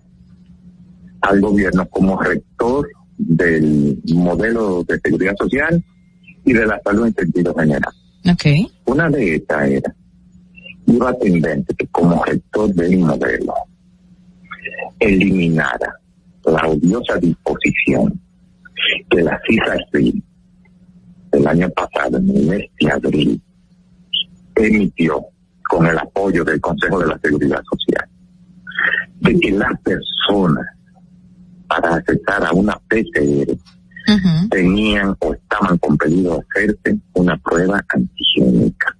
al gobierno como rector del modelo de seguridad social y de la salud en sentido general.
Okay.
Una de estas era, iba tendente que como rector del modelo eliminara la odiosa disposición que la CISA el año pasado, en el mes de abril, emitió con el apoyo del Consejo de la Seguridad Social, de que las personas para accesar a una PCR tenían o estaban compelidos a hacerse una prueba antigénica.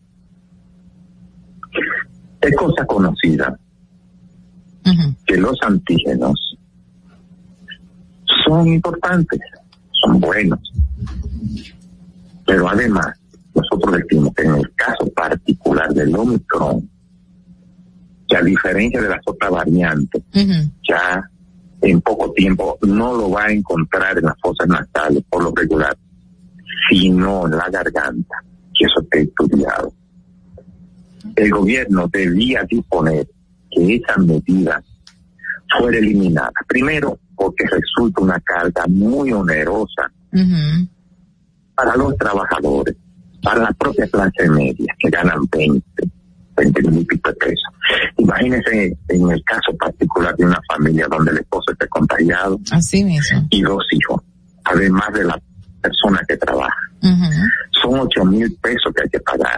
Es cosa conocida que los antígenos son importantes, son buenos, pero además nosotros decimos que en el caso particular del Omicron, que a diferencia de las otras variantes, ya en poco tiempo no lo va a encontrar en las fosas nasales por lo regular, sino en la garganta, que eso está estudiado. El gobierno debía disponer que esa medida fuera eliminada. Primero, porque resulta una carga muy onerosa para los trabajadores, para la propia clase media, que ganan 20, 20 mil y pico de pesos. Imagínense en el caso particular de una familia donde el esposo esté contagiado
Así mismo.
y dos hijos, además de la persona que trabaja. Son 8 mil pesos que hay que pagar.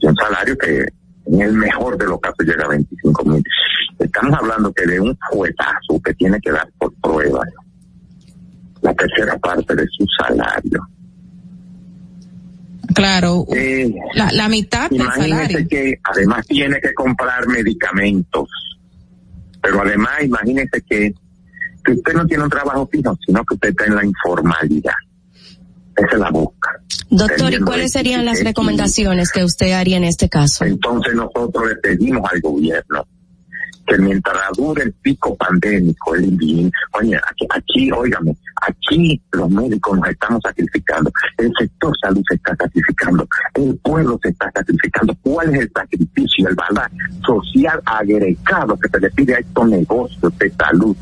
Y un salario que en el mejor de los casos llega a 25 mil. Estamos hablando que de un fuetazo que tiene que dar por prueba la tercera parte de su salario.
Claro,
Eh,
la, la mitad del
imagínese
salario.
que además tiene que comprar medicamentos. Pero además, imagínese que, que usted no tiene un trabajo fijo, sino que usted está en la informalidad. Esa es la busca.
Doctor, ¿y cuáles serían las recomendaciones que usted haría en este caso?
Entonces nosotros le pedimos al gobierno que mientras dure el pico pandémico, el INVIN, oye, aquí, aquí, óigame, aquí los médicos nos estamos sacrificando, el sector salud se está sacrificando, el pueblo se está sacrificando. ¿Cuál es el sacrificio, el valor social agregado que se le pide a estos negocios de salud?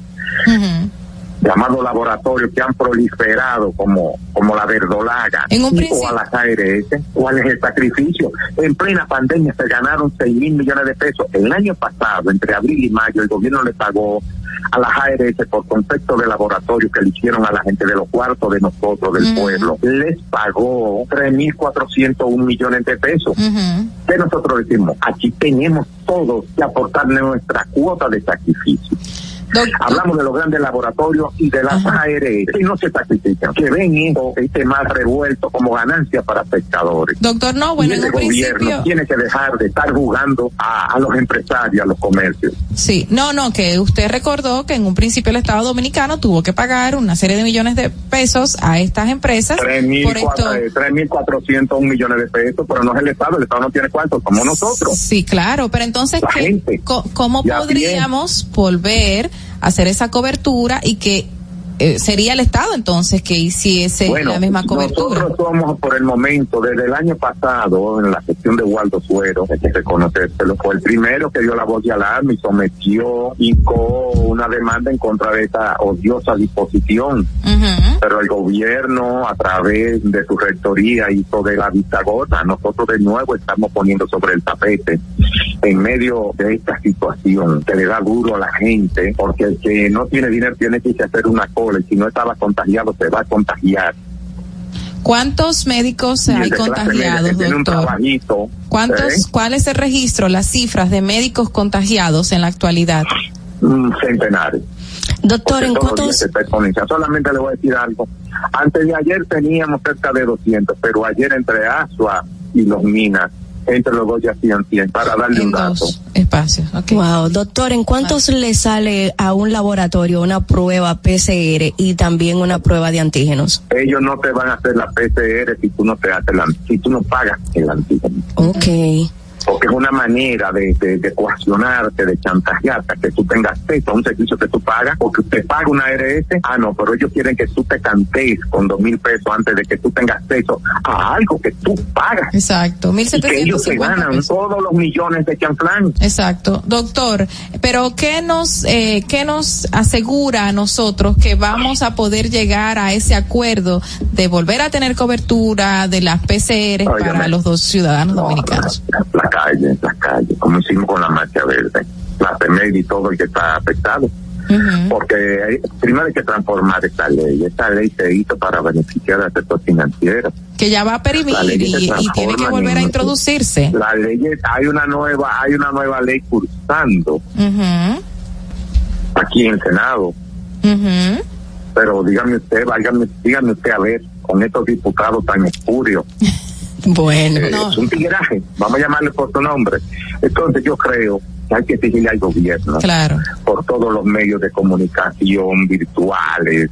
Llamados laboratorios que han proliferado como, como la verdolaga
En un
y- o a las ARS. ¿Cuál es el sacrificio? En plena pandemia se ganaron 6 mil millones de pesos. El año pasado, entre abril y mayo, el gobierno le pagó a las ARS por concepto de laboratorio que le hicieron a la gente de los cuartos de nosotros, del pueblo. Les pagó 3.401 millones de pesos. ¿Qué nosotros decimos? Aquí tenemos todos que aportar nuestra cuota de sacrificio. Hablamos de los grandes laboratorios y de las ARS que no se sacrifican, que ven esto, este mal revuelto como ganancia para pescadores.
Doctor, no, bueno,
y
en
ese
un
gobierno
principio.
tiene que dejar de estar jugando a, a los empresarios, a los comercios.
Sí, no, no, que usted recordó que en un principio el Estado Dominicano tuvo que pagar una serie de millones de pesos a estas empresas
Tres mil
por esto.
cuatro- eh, 3.400 millones de pesos, pero no es el Estado, el Estado no tiene cuánto, como nosotros.
Sí, claro, pero entonces,
La
¿qué-
gente.
co- ¿cómo podríamos volver hacer esa cobertura y que eh, sería el Estado entonces que hiciese
Bueno,
la misma cobertura?
nosotros somos por el momento, desde el año pasado, en la gestión de Waldo Suero, hay que reconocérselo, fue el primero que dio la voz de alarma y sometió, hincó una demanda en contra de esta odiosa disposición. Pero el gobierno, a través de su rectoría, hizo de la vista gorda. Nosotros de nuevo estamos poniendo sobre el tapete en medio de esta situación que le da duro a la gente, porque el que no tiene dinero tiene que hacer una cola y si no estaba contagiado se va a contagiar.
¿Cuántos médicos hay
media
contagiados,
un
doctor?
trabajito,
¿Cuántos,
¿eh?
¿Cuál es el registro, las cifras de médicos contagiados en la actualidad?
Centenares.
Doctor, ¿en cuántos.
Solamente le voy a decir algo. Antes de ayer teníamos cerca de 200, pero ayer entre Asua y los Minas, entre los dos ya hacían 100, para darle un dato.
espacios?
Wow, doctor, ¿en cuántos le sale a un laboratorio una prueba PCR y también una prueba de antígenos?
Ellos no te van a hacer la PCR si tú no te haces la, si tú no pagas el antígeno.
Ok.
Porque es una manera de, de, de coaccionarte, de chantajearte, que tú tengas acceso a un servicio que tú pagas, o que usted paga una ARS, ah, no, pero ellos quieren que tú te cantes con dos mil pesos antes de que tú tengas acceso a algo que tú pagas.
Exacto, mil
Y que ellos se ganan todos los millones de chanflán.
Exacto, doctor. Pero qué nos eh, qué nos asegura a nosotros que vamos a poder llegar a ese acuerdo de volver a tener cobertura de las PCR para los dos ciudadanos dominicanos.
La calle, la calle, como hicimos con la marcha verde, la PMED y todo el que está afectado. Porque hay- primero hay que transformar esta ley. Esta ley se hizo para beneficiar al sector financiero.
Que ya va a perimir y, tiene que volver a
en-
introducirse.
La ley, hay una nueva, hay una nueva ley cursando aquí en el Senado. Pero dígame usted, váyame, dígame usted a ver, con estos diputados tan espurios.
Bueno,
Eh, Es un tigraje, vamos a llamarle por su nombre. Entonces yo creo que hay que exigirle al gobierno
Claro.
por todos los medios de comunicación virtuales,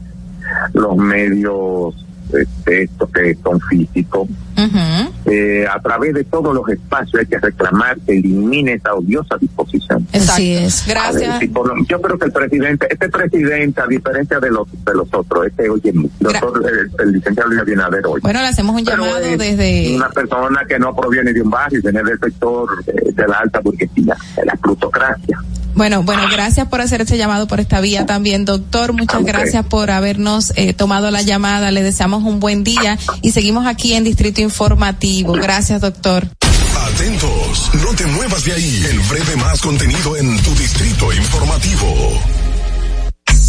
los medios este, estos que son físicos,
Ujú.
eh, a través de todos los espacios hay que reclamar que elimine esa odiosa disposición.
Así es.
Ver,
Gracias.
si por lo- yo creo que el presidente, este presidente, a diferencia de los de los otros, este oye, doctor, el, el licenciado Luis Abinader hoy.
Bueno, le hacemos un
Pero
llamado
es
desde
Una persona que no proviene de un barrio, viene del sector eh, de la alta burguesía, de la plutocracia.
Bueno, bueno, gracias por hacer este llamado por esta vía también, doctor. Muchas gracias por habernos eh, tomado la llamada. Le deseamos un buen día y seguimos aquí en Distrito Informativo. Gracias, doctor.
Atentos, no te muevas de ahí. El breve más contenido en tu distrito informativo.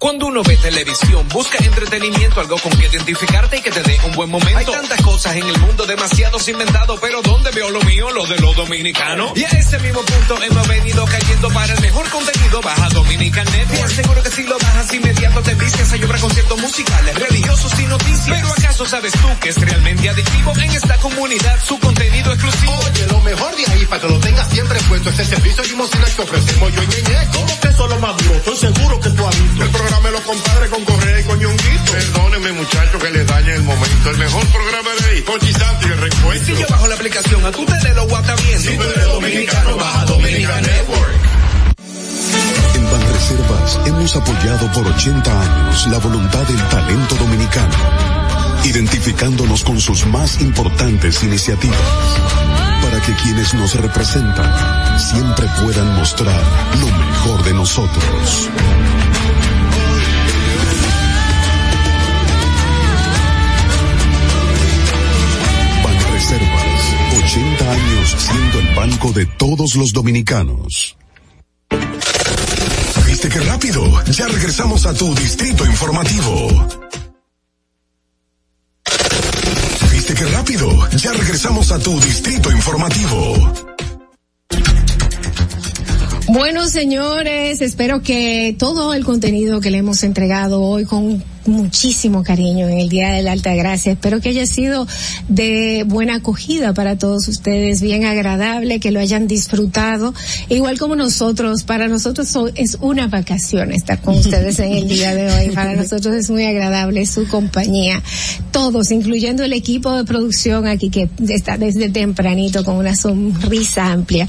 Cuando uno ve televisión, busca entretenimiento, algo con que identificarte y que te dé un buen momento. Hay tantas cosas en el mundo, demasiados inventados, pero ¿dónde veo lo mío? Lo de los dominicanos. Y a ese mismo punto hemos venido cayendo para el mejor contenido. Baja Dominican Network. Seguro que si lo bajas inmediato te vistes hay obra conciertos musicales, religiosos y noticias. Pero ¿acaso sabes tú que es realmente adictivo en esta comunidad su contenido exclusivo?
Oye, lo mejor de ahí para que lo tengas siempre puesto es el servicio limosina que ofrecemos yo y Ñeñe.
¿Cómo que solo más duro? Estoy seguro que tú has visto.
El los compadres con Correa y con Ñonguito.
Perdóneme muchachos que les dañe el momento. El mejor programa de ahí. Pochi Santo y el reencuentro.
Si yo bajo la aplicación, a tú te de lo guata viendo.
Si tú eres dominicano, baja Dominican Network.
En Banreservas hemos apoyado por 80 años la voluntad del talento dominicano, identificándonos con sus más importantes iniciativas, para que quienes nos representan siempre puedan mostrar lo mejor de nosotros. Banreservas, 80 años siendo el banco de todos los dominicanos.
¿Viste qué rápido? Ya regresamos a tu distrito informativo. ¿Viste qué rápido? Ya regresamos a tu distrito informativo.
Bueno, señores, espero que todo el contenido que le hemos entregado hoy con muchísimo cariño en el Día de la Alta Gracia. Espero que haya sido de buena acogida para todos ustedes, bien agradable, que lo hayan disfrutado, igual como nosotros. Para nosotros so- es una vacación estar con ustedes en el día de hoy. Para nosotros es muy agradable su compañía. Todos, incluyendo el equipo de producción aquí que está desde tempranito con una sonrisa amplia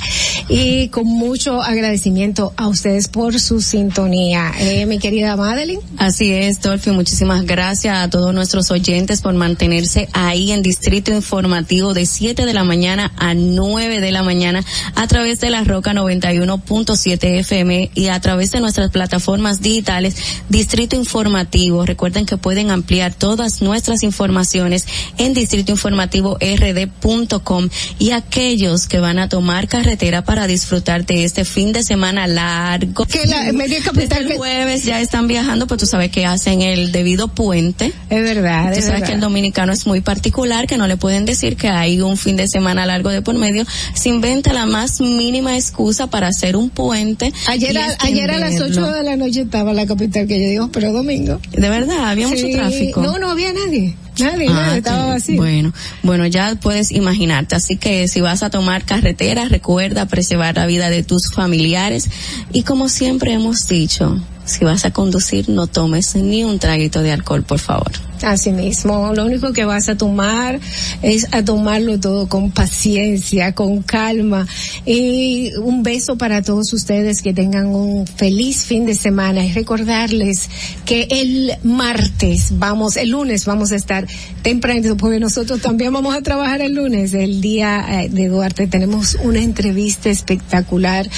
y con mucho agradecimiento a ustedes por su sintonía. Eh, mi querida Madeline.
Así es, Dolphy, muchísimas gracias a todos nuestros oyentes por mantenerse ahí en Distrito Informativo de 7 de la mañana a 9 de la mañana a través de la Roca 91.7 FM y a través de nuestras plataformas digitales Distrito Informativo. Recuerden que pueden ampliar todas nuestras informaciones en distritoinformativord.com y aquellos que van a tomar carretera para disfrutar de este fin de semana largo.
Que la media capital
Desde el jueves ya están viajando, pues tú sabes que hacen el debido puente.
Es verdad,
Tú
es
sabes
verdad.
que el dominicano es muy particular, que no le pueden decir que hay un fin de semana largo de por medio. Se inventa la más mínima excusa para hacer un puente.
Ayer, a, ayer a las
extenderlo.
8 de la noche estaba la capital que yo digo, pero domingo.
De verdad, había mucho tráfico.
No, no había nadie. Nadie,
Ah,
nadie, estaba vacío.
Bueno, bueno, ya puedes imaginarte. Así que si vas a tomar carretera, recuerda preservar la vida de tus familiares. Y como siempre hemos dicho, si vas a conducir, no tomes ni un traguito de alcohol, por favor.
Así mismo, lo único que vas a tomar es a tomarlo todo con paciencia, con calma. Y un beso para todos ustedes que tengan un feliz fin de semana y recordarles que el martes vamos, el lunes vamos a estar temprano porque nosotros también vamos a trabajar el lunes, el día eh, de Duarte. Tenemos una entrevista espectacular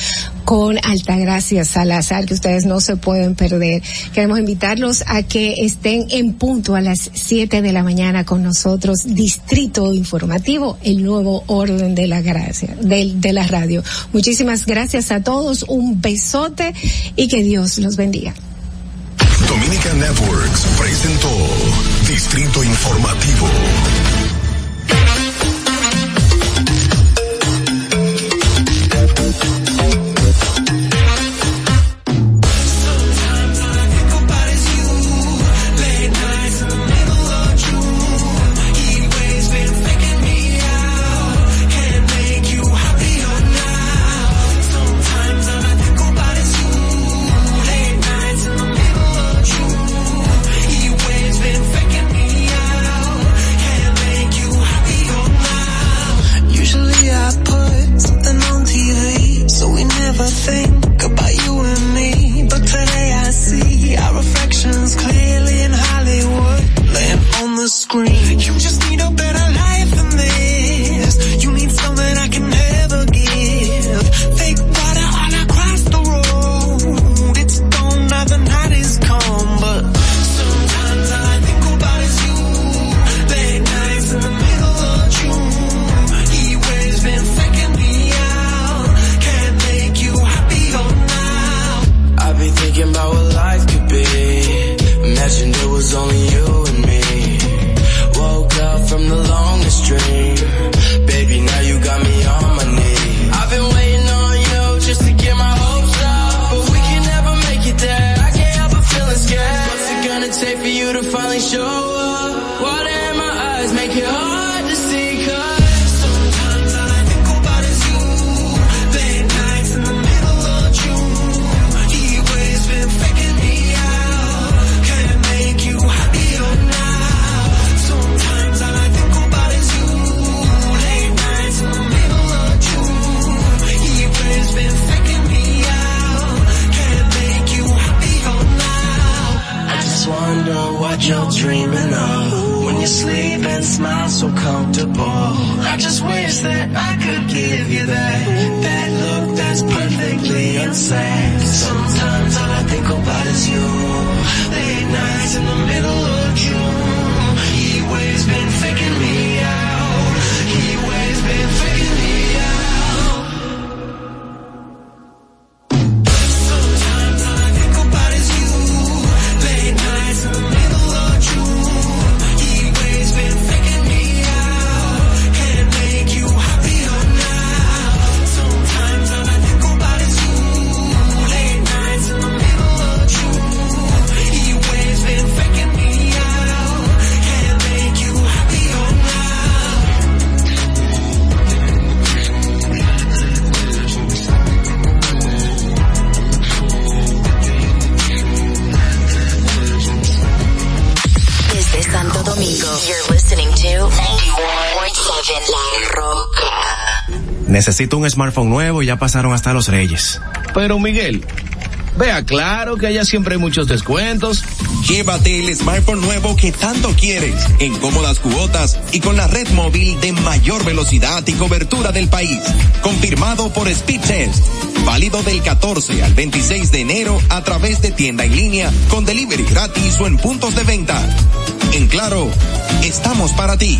con Altagracia Salazar que ustedes no se pueden perder. Queremos invitarlos a que estén en punto a las 7 de la mañana con nosotros, Distrito Informativo, el nuevo orden de la gracia, de, de la radio. Muchísimas gracias a todos, un besote y que Dios los bendiga.
Dominican Networks presentó Distrito Informativo.
Necesito un smartphone nuevo y ya pasaron hasta los reyes.
Pero Miguel, vea claro que allá siempre hay muchos descuentos.
Llévate el smartphone nuevo que tanto quieres, en cómodas cuotas y con la red móvil de mayor velocidad y cobertura del país. Confirmado por Speed Test. Válido del 14 al 26 de enero a través de tienda en línea con delivery gratis o en puntos de venta. En claro, estamos para ti.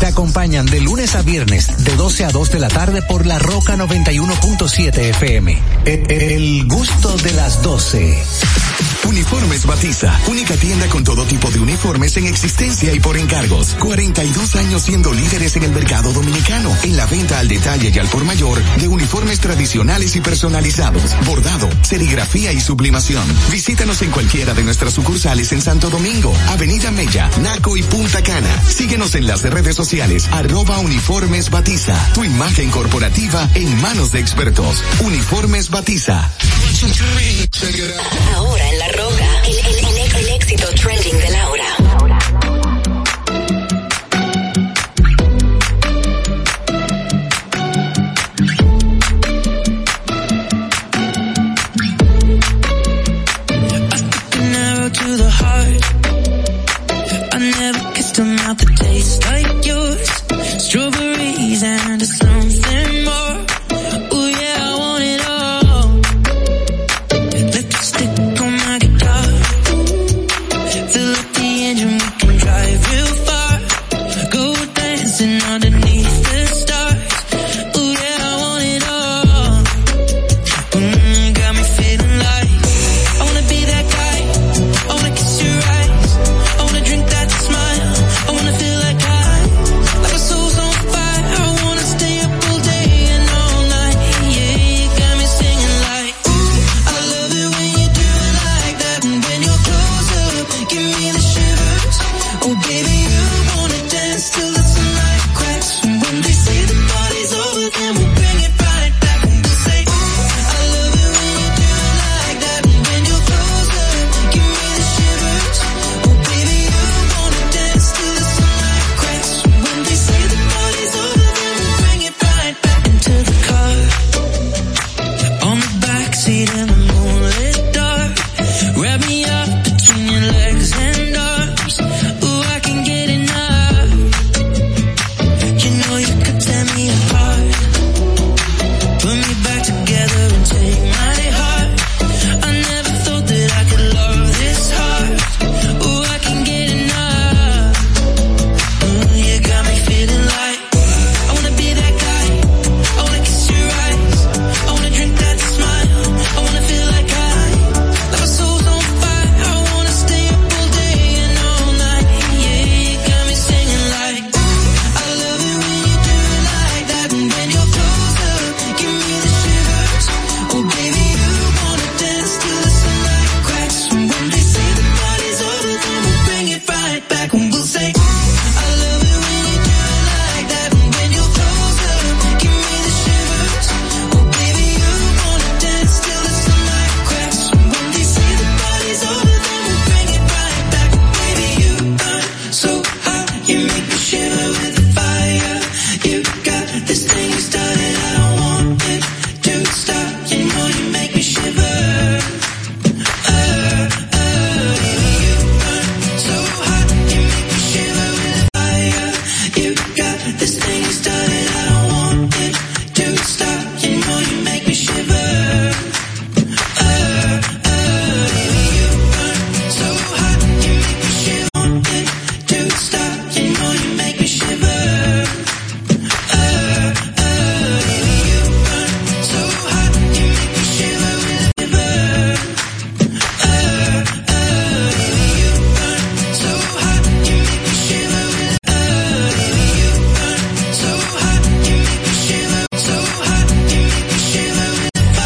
Te acompañan de lunes a viernes, de 12 a 2 de la tarde por La Roca 91.7 FM. E- e- El gusto de las 12.
Uniformes Batiza, única tienda con todo tipo de uniformes en existencia y por encargos. 42 años siendo líderes en el mercado dominicano, en la venta al detalle y al por mayor de uniformes tradicionales y personalizados, bordado, serigrafía y sublimación. Visítanos en cualquiera de nuestras sucursales en Santo Domingo, Avenida Mella, Naco y Punta Cana. Síguenos en las redes sociales, arroba Uniformes Batiza, tu imagen corporativa en manos de expertos. Uniformes Batiza.
Ahora en La Roca, el, el- el- el éxito trending de Laura.